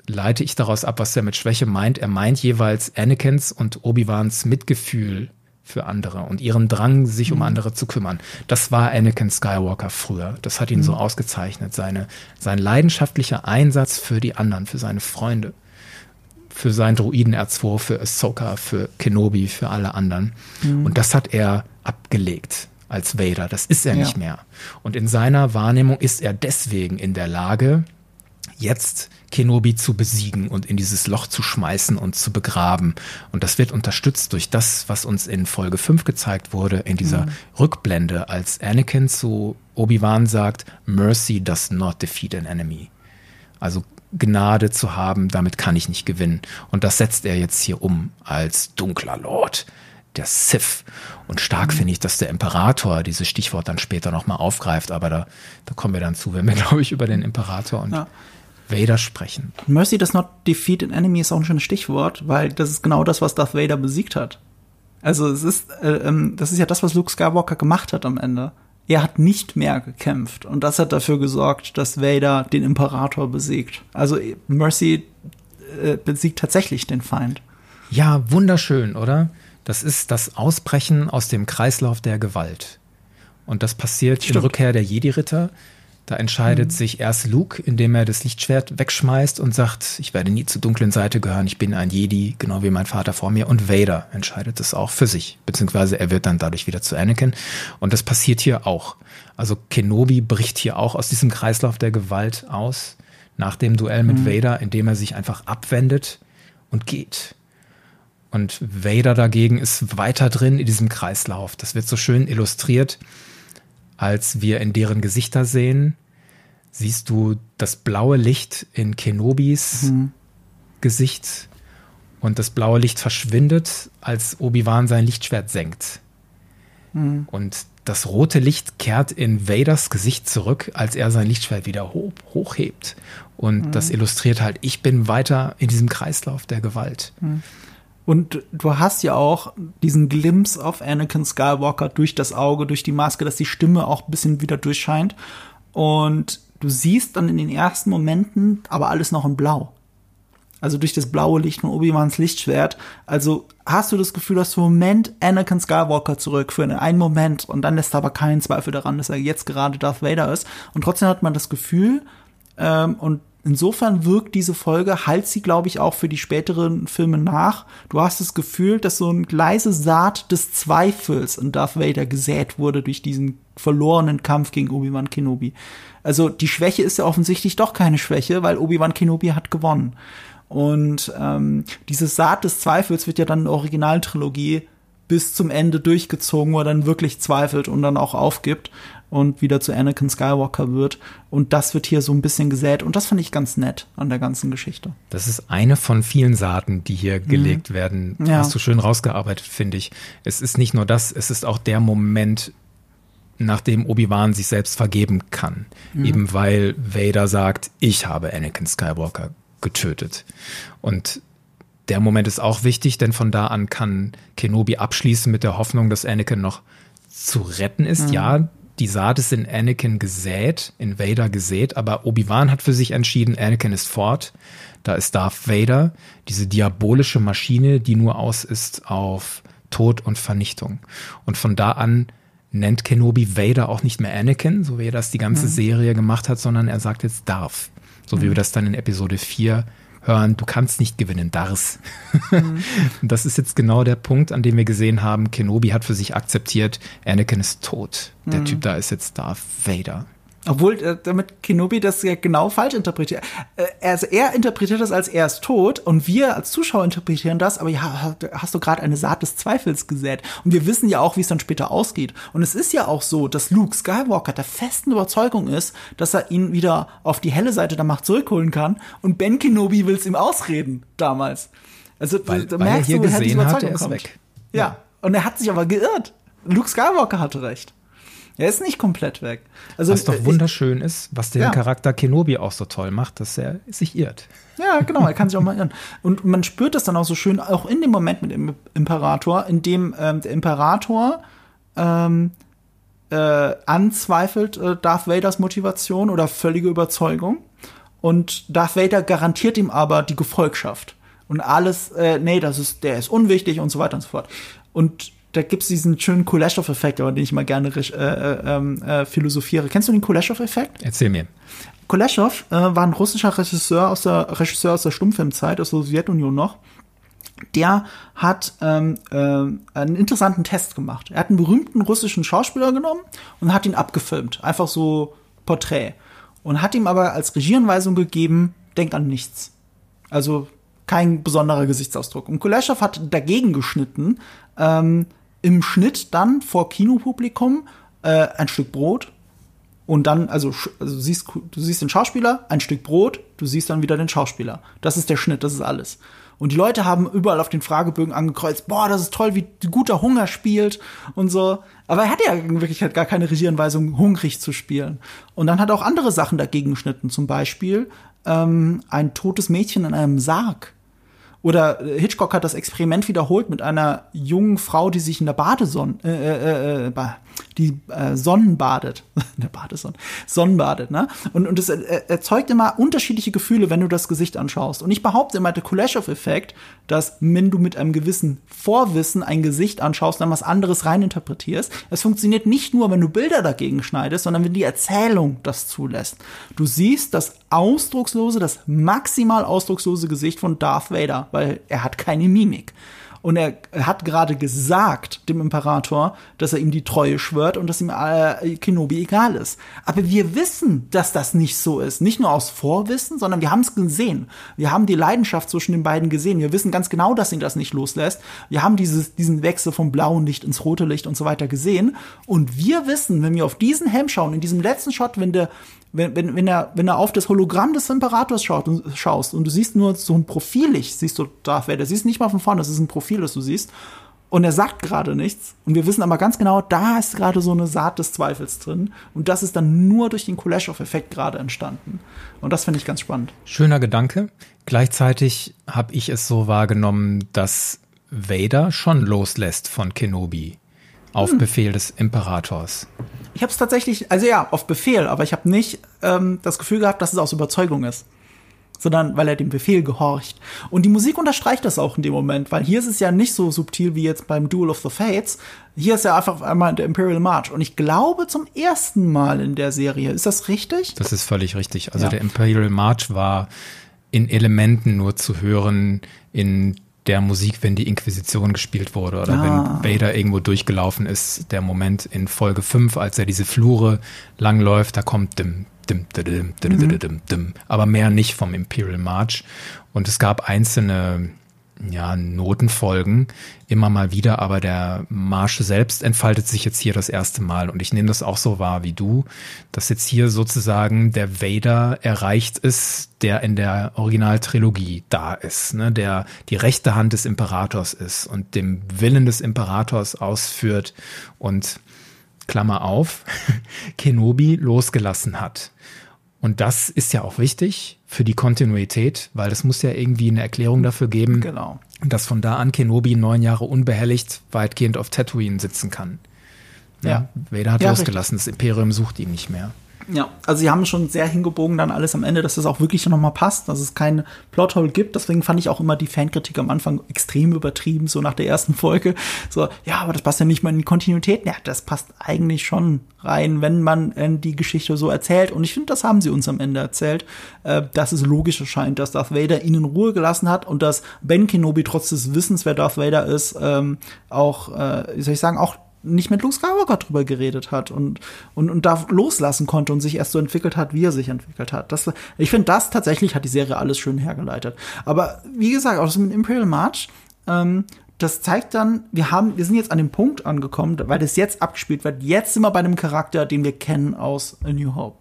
leite ich daraus ab, was er mit Schwäche meint. Er meint jeweils Anakins und Obi-Wans Mitgefühl für andere und ihren Drang, sich um mhm. andere zu kümmern. Das war Anakin Skywalker früher. Das hat ihn mhm. so ausgezeichnet. Seine, sein leidenschaftlicher Einsatz für die anderen, für seine Freunde, für seinen Druiden R2, für Ahsoka, für Kenobi, für alle anderen. Mhm. Und das hat er abgelegt als Vader. Das ist er ja. nicht mehr. Und in seiner Wahrnehmung ist er deswegen in der Lage, jetzt Kenobi zu besiegen und in dieses Loch zu schmeißen und zu begraben. Und das wird unterstützt durch das, was uns in Folge 5 gezeigt wurde, in dieser mhm. Rückblende, als Anakin zu Obi-Wan sagt, Mercy does not defeat an enemy. Also Gnade zu haben, damit kann ich nicht gewinnen. Und das setzt er jetzt hier um als dunkler Lord, der Sith. Und stark mhm. finde ich, dass der Imperator dieses Stichwort dann später nochmal aufgreift, aber da, da kommen wir dann zu, wenn wir, glaube ich, über den Imperator und ja. Vader sprechen. Mercy does not defeat an enemy ist auch ein schönes Stichwort, weil das ist genau das, was Darth Vader besiegt hat. Also es ist, äh, ähm, das ist ja das, was Luke Skywalker gemacht hat am Ende. Er hat nicht mehr gekämpft und das hat dafür gesorgt, dass Vader den Imperator besiegt. Also Mercy äh, besiegt tatsächlich den Feind. Ja, wunderschön, oder? Das ist das Ausbrechen aus dem Kreislauf der Gewalt. Und das passiert Stimmt. in Rückkehr der Jedi-Ritter. Da entscheidet mhm. sich erst Luke, indem er das Lichtschwert wegschmeißt und sagt, ich werde nie zur dunklen Seite gehören, ich bin ein Jedi, genau wie mein Vater vor mir. Und Vader entscheidet es auch für sich, beziehungsweise er wird dann dadurch wieder zu Anakin. Und das passiert hier auch. Also Kenobi bricht hier auch aus diesem Kreislauf der Gewalt aus, nach dem Duell mit mhm. Vader, indem er sich einfach abwendet und geht. Und Vader dagegen ist weiter drin in diesem Kreislauf. Das wird so schön illustriert als wir in deren Gesichter sehen, siehst du das blaue Licht in Kenobis mhm. Gesicht und das blaue Licht verschwindet, als Obi-Wan sein Lichtschwert senkt. Mhm. Und das rote Licht kehrt in Vaders Gesicht zurück, als er sein Lichtschwert wieder hoch, hochhebt. Und mhm. das illustriert halt, ich bin weiter in diesem Kreislauf der Gewalt. Und du hast ja auch diesen Glimpse auf Anakin Skywalker durch das Auge, durch die Maske, dass die Stimme auch ein bisschen wieder durchscheint. Und du siehst dann in den ersten Momenten aber alles noch in Blau. Also durch das blaue Licht von Obi-Wans Lichtschwert. Also hast du das Gefühl, dass du im Moment Anakin Skywalker zurück für einen Moment und dann lässt aber keinen Zweifel daran, dass er jetzt gerade Darth Vader ist. Und trotzdem hat man das Gefühl, ähm, und Insofern wirkt diese Folge, halt sie, glaube ich, auch für die späteren Filme nach. Du hast das Gefühl, dass so eine leise Saat des Zweifels in Darth Vader gesät wurde durch diesen verlorenen Kampf gegen Obi-Wan Kenobi. Also die Schwäche ist ja offensichtlich doch keine Schwäche, weil Obi-Wan Kenobi hat gewonnen. Und ähm, diese Saat des Zweifels wird ja dann in der Originaltrilogie bis zum Ende durchgezogen, wo er dann wirklich zweifelt und dann auch aufgibt und wieder zu Anakin Skywalker wird. Und das wird hier so ein bisschen gesät. Und das fand ich ganz nett an der ganzen Geschichte. Das ist eine von vielen Saaten, die hier mhm. gelegt werden. Ja. Hast du schön rausgearbeitet, finde ich. Es ist nicht nur das, es ist auch der Moment, nachdem Obi-Wan sich selbst vergeben kann. Mhm. Eben weil Vader sagt, ich habe Anakin Skywalker getötet. Und der Moment ist auch wichtig, denn von da an kann Kenobi abschließen mit der Hoffnung, dass Anakin noch zu retten ist. Mhm. Ja, die Saat ist in Anakin gesät, in Vader gesät, aber Obi-Wan hat für sich entschieden, Anakin ist fort. Da ist Darth Vader, diese diabolische Maschine, die nur aus ist auf Tod und Vernichtung. Und von da an nennt Kenobi Vader auch nicht mehr Anakin, so wie er das die ganze mhm. Serie gemacht hat, sondern er sagt jetzt Darth. So wie mhm. wir das dann in Episode 4 hören, du kannst nicht gewinnen, Dars. Mhm. das ist jetzt genau der Punkt, an dem wir gesehen haben, Kenobi hat für sich akzeptiert, Anakin ist tot. Der mhm. Typ da ist jetzt Darth Vader. Obwohl äh, damit Kenobi das ja genau falsch interpretiert. Äh, also er interpretiert das als er ist tot und wir als Zuschauer interpretieren das, aber ja, hast du gerade eine Saat des Zweifels gesät. Und wir wissen ja auch, wie es dann später ausgeht. Und es ist ja auch so, dass Luke Skywalker der festen Überzeugung ist, dass er ihn wieder auf die helle Seite der Macht zurückholen kann und Ben Kenobi will es ihm ausreden damals. Also weil, da weil merkst er hier du, gesehen hat, er ist kommt. weg. Ja. Und er hat sich aber geirrt. Luke Skywalker hatte recht. Er ist nicht komplett weg. Also, was doch wunderschön ich, ist, was den ja. Charakter Kenobi auch so toll macht, dass er sich irrt. Ja, genau, er kann sich auch mal irren. Und man spürt das dann auch so schön, auch in dem Moment mit dem Imperator, in dem ähm, der Imperator ähm, äh, anzweifelt äh, Darth Vaders Motivation oder völlige Überzeugung. Und Darth Vader garantiert ihm aber die Gefolgschaft. Und alles, äh, nee, das ist, der ist unwichtig und so weiter und so fort. Und da gibt's diesen schönen Kuleshov-Effekt, über den ich mal gerne äh, äh, ähm, äh, philosophiere. Kennst du den Kuleshov-Effekt? Erzähl mir. Kuleshov äh, war ein russischer Regisseur aus der Regisseur aus der Stummfilmzeit aus der Sowjetunion noch. Der hat ähm, äh, einen interessanten Test gemacht. Er hat einen berühmten russischen Schauspieler genommen und hat ihn abgefilmt, einfach so Porträt und hat ihm aber als Regieanweisung gegeben: Denk an nichts. Also kein besonderer Gesichtsausdruck. Und Kuleshov hat dagegen geschnitten, ähm, im Schnitt dann vor Kinopublikum äh, ein Stück Brot und dann, also, also siehst, du siehst den Schauspieler, ein Stück Brot, du siehst dann wieder den Schauspieler. Das ist der Schnitt, das ist alles. Und die Leute haben überall auf den Fragebögen angekreuzt, boah, das ist toll, wie guter Hunger spielt und so. Aber er hatte ja in Wirklichkeit gar keine Regieanweisung, hungrig zu spielen. Und dann hat er auch andere Sachen dagegen geschnitten, zum Beispiel ähm, ein totes Mädchen in einem Sarg. Oder Hitchcock hat das Experiment wiederholt mit einer jungen Frau, die sich in der Badesonne, äh, äh, äh, die äh, Sonnenbadet, der Badesonne, Sonnenbadet, ne? Und, und es erzeugt immer unterschiedliche Gefühle, wenn du das Gesicht anschaust. Und ich behaupte immer, der Kuleshov-Effekt, dass wenn du mit einem gewissen Vorwissen ein Gesicht anschaust, dann was anderes reininterpretierst. Es funktioniert nicht nur, wenn du Bilder dagegen schneidest, sondern wenn die Erzählung das zulässt. Du siehst das ausdruckslose, das maximal ausdruckslose Gesicht von Darth Vader, weil er hat keine Mimik. Und er hat gerade gesagt dem Imperator, dass er ihm die Treue schwört und dass ihm äh, Kenobi egal ist. Aber wir wissen, dass das nicht so ist. Nicht nur aus Vorwissen, sondern wir haben es gesehen. Wir haben die Leidenschaft zwischen den beiden gesehen. Wir wissen ganz genau, dass ihn das nicht loslässt. Wir haben dieses, diesen Wechsel vom blauen Licht ins rote Licht und so weiter gesehen. Und wir wissen, wenn wir auf diesen Helm schauen, in diesem letzten Shot, wenn der wenn, wenn, wenn, er, wenn er auf das Hologramm des Imperators schaut und, schaust und du siehst nur so ein Profil, ich siehst du Darth Vader, siehst nicht mal von vorne, das ist ein Profil, das du siehst. Und er sagt gerade nichts. Und wir wissen aber ganz genau, da ist gerade so eine Saat des Zweifels drin. Und das ist dann nur durch den Kuleshov-Effekt gerade entstanden. Und das finde ich ganz spannend. Schöner Gedanke. Gleichzeitig habe ich es so wahrgenommen, dass Vader schon loslässt von Kenobi auf hm. Befehl des Imperators. Ich habe es tatsächlich, also ja, auf Befehl, aber ich habe nicht ähm, das Gefühl gehabt, dass es aus Überzeugung ist. Sondern weil er dem Befehl gehorcht. Und die Musik unterstreicht das auch in dem Moment, weil hier ist es ja nicht so subtil wie jetzt beim Duel of the Fates. Hier ist ja einfach einmal der Imperial March. Und ich glaube zum ersten Mal in der Serie. Ist das richtig? Das ist völlig richtig. Also ja. der Imperial March war in Elementen nur zu hören in der Musik, wenn die Inquisition gespielt wurde oder ah. wenn Vader irgendwo durchgelaufen ist, der Moment in Folge 5, als er diese Flure langläuft, da kommt dim, dim, dim, dim, dim, dim, dim, dim, aber mehr nicht vom Imperial March. Und es gab einzelne ja, Notenfolgen immer mal wieder, aber der Marsch selbst entfaltet sich jetzt hier das erste Mal und ich nehme das auch so wahr wie du, dass jetzt hier sozusagen der Vader erreicht ist, der in der Originaltrilogie da ist, ne, der die rechte Hand des Imperators ist und dem Willen des Imperators ausführt und Klammer auf, Kenobi losgelassen hat. Und das ist ja auch wichtig für die Kontinuität, weil es muss ja irgendwie eine Erklärung dafür geben, genau. dass von da an Kenobi neun Jahre unbehelligt weitgehend auf Tatooine sitzen kann. Ja, ja. Vader hat ja, losgelassen, richtig. das Imperium sucht ihn nicht mehr. Ja, also sie haben schon sehr hingebogen dann alles am Ende, dass es auch wirklich nochmal passt, dass es keinen Plothole gibt. Deswegen fand ich auch immer die Fankritik am Anfang extrem übertrieben, so nach der ersten Folge. So, ja, aber das passt ja nicht mal in die Kontinuität. Ja, das passt eigentlich schon rein, wenn man äh, die Geschichte so erzählt. Und ich finde, das haben sie uns am Ende erzählt, äh, dass es logisch erscheint, dass Darth Vader ihn in Ruhe gelassen hat und dass Ben Kenobi trotz des Wissens, wer Darth Vader ist, ähm, auch, äh, wie soll ich sagen, auch nicht mit Luke Skywalker drüber geredet hat und, und, und da loslassen konnte und sich erst so entwickelt hat, wie er sich entwickelt hat. Das, ich finde, das tatsächlich hat die Serie alles schön hergeleitet. Aber wie gesagt, auch das mit Imperial March, ähm, das zeigt dann, wir haben, wir sind jetzt an dem Punkt angekommen, weil das jetzt abgespielt wird. Jetzt sind wir bei einem Charakter, den wir kennen aus A New Hope.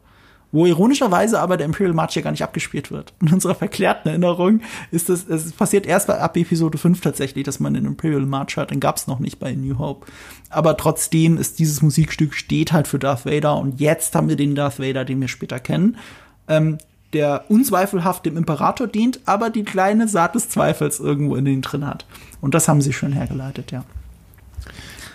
Wo ironischerweise aber der Imperial March ja gar nicht abgespielt wird. In unserer verklärten Erinnerung ist das, es passiert erst ab Episode 5 tatsächlich, dass man den Imperial March hört, den gab's noch nicht bei New Hope. Aber trotzdem ist dieses Musikstück steht halt für Darth Vader und jetzt haben wir den Darth Vader, den wir später kennen. Ähm, der unzweifelhaft dem Imperator dient, aber die kleine Saat des Zweifels irgendwo in den drin hat. Und das haben sie schön hergeleitet, ja.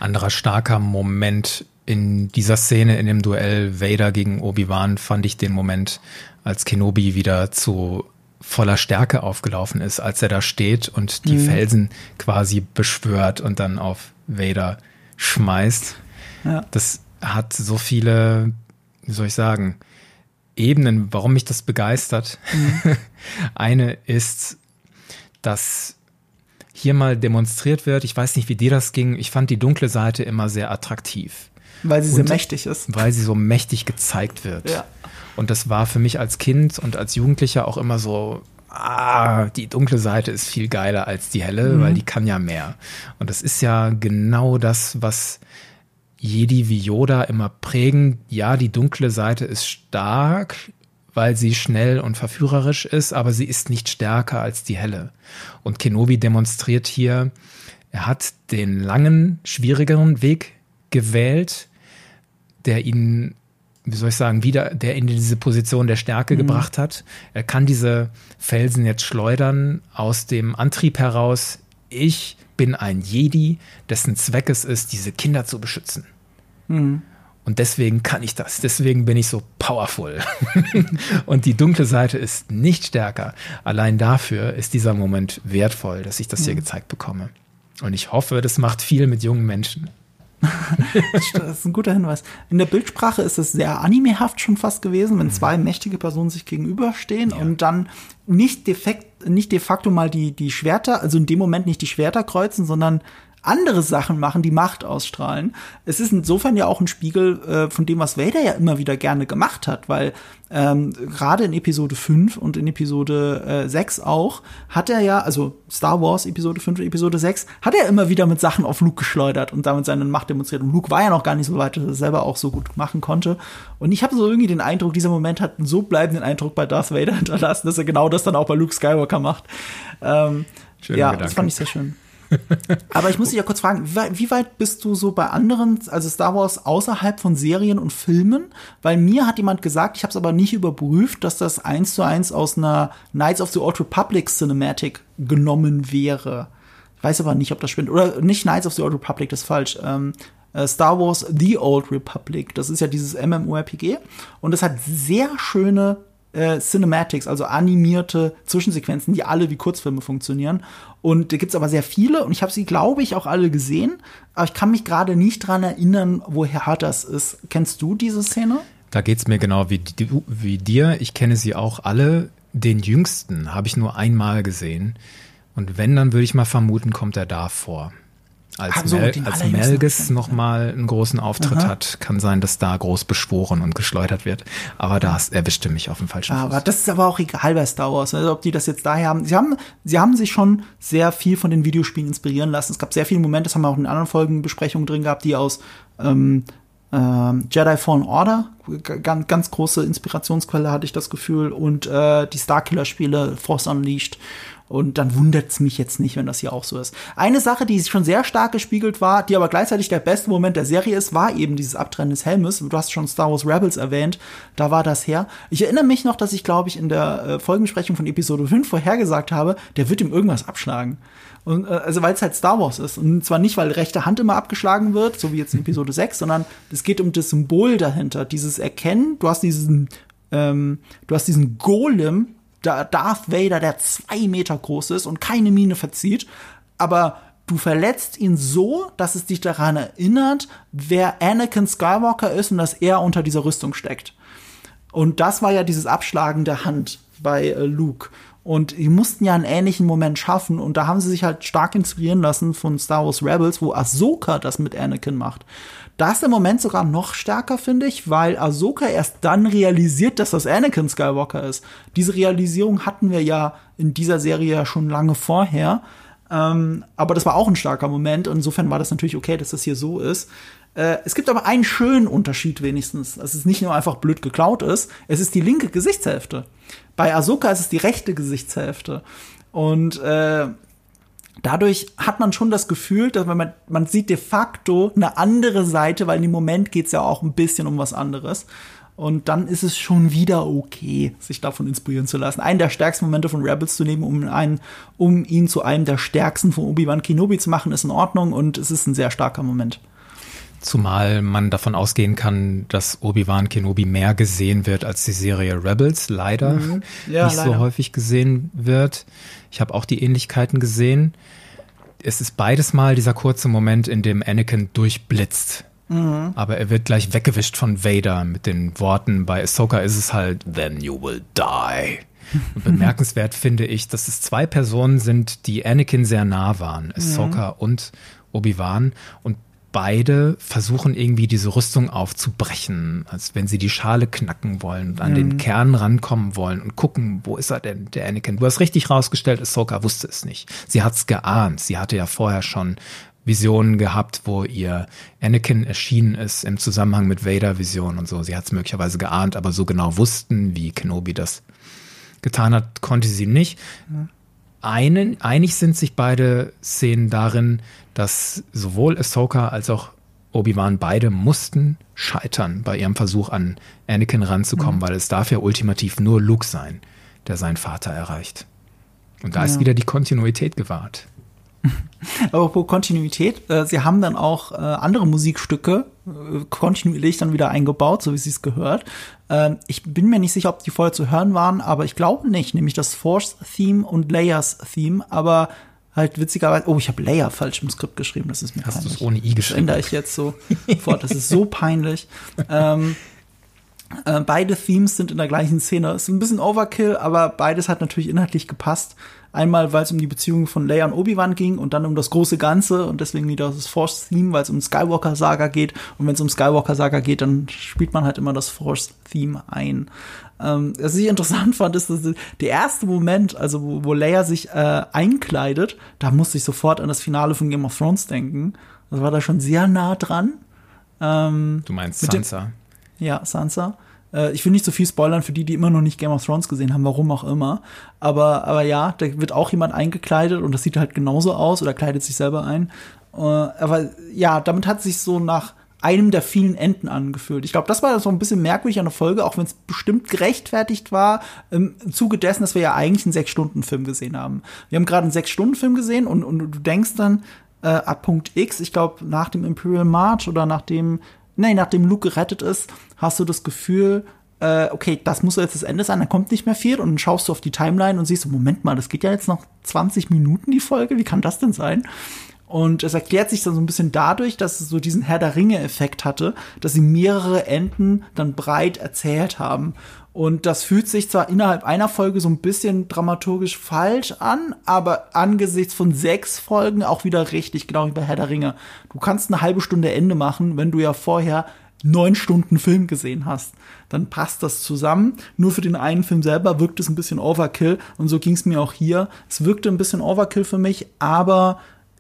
Anderer starker Moment in dieser Szene, in dem Duell Vader gegen Obi-Wan, fand ich den Moment, als Kenobi wieder zu voller Stärke aufgelaufen ist, als er da steht und die mhm. Felsen quasi beschwört und dann auf Vader schmeißt. Ja. Das hat so viele, wie soll ich sagen, Ebenen, warum mich das begeistert. Mhm. Eine ist, dass hier mal demonstriert wird, ich weiß nicht, wie dir das ging, ich fand die dunkle Seite immer sehr attraktiv. Weil sie so mächtig ist. Weil sie so mächtig gezeigt wird. Ja. Und das war für mich als Kind und als Jugendlicher auch immer so, ah, die dunkle Seite ist viel geiler als die helle, mhm. weil die kann ja mehr. Und das ist ja genau das, was Jedi wie Yoda immer prägen, ja, die dunkle Seite ist stark, weil sie schnell und verführerisch ist, aber sie ist nicht stärker als die helle. Und Kenobi demonstriert hier, er hat den langen, schwierigeren Weg gewählt, der ihn, wie soll ich sagen, wieder, der in diese Position der Stärke mhm. gebracht hat. Er kann diese Felsen jetzt schleudern aus dem Antrieb heraus. Ich bin ein Jedi, dessen Zweck es ist, diese Kinder zu beschützen. Mhm. Und deswegen kann ich das. Deswegen bin ich so powerful. und die dunkle Seite ist nicht stärker. Allein dafür ist dieser Moment wertvoll, dass ich das hier mhm. gezeigt bekomme. Und ich hoffe, das macht viel mit jungen Menschen. das ist ein guter Hinweis. In der Bildsprache ist es sehr animehaft schon fast gewesen, wenn mhm. zwei mächtige Personen sich gegenüberstehen ja. und dann nicht defekt, nicht de facto mal die, die Schwerter, also in dem Moment nicht die Schwerter kreuzen, sondern andere Sachen machen, die Macht ausstrahlen. Es ist insofern ja auch ein Spiegel äh, von dem, was Vader ja immer wieder gerne gemacht hat, weil ähm, gerade in Episode 5 und in Episode äh, 6 auch, hat er ja, also Star Wars Episode 5 und Episode 6, hat er immer wieder mit Sachen auf Luke geschleudert und damit seine Macht demonstriert. Und Luke war ja noch gar nicht so weit, dass er selber auch so gut machen konnte. Und ich habe so irgendwie den Eindruck, dieser Moment hat einen so bleibenden Eindruck bei Darth Vader hinterlassen, dass er genau das dann auch bei Luke Skywalker macht. Ähm, ja, Gedanke. das fand ich sehr schön. Aber ich muss dich ja kurz fragen, wie weit bist du so bei anderen, also Star Wars außerhalb von Serien und Filmen? Weil mir hat jemand gesagt, ich habe es aber nicht überprüft, dass das eins zu eins aus einer Knights of the Old Republic Cinematic genommen wäre. Ich weiß aber nicht, ob das stimmt. Oder nicht Knights of the Old Republic, das ist falsch. Ähm, äh, Star Wars The Old Republic. Das ist ja dieses MMORPG. Und es hat sehr schöne äh, Cinematics, also animierte Zwischensequenzen, die alle wie Kurzfilme funktionieren. Und da gibt's aber sehr viele und ich habe sie, glaube ich, auch alle gesehen. Aber ich kann mich gerade nicht dran erinnern, woher das ist. Kennst du diese Szene? Da geht's mir genau wie, wie dir. Ich kenne sie auch alle. Den jüngsten habe ich nur einmal gesehen. Und wenn, dann würde ich mal vermuten, kommt er da vor als, so, Mel als Melges nochmal einen großen Auftritt Aha. hat, kann sein, dass da groß beschworen und geschleudert wird. Aber da erwischte mich auf dem falschen Fuß. Aber das ist aber auch egal bei Star Wars, also ob die das jetzt daher haben. Sie haben, sie haben sich schon sehr viel von den Videospielen inspirieren lassen. Es gab sehr viele Momente, das haben wir auch in anderen Folgen Besprechungen drin gehabt, die aus ähm, ähm, Jedi Fallen Order, ganz, ganz große Inspirationsquelle hatte ich das Gefühl und äh, die Starkiller-Spiele Force Unleashed und dann wundert es mich jetzt nicht, wenn das hier auch so ist. Eine Sache, die schon sehr stark gespiegelt war, die aber gleichzeitig der beste Moment der Serie ist, war eben dieses Abtrennen des Helmes. Du hast schon Star Wars Rebels erwähnt, da war das her. Ich erinnere mich noch, dass ich, glaube ich, in der äh, Folgenbesprechung von Episode 5 vorhergesagt habe, der wird ihm irgendwas abschlagen. Und, äh, also weil es halt Star Wars ist. Und zwar nicht, weil rechte Hand immer abgeschlagen wird, so wie jetzt in Episode 6, sondern es geht um das Symbol dahinter, dieses Erkennen. Du hast diesen, ähm, du hast diesen Golem, Darth Vader, der zwei Meter groß ist und keine Miene verzieht, aber du verletzt ihn so, dass es dich daran erinnert, wer Anakin Skywalker ist und dass er unter dieser Rüstung steckt. Und das war ja dieses Abschlagen der Hand bei äh, Luke. Und die mussten ja einen ähnlichen Moment schaffen und da haben sie sich halt stark inspirieren lassen von Star Wars Rebels, wo Ahsoka das mit Anakin macht. Da ist der Moment sogar noch stärker, finde ich, weil Ahsoka erst dann realisiert, dass das Anakin Skywalker ist. Diese Realisierung hatten wir ja in dieser Serie ja schon lange vorher. Ähm, aber das war auch ein starker Moment. Insofern war das natürlich okay, dass das hier so ist. Äh, es gibt aber einen schönen Unterschied wenigstens, dass es nicht nur einfach blöd geklaut ist, es ist die linke Gesichtshälfte. Bei Ahsoka ist es die rechte Gesichtshälfte. Und äh, dadurch hat man schon das Gefühl, dass man, man sieht de facto eine andere Seite, weil im Moment geht es ja auch ein bisschen um was anderes. Und dann ist es schon wieder okay, sich davon inspirieren zu lassen. Einen der stärksten Momente von Rebels zu nehmen, um, einen, um ihn zu einem der stärksten von Obi-Wan Kenobi zu machen, ist in Ordnung und es ist ein sehr starker Moment. Zumal man davon ausgehen kann, dass Obi-Wan Kenobi mehr gesehen wird als die Serie Rebels, leider mhm. ja, nicht leider. so häufig gesehen wird. Ich habe auch die Ähnlichkeiten gesehen. Es ist beides mal dieser kurze Moment, in dem Anakin durchblitzt. Mhm. Aber er wird gleich weggewischt von Vader mit den Worten. Bei Ahsoka ist es halt, then you will die. Und bemerkenswert finde ich, dass es zwei Personen sind, die Anakin sehr nah waren. Ahsoka mhm. und Obi-Wan. Und beide versuchen irgendwie diese Rüstung aufzubrechen, als wenn sie die Schale knacken wollen und an mhm. den Kern rankommen wollen und gucken, wo ist er denn, der Anakin? Du hast richtig rausgestellt, Ahsoka wusste es nicht. Sie hat's geahnt. Sie hatte ja vorher schon Visionen gehabt, wo ihr Anakin erschienen ist im Zusammenhang mit Vader-Visionen und so. Sie hat es möglicherweise geahnt, aber so genau wussten, wie Kenobi das getan hat, konnte sie nicht. Mhm. Einen, einig sind sich beide Szenen darin, dass sowohl Ahsoka als auch Obi-Wan beide mussten scheitern bei ihrem Versuch an Anakin ranzukommen, mhm. weil es darf ja ultimativ nur Luke sein, der seinen Vater erreicht. Und da ja. ist wieder die Kontinuität gewahrt. Aber pro Kontinuität, äh, sie haben dann auch äh, andere Musikstücke äh, kontinuierlich dann wieder eingebaut, so wie sie es gehört. Ähm, ich bin mir nicht sicher, ob die vorher zu hören waren, aber ich glaube nicht, nämlich das Force-Theme und Layers-Theme, aber halt witzigerweise, oh, ich habe Layer falsch im Skript geschrieben, das ist mir Hast peinlich. Hast du es ohne I geschrieben? Das ändere ich jetzt so fort, das ist so peinlich. ähm, äh, beide Themes sind in der gleichen Szene. Es ist ein bisschen Overkill, aber beides hat natürlich inhaltlich gepasst. Einmal, weil es um die Beziehung von Leia und Obi-Wan ging und dann um das große Ganze und deswegen wieder das Force-Theme, weil es um Skywalker-Saga geht. Und wenn es um Skywalker-Saga geht, dann spielt man halt immer das Force-Theme ein. Ähm, was ich interessant fand, ist, dass der erste Moment, also wo, wo Leia sich äh, einkleidet, da musste ich sofort an das Finale von Game of Thrones denken. Das war da schon sehr nah dran. Ähm, du meinst Sansa? Ja, Sansa. Äh, ich will nicht so viel spoilern für die, die immer noch nicht Game of Thrones gesehen haben, warum auch immer. Aber, aber ja, da wird auch jemand eingekleidet und das sieht halt genauso aus oder kleidet sich selber ein. Äh, aber ja, damit hat sich so nach einem der vielen Enden angefühlt. Ich glaube, das war so ein bisschen merkwürdig an der Folge, auch wenn es bestimmt gerechtfertigt war, im Zuge dessen, dass wir ja eigentlich einen Sechs-Stunden-Film gesehen haben. Wir haben gerade einen Sechs-Stunden-Film gesehen und, und du denkst dann, äh, ab Punkt X, ich glaube, nach dem Imperial March oder nach dem nee, nachdem Luke gerettet ist, hast du das Gefühl, äh, okay, das muss jetzt das Ende sein, dann kommt nicht mehr viel und dann schaust du auf die Timeline und siehst, Moment mal, das geht ja jetzt noch 20 Minuten die Folge, wie kann das denn sein? Und es erklärt sich dann so ein bisschen dadurch, dass es so diesen Herr der Ringe-Effekt hatte, dass sie mehrere Enden dann breit erzählt haben. Und das fühlt sich zwar innerhalb einer Folge so ein bisschen dramaturgisch falsch an, aber angesichts von sechs Folgen auch wieder richtig, genau wie bei Herr der Ringe. Du kannst eine halbe Stunde Ende machen, wenn du ja vorher neun Stunden Film gesehen hast. Dann passt das zusammen. Nur für den einen Film selber wirkt es ein bisschen Overkill. Und so ging es mir auch hier. Es wirkte ein bisschen Overkill für mich, aber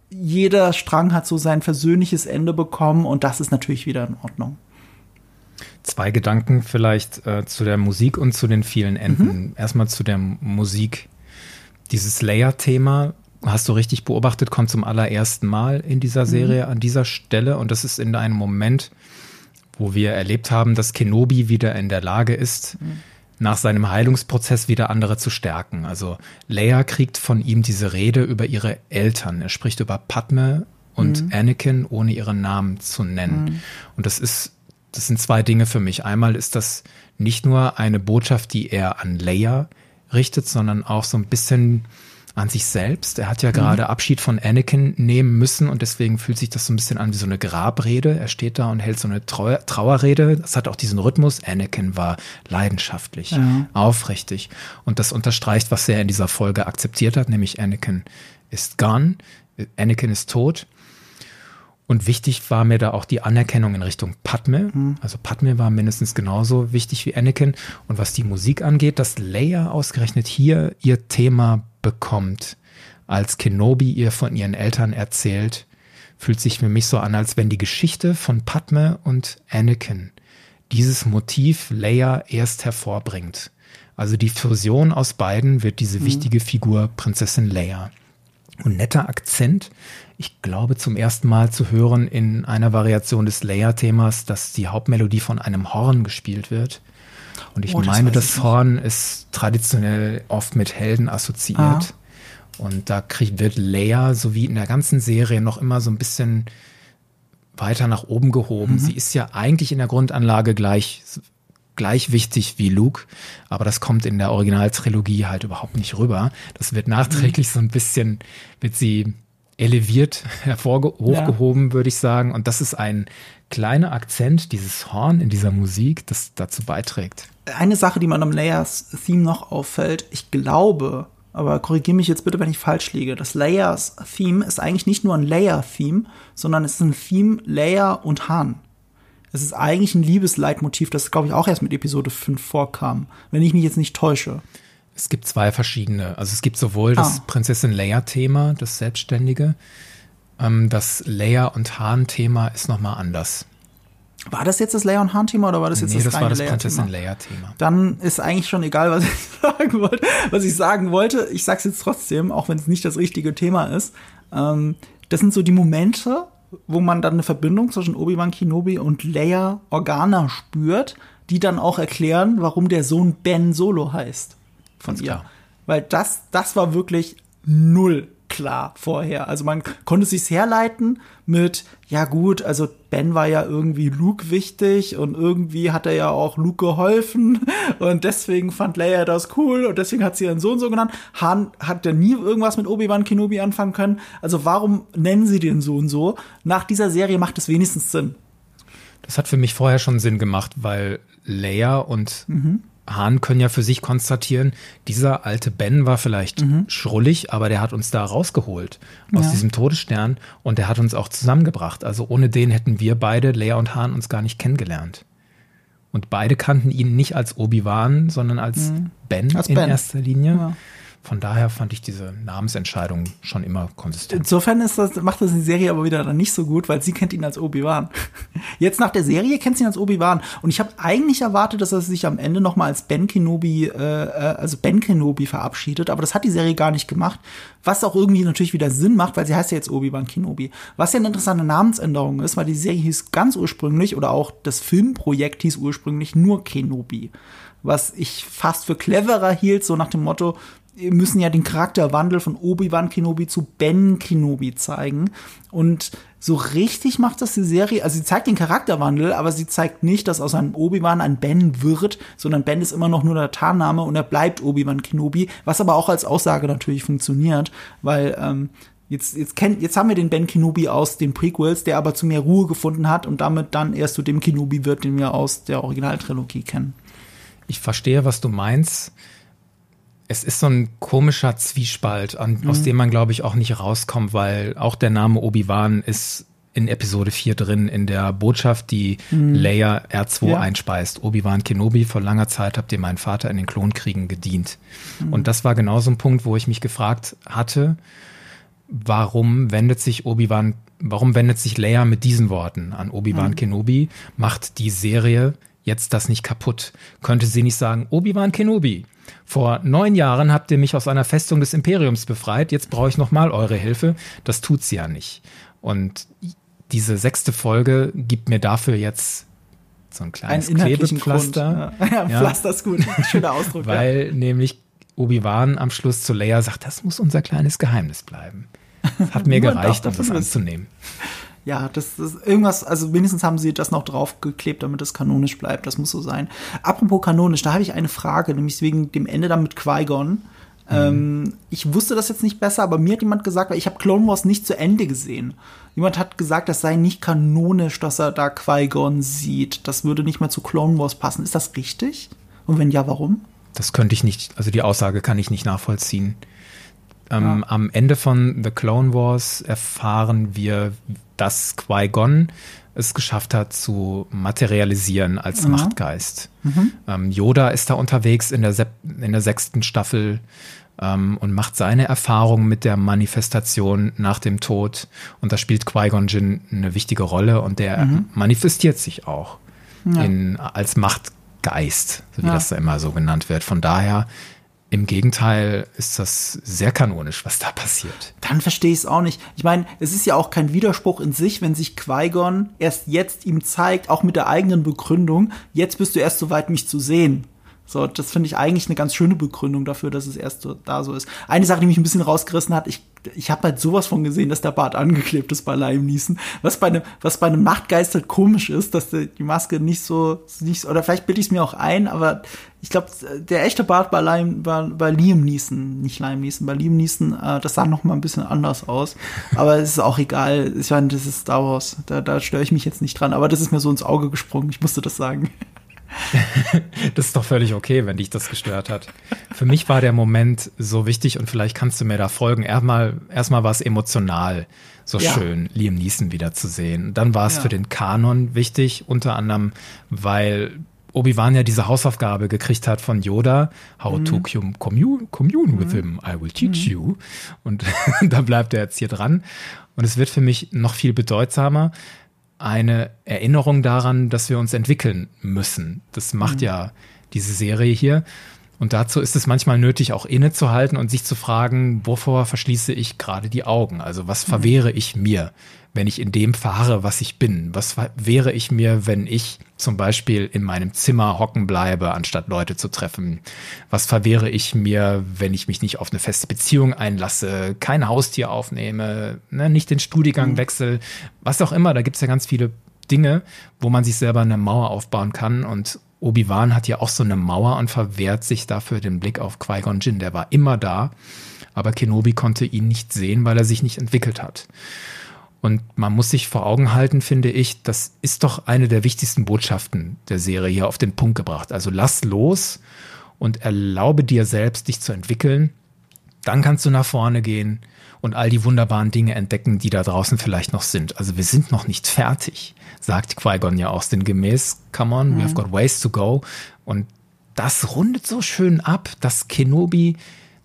jeder Strang hat so sein versöhnliches Ende bekommen und das ist natürlich wieder in Ordnung. Zwei Gedanken vielleicht äh, zu der Musik und zu den vielen Enden. Mhm. Erstmal zu der Musik. Dieses Layer-Thema, hast du richtig beobachtet, kommt zum allerersten Mal in dieser mhm. Serie mhm. an dieser Stelle und das ist in einem Moment, wo wir erlebt haben, dass Kenobi wieder in der Lage ist, mhm nach seinem Heilungsprozess wieder andere zu stärken. Also Leia kriegt von ihm diese Rede über ihre Eltern. Er spricht über Padme und mhm. Anakin, ohne ihren Namen zu nennen. Mhm. Und das ist, das sind zwei Dinge für mich. Einmal ist das nicht nur eine Botschaft, die er an Leia richtet, sondern auch so ein bisschen an sich selbst. Er hat ja mhm. gerade Abschied von Anakin nehmen müssen und deswegen fühlt sich das so ein bisschen an wie so eine Grabrede. Er steht da und hält so eine Trauer Trauerrede. Das hat auch diesen Rhythmus. Anakin war leidenschaftlich, ja. aufrichtig. Und das unterstreicht, was er in dieser Folge akzeptiert hat, nämlich Anakin ist gone, Anakin ist tot. Und wichtig war mir da auch die Anerkennung in Richtung Padme. Mhm. Also Padme war mindestens genauso wichtig wie Anakin. Und was die Musik angeht, dass Leia ausgerechnet hier ihr Thema bekommt, als Kenobi ihr von ihren Eltern erzählt, fühlt sich für mich so an, als wenn die Geschichte von Padme und Anakin dieses Motiv Leia erst hervorbringt. Also die Fusion aus beiden wird diese mhm. wichtige Figur Prinzessin Leia. Und netter Akzent, ich glaube zum ersten Mal zu hören in einer Variation des Leia-Themas, dass die Hauptmelodie von einem Horn gespielt wird. Und ich oh, das meine, das Horn ist traditionell oft mit Helden assoziiert. Ah. Und da kriegt, wird Leia, so wie in der ganzen Serie, noch immer so ein bisschen weiter nach oben gehoben. Mhm. Sie ist ja eigentlich in der Grundanlage gleich, gleich wichtig wie Luke, aber das kommt in der Originaltrilogie halt überhaupt nicht rüber. Das wird nachträglich mhm. so ein bisschen, wird sie eleviert, hervorgehoben, ja. würde ich sagen. Und das ist ein kleiner Akzent, dieses Horn in dieser Musik, das dazu beiträgt. Eine Sache, die man am Layers-Theme noch auffällt, ich glaube, aber korrigiere mich jetzt bitte, wenn ich falsch liege. Das Layers-Theme ist eigentlich nicht nur ein Layer-Theme, sondern es ist ein Theme Layer und Hahn. Es ist eigentlich ein Liebesleitmotiv, das, glaube ich, auch erst mit Episode 5 vorkam, wenn ich mich jetzt nicht täusche. Es gibt zwei verschiedene. Also es gibt sowohl das ah. Prinzessin Leia-Thema, das Selbstständige. Ähm, das Leia und Hahn-Thema ist nochmal anders. War das jetzt das Leia und Han-Thema oder war das jetzt nee, das, das war das Prinzessin Leia-Thema? Dann ist eigentlich schon egal, was ich sagen wollte. Was ich sagen wollte, ich sag's jetzt trotzdem, auch wenn es nicht das richtige Thema ist. Ähm, das sind so die Momente, wo man dann eine Verbindung zwischen Obi-Wan Kenobi und Leia Organa spürt, die dann auch erklären, warum der Sohn Ben Solo heißt von Ganz ihr. Klar. Weil das, das war wirklich null klar vorher. Also man konnte sich's herleiten mit, ja gut, also Ben war ja irgendwie Luke wichtig und irgendwie hat er ja auch Luke geholfen und deswegen fand Leia das cool und deswegen hat sie ihren Sohn so genannt. Han hat ja nie irgendwas mit Obi-Wan Kenobi anfangen können. Also warum nennen sie den Sohn so? Nach dieser Serie macht es wenigstens Sinn. Das hat für mich vorher schon Sinn gemacht, weil Leia und mhm. Hahn können ja für sich konstatieren, dieser alte Ben war vielleicht mhm. schrullig, aber der hat uns da rausgeholt aus ja. diesem Todesstern und der hat uns auch zusammengebracht. Also ohne den hätten wir beide, Lea und Hahn, uns gar nicht kennengelernt. Und beide kannten ihn nicht als Obi-Wan, sondern als mhm. Ben als in ben. erster Linie. Ja. Von daher fand ich diese Namensentscheidung schon immer konsistent. Insofern ist das, macht das die Serie aber wieder dann nicht so gut, weil sie kennt ihn als Obi-Wan. Jetzt nach der Serie kennt sie ihn als Obi-Wan. Und ich habe eigentlich erwartet, dass er sich am Ende noch mal als Ben Kenobi, äh, äh, also Ben Kenobi verabschiedet. Aber das hat die Serie gar nicht gemacht. Was auch irgendwie natürlich wieder Sinn macht, weil sie heißt ja jetzt Obi-Wan Kenobi. Was ja eine interessante Namensänderung ist, weil die Serie hieß ganz ursprünglich oder auch das Filmprojekt hieß ursprünglich nur Kenobi was ich fast für cleverer hielt, so nach dem Motto, müssen ja den Charakterwandel von Obi-Wan Kenobi zu Ben Kenobi zeigen. Und so richtig macht das die Serie, also sie zeigt den Charakterwandel, aber sie zeigt nicht, dass aus einem Obi-Wan ein Ben wird, sondern Ben ist immer noch nur der Tarnname und er bleibt Obi-Wan Kenobi, was aber auch als Aussage natürlich funktioniert, weil ähm, Jetzt, jetzt, kennt, jetzt haben wir den Ben Kenobi aus den Prequels, der aber zu mehr Ruhe gefunden hat und damit dann erst zu dem Kenobi wird, den wir aus der Originaltrilogie kennen. Ich verstehe, was du meinst es ist so ein komischer Zwiespalt, an, mhm. aus dem man, glaube ich, auch nicht rauskommt, weil auch der Name Obi-Wan ist in Episode 4 drin, in der Botschaft, die mhm. Leia R2 ja. einspeist. Obi-Wan Kenobi, vor langer Zeit habt ihr meinen Vater in den Klonkriegen gedient. Mhm. Und das war genau so ein Punkt, wo ich mich gefragt hatte, warum wendet sich Obi-Wan, warum wendet sich Leia mit diesen Worten an Obi-Wan mhm. Kenobi? Macht die Serie jetzt das nicht kaputt? Könnte sie nicht sagen, Obi-Wan Kenobi, vor neun Jahren habt ihr mich aus einer Festung des Imperiums befreit, jetzt brauche ich nochmal eure Hilfe. Das tut sie ja nicht. Und diese sechste Folge gibt mir dafür jetzt so ein kleines ein Klebepflaster. Ja. ja, ja, Pflaster ist gut. Schöner Ausdruck. Weil ja. nämlich Obi-Wan am Schluss zu Leia sagt, das muss unser kleines Geheimnis bleiben. Das hat mir gereicht, um das anzunehmen ja, das ist irgendwas, also wenigstens haben sie das noch draufgeklebt, damit es kanonisch bleibt. Das muss so sein. Apropos kanonisch, da habe ich eine Frage, nämlich wegen dem Ende dann mit Qui-Gon. Mhm. Ähm, ich wusste das jetzt nicht besser, aber mir hat jemand gesagt, weil ich habe Clone Wars nicht zu Ende gesehen. Jemand hat gesagt, das sei nicht kanonisch, dass er da Qui-Gon sieht. Das würde nicht mehr zu Clone Wars passen. Ist das richtig? Und wenn ja, warum? Das könnte ich nicht, also die Aussage kann ich nicht nachvollziehen. Ähm, ja. Am Ende von The Clone Wars erfahren wir, dass Qui-Gon es geschafft hat zu materialisieren als mhm. Machtgeist. Mhm. Ähm, Yoda ist da unterwegs in der, in der sechsten Staffel ähm, und macht seine Erfahrungen mit der Manifestation nach dem Tod. Und da spielt Qui-Gon Jinn eine wichtige Rolle und der mhm. manifestiert sich auch ja. in, als Machtgeist, wie ja. das da immer so genannt wird. Von daher im Gegenteil ist das sehr kanonisch, was da passiert. Dann verstehe ich es auch nicht. Ich meine, es ist ja auch kein Widerspruch in sich, wenn sich Qui-Gon erst jetzt ihm zeigt, auch mit der eigenen Begründung, jetzt bist du erst so weit, mich zu sehen. So, das finde ich eigentlich eine ganz schöne Begründung dafür, dass es erst so, da so ist. Eine Sache, die mich ein bisschen rausgerissen hat, ich, ich habe halt sowas von gesehen, dass der Bart angeklebt ist bei Liam Neeson. Was bei einem, was bei einem Machtgeist halt komisch ist, dass die, die Maske nicht so, nicht, oder vielleicht bilde ich es mir auch ein, aber ich glaube, der echte Bart bei, Liam, bei, bei Liam Neeson, nicht Liam Neeson, bei Liam Neeson, äh, das sah noch mal ein bisschen anders aus. Aber es ist auch egal. Ich meine, das ist Star Wars. Da, da störe ich mich jetzt nicht dran. Aber das ist mir so ins Auge gesprungen. Ich musste das sagen. das ist doch völlig okay, wenn dich das gestört hat. Für mich war der Moment so wichtig und vielleicht kannst du mir da folgen. Erstmal, erstmal war es emotional so ja. schön, Liam Neeson wiederzusehen. Dann war es ja. für den Kanon wichtig, unter anderem, weil Obi-Wan ja diese Hausaufgabe gekriegt hat von Yoda, how mhm. to commune, commune mhm. with him, I will teach mhm. you. Und da bleibt er jetzt hier dran. Und es wird für mich noch viel bedeutsamer, eine Erinnerung daran, dass wir uns entwickeln müssen. Das macht mhm. ja diese Serie hier. Und dazu ist es manchmal nötig, auch innezuhalten und sich zu fragen, wovor verschließe ich gerade die Augen? Also was mhm. verwehre ich mir, wenn ich in dem fahre, was ich bin? Was wäre ich mir, wenn ich zum Beispiel in meinem Zimmer hocken bleibe, anstatt Leute zu treffen? Was verwehre ich mir, wenn ich mich nicht auf eine feste Beziehung einlasse, kein Haustier aufnehme, ne, nicht den Studiengang mhm. wechsle, was auch immer? Da gibt es ja ganz viele Dinge, wo man sich selber eine Mauer aufbauen kann und Obi-Wan hat ja auch so eine Mauer und verwehrt sich dafür den Blick auf Qui-Gon Jinn. Der war immer da, aber Kenobi konnte ihn nicht sehen, weil er sich nicht entwickelt hat. Und man muss sich vor Augen halten, finde ich, das ist doch eine der wichtigsten Botschaften der Serie hier auf den Punkt gebracht. Also lass los und erlaube dir selbst, dich zu entwickeln. Dann kannst du nach vorne gehen und all die wunderbaren Dinge entdecken, die da draußen vielleicht noch sind. Also wir sind noch nicht fertig, sagt Qui-Gon ja auch sinngemäß. Come on, mhm. we've got ways to go. Und das rundet so schön ab, dass Kenobi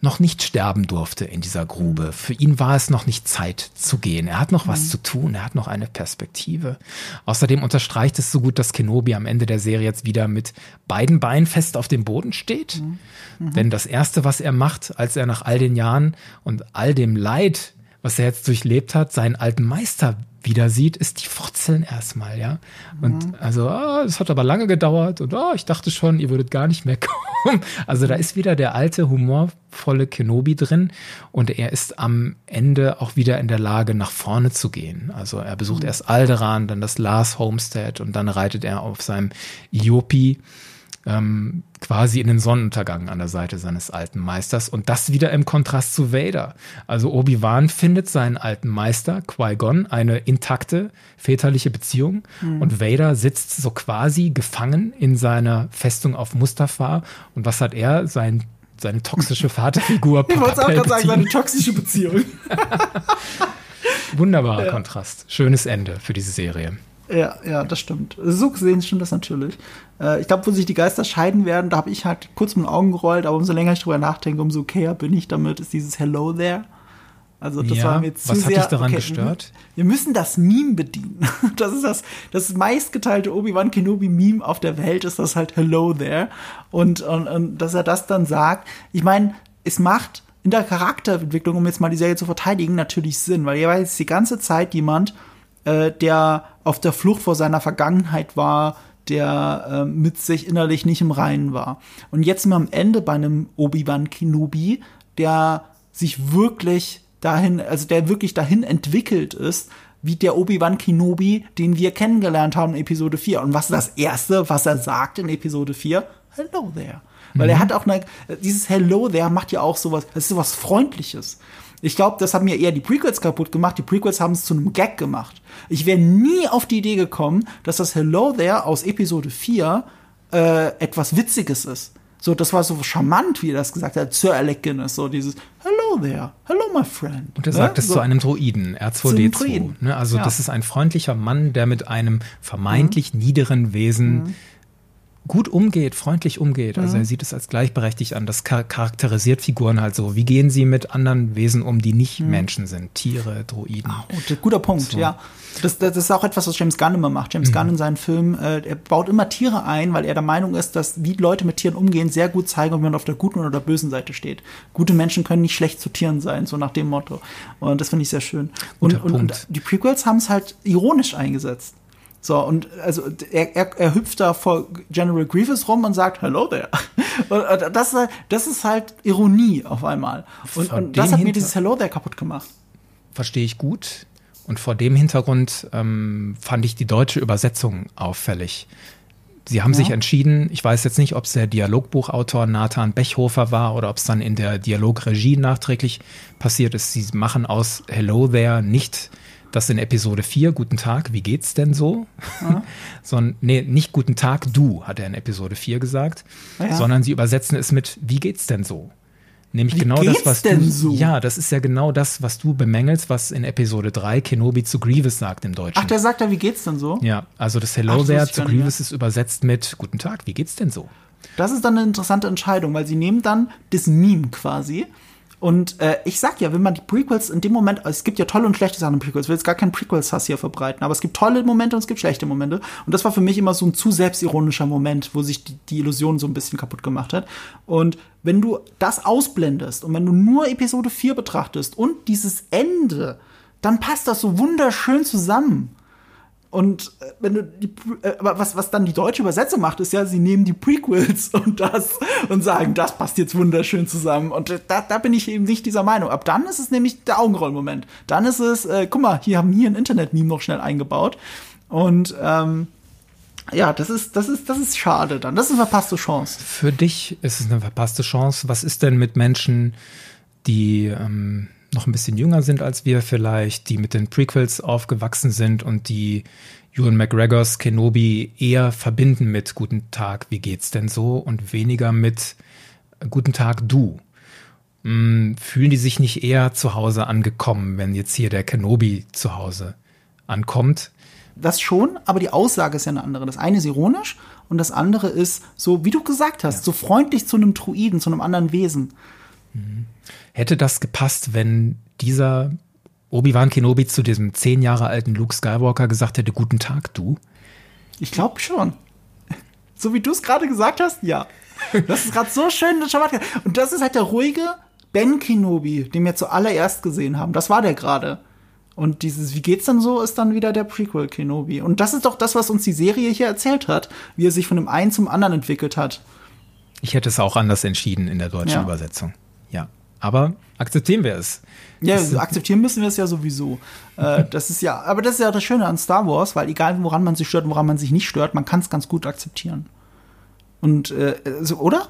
noch nicht sterben durfte in dieser Grube. Für ihn war es noch nicht Zeit zu gehen. Er hat noch was mhm. zu tun, er hat noch eine Perspektive. Außerdem unterstreicht es so gut, dass Kenobi am Ende der Serie jetzt wieder mit beiden Beinen fest auf dem Boden steht. Mhm. Mhm. Denn das Erste, was er macht, als er nach all den Jahren und all dem Leid, was er jetzt durchlebt hat, seinen alten Meister wieder sieht, ist die Wurzeln erstmal, ja. Und mhm. also, ah, es hat aber lange gedauert und ah, ich dachte schon, ihr würdet gar nicht mehr kommen. Also da ist wieder der alte, humorvolle Kenobi drin und er ist am Ende auch wieder in der Lage, nach vorne zu gehen. Also er besucht mhm. erst Alderan, dann das Lars Homestead und dann reitet er auf seinem Iopi ähm, quasi in den Sonnenuntergang an der Seite seines alten Meisters und das wieder im Kontrast zu Vader. Also Obi-Wan findet seinen alten Meister Qui-Gon eine intakte väterliche Beziehung mhm. und Vader sitzt so quasi gefangen in seiner Festung auf Mustafar und was hat er? Sein seine toxische Vaterfigur. Ich wollte auch gerade sagen, seine toxische Beziehung. Wunderbarer ja. Kontrast. Schönes Ende für diese Serie. Ja, ja, das stimmt. So gesehen stimmt das natürlich. Äh, ich glaube, wo sich die Geister scheiden werden, da habe ich halt kurz mit den Augen gerollt, aber umso länger ich drüber nachdenke, umso okayer bin ich damit, ist dieses Hello there. Also das ja, war mir zu was sehr. Was hat dich daran okay, gestört? Wir müssen das Meme bedienen. Das ist das, das meistgeteilte Obi-Wan Kenobi-Meme auf der Welt, ist das halt Hello there. Und, und, und dass er das dann sagt, ich meine, es macht in der Charakterentwicklung, um jetzt mal die Serie zu verteidigen, natürlich Sinn, weil weiß die ganze Zeit jemand, äh, der auf der Flucht vor seiner Vergangenheit war, der äh, mit sich innerlich nicht im Reinen war. Und jetzt sind wir am Ende bei einem Obi-Wan Kenobi, der sich wirklich dahin, also der wirklich dahin entwickelt ist, wie der Obi-Wan Kenobi, den wir kennengelernt haben in Episode 4. Und was ist das Erste, was er sagt in Episode 4? Hello there. Weil er mhm. hat auch eine, dieses Hello there macht ja auch sowas, das ist sowas Freundliches. Ich glaube, das haben mir eher die Prequels kaputt gemacht. Die Prequels haben es zu einem Gag gemacht. Ich wäre nie auf die Idee gekommen, dass das Hello There aus Episode 4 äh, etwas Witziges ist. So, das war so charmant, wie er das gesagt hat. Sir Alec Guinness, so dieses Hello there, hello my friend. Und er sagt es so. zu einem Droiden, R2D2. Ne? Also ja. das ist ein freundlicher Mann, der mit einem vermeintlich mhm. niederen Wesen mhm gut umgeht, freundlich umgeht. Also mhm. er sieht es als gleichberechtigt an. Das charakterisiert Figuren halt so. Wie gehen sie mit anderen Wesen um, die nicht mhm. Menschen sind? Tiere, Droiden. Oh, guter Punkt, so. ja. Das, das, ist auch etwas, was James Gunn immer macht. James mhm. Gunn in seinen Filmen, äh, er baut immer Tiere ein, weil er der Meinung ist, dass wie Leute mit Tieren umgehen, sehr gut zeigen, ob man auf der guten oder der bösen Seite steht. Gute Menschen können nicht schlecht zu Tieren sein, so nach dem Motto. Und das finde ich sehr schön. Und, und, und, die Prequels haben es halt ironisch eingesetzt. So, und also er, er, er hüpft da vor General Grievous rum und sagt, hello there. Und das, das ist halt Ironie auf einmal. Und, und das hat mir dieses Hello there kaputt gemacht. Verstehe ich gut. Und vor dem Hintergrund ähm, fand ich die deutsche Übersetzung auffällig. Sie haben ja. sich entschieden, ich weiß jetzt nicht, ob es der Dialogbuchautor Nathan Bechhofer war oder ob es dann in der Dialogregie nachträglich passiert ist. Sie machen aus Hello There nicht das in Episode 4, Guten Tag, wie geht's denn so? Ja. sondern, nee, nicht Guten Tag, du, hat er in Episode 4 gesagt, ja. sondern sie übersetzen es mit Wie geht's denn so? Nämlich wie genau das, was denn du. So? Ja, das ist ja genau das, was du bemängelst, was in Episode 3 Kenobi zu Grievous sagt im Deutschen. Ach, der sagt ja, wie geht's denn so? Ja, also das Hello Ach, there zu Grievous ist übersetzt mit Guten Tag, wie geht's denn so? Das ist dann eine interessante Entscheidung, weil sie nehmen dann das Meme quasi und äh, ich sag ja, wenn man die Prequels in dem Moment, es gibt ja tolle und schlechte Sachen in Prequels, ich will jetzt gar keinen Prequels-Hass hier verbreiten, aber es gibt tolle Momente und es gibt schlechte Momente. Und das war für mich immer so ein zu selbstironischer Moment, wo sich die, die Illusion so ein bisschen kaputt gemacht hat. Und wenn du das ausblendest und wenn du nur Episode 4 betrachtest und dieses Ende, dann passt das so wunderschön zusammen. Und äh, wenn du die, äh, was, was dann die deutsche Übersetzung macht, ist ja, sie nehmen die Prequels und das und sagen, das passt jetzt wunderschön zusammen. Und äh, da, da bin ich eben nicht dieser Meinung. Ab dann ist es nämlich der Augenrollmoment. Dann ist es, äh, guck mal, hier haben hier ein Internet-Meme noch schnell eingebaut. Und ähm, ja, das ist, das ist, das ist schade dann. Das ist eine verpasste Chance. Für dich ist es eine verpasste Chance. Was ist denn mit Menschen, die ähm, noch ein bisschen jünger sind als wir vielleicht, die mit den Prequels aufgewachsen sind und die Ewan McGregors Kenobi eher verbinden mit Guten Tag, wie geht's denn so und weniger mit Guten Tag, du. Hm, fühlen die sich nicht eher zu Hause angekommen, wenn jetzt hier der Kenobi zu Hause ankommt? Das schon, aber die Aussage ist ja eine andere. Das eine ist ironisch und das andere ist so, wie du gesagt hast, ja. so freundlich zu einem Druiden, zu einem anderen Wesen. Mhm. Hätte das gepasst, wenn dieser Obi-Wan Kenobi zu diesem zehn Jahre alten Luke Skywalker gesagt hätte, guten Tag, du? Ich glaube schon. So wie du es gerade gesagt hast, ja. Das ist gerade so schön. Und das ist halt der ruhige Ben Kenobi, den wir zuallererst gesehen haben. Das war der gerade. Und dieses, wie geht's dann so, ist dann wieder der Prequel Kenobi. Und das ist doch das, was uns die Serie hier erzählt hat, wie er sich von dem einen zum anderen entwickelt hat. Ich hätte es auch anders entschieden in der deutschen ja. Übersetzung. Aber akzeptieren wir es. Ja, das akzeptieren müssen wir es ja sowieso. äh, das ist ja, aber das ist ja das Schöne an Star Wars, weil egal woran man sich stört und woran man sich nicht stört, man kann es ganz gut akzeptieren. Und äh, so, oder?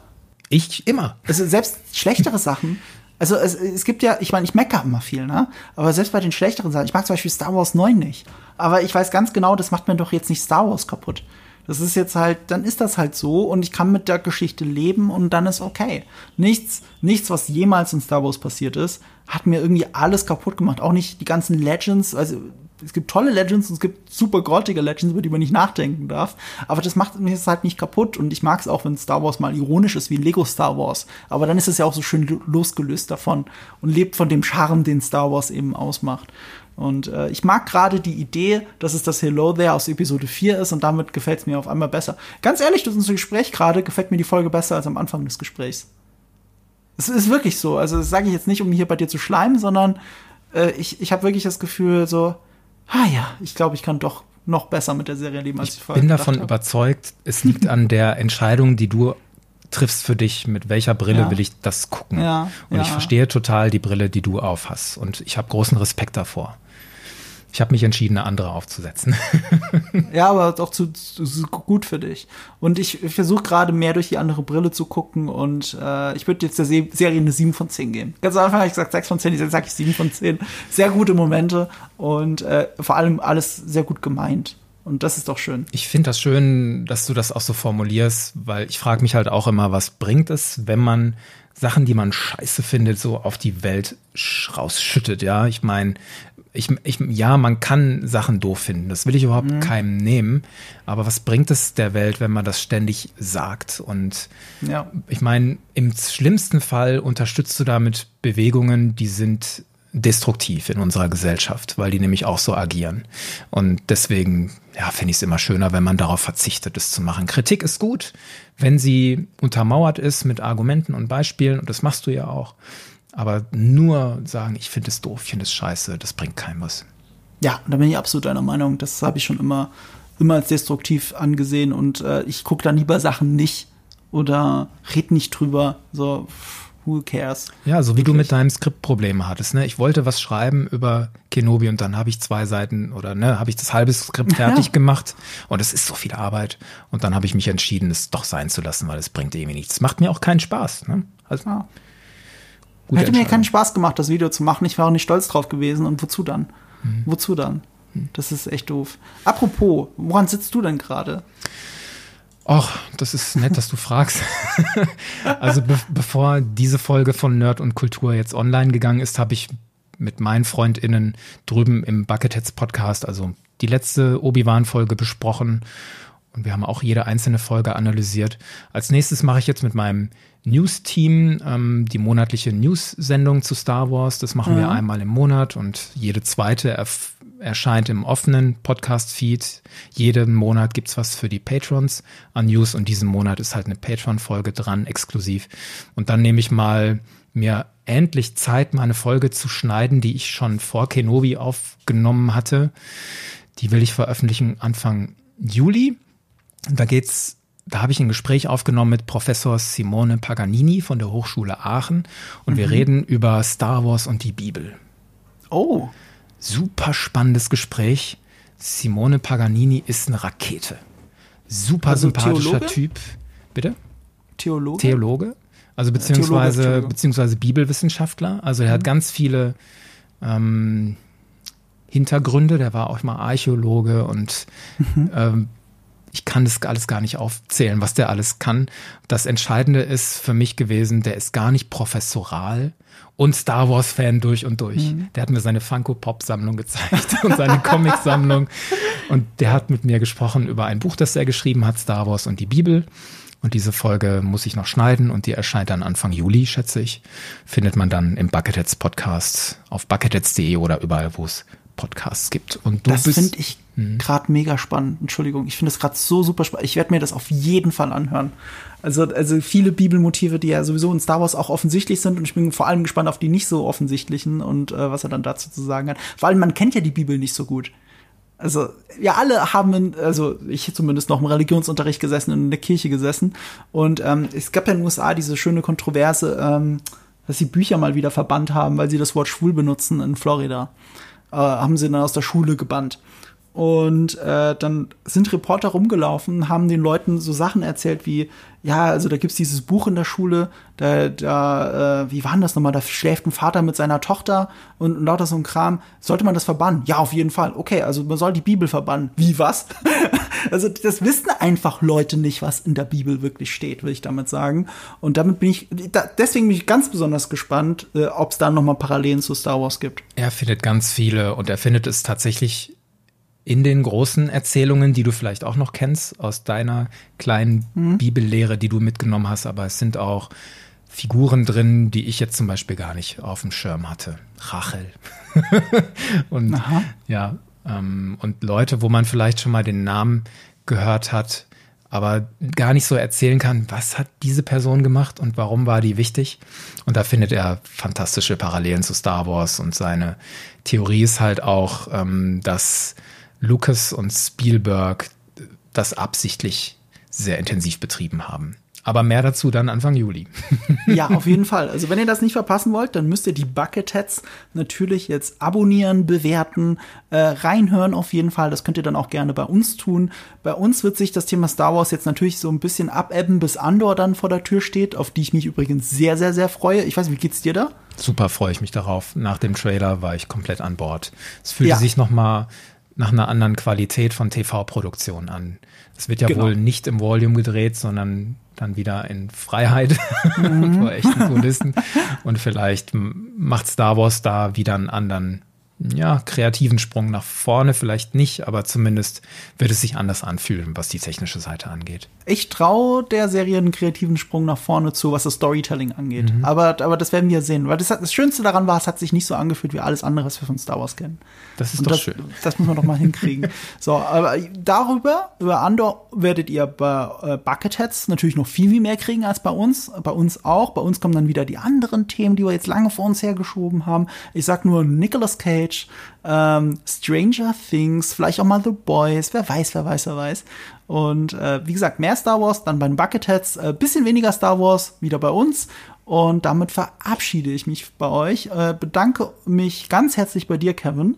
Ich immer. Also selbst schlechtere Sachen. Also es, es gibt ja, ich meine, ich meckere immer viel, ne? Aber selbst bei den schlechteren Sachen, ich mag zum Beispiel Star Wars 9 nicht. Aber ich weiß ganz genau, das macht mir doch jetzt nicht Star Wars kaputt. Das ist jetzt halt, dann ist das halt so und ich kann mit der Geschichte leben und dann ist okay. Nichts, nichts, was jemals in Star Wars passiert ist, hat mir irgendwie alles kaputt gemacht. Auch nicht die ganzen Legends, also es gibt tolle Legends und es gibt super grottige Legends, über die man nicht nachdenken darf. Aber das macht mir es halt nicht kaputt. Und ich mag es auch, wenn Star Wars mal ironisch ist, wie Lego Star Wars. Aber dann ist es ja auch so schön losgelöst davon und lebt von dem Charme, den Star Wars eben ausmacht. Und äh, ich mag gerade die Idee, dass es das Hello There aus Episode 4 ist und damit gefällt es mir auf einmal besser. Ganz ehrlich, durch unser Gespräch gerade gefällt mir die Folge besser als am Anfang des Gesprächs. Es ist wirklich so. Also das sage ich jetzt nicht, um hier bei dir zu schleimen, sondern äh, ich, ich habe wirklich das Gefühl so, ah ja, ich glaube, ich kann doch noch besser mit der Serie leben, als ich, ich vorher bin davon habe. überzeugt, es liegt an der Entscheidung, die du triffst für dich, mit welcher Brille ja. will ich das gucken. Ja, und ja. ich verstehe total die Brille, die du aufhast. Und ich habe großen Respekt davor. Ich habe mich entschieden, eine andere aufzusetzen. ja, aber auch zu, zu, gut für dich. Und ich versuche gerade mehr durch die andere Brille zu gucken und äh, ich würde jetzt der Se Serie eine 7 von 10 geben. Ganz am Anfang habe ich gesagt 6 von 10, jetzt sage ich 7 von 10. Sehr gute Momente und äh, vor allem alles sehr gut gemeint. Und das ist doch schön. Ich finde das schön, dass du das auch so formulierst, weil ich frage mich halt auch immer, was bringt es, wenn man Sachen, die man scheiße findet, so auf die Welt rausschüttet. Ja, ich meine, ich, ich, ja, man kann Sachen doof finden. Das will ich überhaupt mhm. keinem nehmen. Aber was bringt es der Welt, wenn man das ständig sagt? Und ja. ich meine, im schlimmsten Fall unterstützt du damit Bewegungen, die sind destruktiv in unserer Gesellschaft, weil die nämlich auch so agieren. Und deswegen, ja, finde ich es immer schöner, wenn man darauf verzichtet, es zu machen. Kritik ist gut, wenn sie untermauert ist mit Argumenten und Beispielen, und das machst du ja auch. Aber nur sagen, ich finde es doof, ich finde es scheiße, das bringt keinem was. Ja, da bin ich absolut deiner Meinung. Das habe ich schon immer, immer als destruktiv angesehen und äh, ich gucke dann lieber Sachen nicht oder red nicht drüber. So, who cares? Ja, so wie Wirklich. du mit deinem Skript Probleme hattest. Ne? Ich wollte was schreiben über Kenobi und dann habe ich zwei Seiten oder ne, habe ich das halbe Skript fertig ja. gemacht und es ist so viel Arbeit. Und dann habe ich mich entschieden, es doch sein zu lassen, weil es bringt irgendwie nichts. Es macht mir auch keinen Spaß. Ne? Also, ja. Hätte mir keinen Spaß gemacht, das Video zu machen. Ich wäre auch nicht stolz drauf gewesen. Und wozu dann? Hm. Wozu dann? Hm. Das ist echt doof. Apropos, woran sitzt du denn gerade? Ach, das ist nett, dass du fragst. also be bevor diese Folge von Nerd und Kultur jetzt online gegangen ist, habe ich mit meinen FreundInnen drüben im Bucketheads Podcast, also die letzte Obi-Wan-Folge besprochen. Und wir haben auch jede einzelne Folge analysiert. Als nächstes mache ich jetzt mit meinem News-Team ähm, die monatliche News-Sendung zu Star Wars. Das machen mhm. wir einmal im Monat und jede zweite erscheint im offenen Podcast-Feed. Jeden Monat gibt's was für die Patrons an News und diesen Monat ist halt eine Patreon-Folge dran, exklusiv. Und dann nehme ich mal mir endlich Zeit, mal eine Folge zu schneiden, die ich schon vor Kenobi aufgenommen hatte. Die will ich veröffentlichen Anfang Juli. Da geht's da habe ich ein Gespräch aufgenommen mit Professor Simone Paganini von der Hochschule Aachen und mhm. wir reden über Star Wars und die Bibel. Oh. Super spannendes Gespräch. Simone Paganini ist eine Rakete. Super also sympathischer Theologe? Typ. Bitte? Theologe? Theologe. Also beziehungsweise, Theologe, beziehungsweise Bibelwissenschaftler. Also er mhm. hat ganz viele ähm, Hintergründe. Der war auch mal Archäologe und mhm. ähm, ich kann das alles gar nicht aufzählen, was der alles kann. Das Entscheidende ist für mich gewesen, der ist gar nicht professoral und Star Wars Fan durch und durch. Mhm. Der hat mir seine Funko Pop Sammlung gezeigt und seine Comic Sammlung und der hat mit mir gesprochen über ein Buch, das er geschrieben hat, Star Wars und die Bibel. Und diese Folge muss ich noch schneiden und die erscheint dann Anfang Juli, schätze ich. Findet man dann im Bucketheads Podcast auf bucketheads.de oder überall, wo es Podcasts gibt. Und das finde ich hm. gerade mega spannend. Entschuldigung, ich finde es gerade so super spannend. Ich werde mir das auf jeden Fall anhören. Also, also viele Bibelmotive, die ja sowieso in Star Wars auch offensichtlich sind und ich bin vor allem gespannt auf die nicht so offensichtlichen und äh, was er dann dazu zu sagen hat. Vor allem, man kennt ja die Bibel nicht so gut. Also, ja, alle haben, in, also ich zumindest noch im Religionsunterricht gesessen und in der Kirche gesessen. Und ähm, es gab ja in den USA diese schöne Kontroverse, ähm, dass sie Bücher mal wieder verbannt haben, weil sie das Wort schwul benutzen in Florida haben sie dann aus der Schule gebannt. Und äh, dann sind Reporter rumgelaufen, haben den Leuten so Sachen erzählt wie, ja, also da gibt's dieses Buch in der Schule, da, da äh, wie war denn das nochmal, da schläft ein Vater mit seiner Tochter und, und lauter so ein Kram. Sollte man das verbannen? Ja, auf jeden Fall. Okay, also man soll die Bibel verbannen. Wie, was? also das wissen einfach Leute nicht, was in der Bibel wirklich steht, will ich damit sagen. Und damit bin ich, da, deswegen bin ich ganz besonders gespannt, äh, ob es da nochmal Parallelen zu Star Wars gibt. Er findet ganz viele und er findet es tatsächlich in den großen Erzählungen, die du vielleicht auch noch kennst aus deiner kleinen mhm. Bibellehre, die du mitgenommen hast, aber es sind auch Figuren drin, die ich jetzt zum Beispiel gar nicht auf dem Schirm hatte. Rachel. und Aha. ja, ähm, und Leute, wo man vielleicht schon mal den Namen gehört hat, aber gar nicht so erzählen kann, was hat diese Person gemacht und warum war die wichtig. Und da findet er fantastische Parallelen zu Star Wars und seine Theorie ist halt auch, ähm, dass Lucas und Spielberg das absichtlich sehr intensiv betrieben haben. Aber mehr dazu dann Anfang Juli. ja, auf jeden Fall. Also wenn ihr das nicht verpassen wollt, dann müsst ihr die Bucketheads natürlich jetzt abonnieren, bewerten, äh, reinhören auf jeden Fall. Das könnt ihr dann auch gerne bei uns tun. Bei uns wird sich das Thema Star Wars jetzt natürlich so ein bisschen abebben, bis Andor dann vor der Tür steht, auf die ich mich übrigens sehr, sehr, sehr freue. Ich weiß, wie geht's dir da? Super freue ich mich darauf. Nach dem Trailer war ich komplett an Bord. Es fühlte ja. sich noch mal nach einer anderen Qualität von TV-Produktion an. Es wird ja genau. wohl nicht im Volume gedreht, sondern dann wieder in Freiheit mhm. vor echten Kulissen. Und vielleicht macht Star Wars da wieder einen anderen ja, kreativen Sprung nach vorne, vielleicht nicht, aber zumindest wird es sich anders anfühlen, was die technische Seite angeht. Ich traue der Serie einen kreativen Sprung nach vorne zu, was das Storytelling angeht. Mhm. Aber, aber das werden wir sehen. Weil das, das Schönste daran war, es hat sich nicht so angefühlt wie alles andere, was wir von Star Wars kennen. Das ist Und doch das, schön. Das muss man doch mal hinkriegen. So, aber darüber, über Andor werdet ihr bei äh, Bucketheads natürlich noch viel, viel mehr kriegen als bei uns. Bei uns auch. Bei uns kommen dann wieder die anderen Themen, die wir jetzt lange vor uns hergeschoben haben. Ich sag nur Nicolas Cage, ähm, Stranger Things, vielleicht auch mal The Boys, wer weiß, wer weiß, wer weiß. Und äh, wie gesagt, mehr Star Wars, dann bei den Bucketheads, äh, bisschen weniger Star Wars, wieder bei uns. Und damit verabschiede ich mich bei euch, äh, bedanke mich ganz herzlich bei dir, Kevin,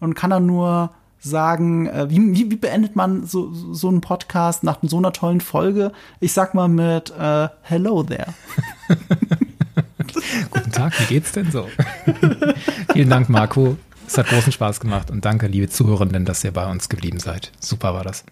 und kann dann nur sagen, äh, wie, wie, wie beendet man so, so einen Podcast nach so einer tollen Folge? Ich sag mal mit äh, Hello there. Guten Tag, wie geht's denn so? Vielen Dank, Marco. Es hat großen Spaß gemacht und danke, liebe Zuhörenden, dass ihr bei uns geblieben seid. Super war das.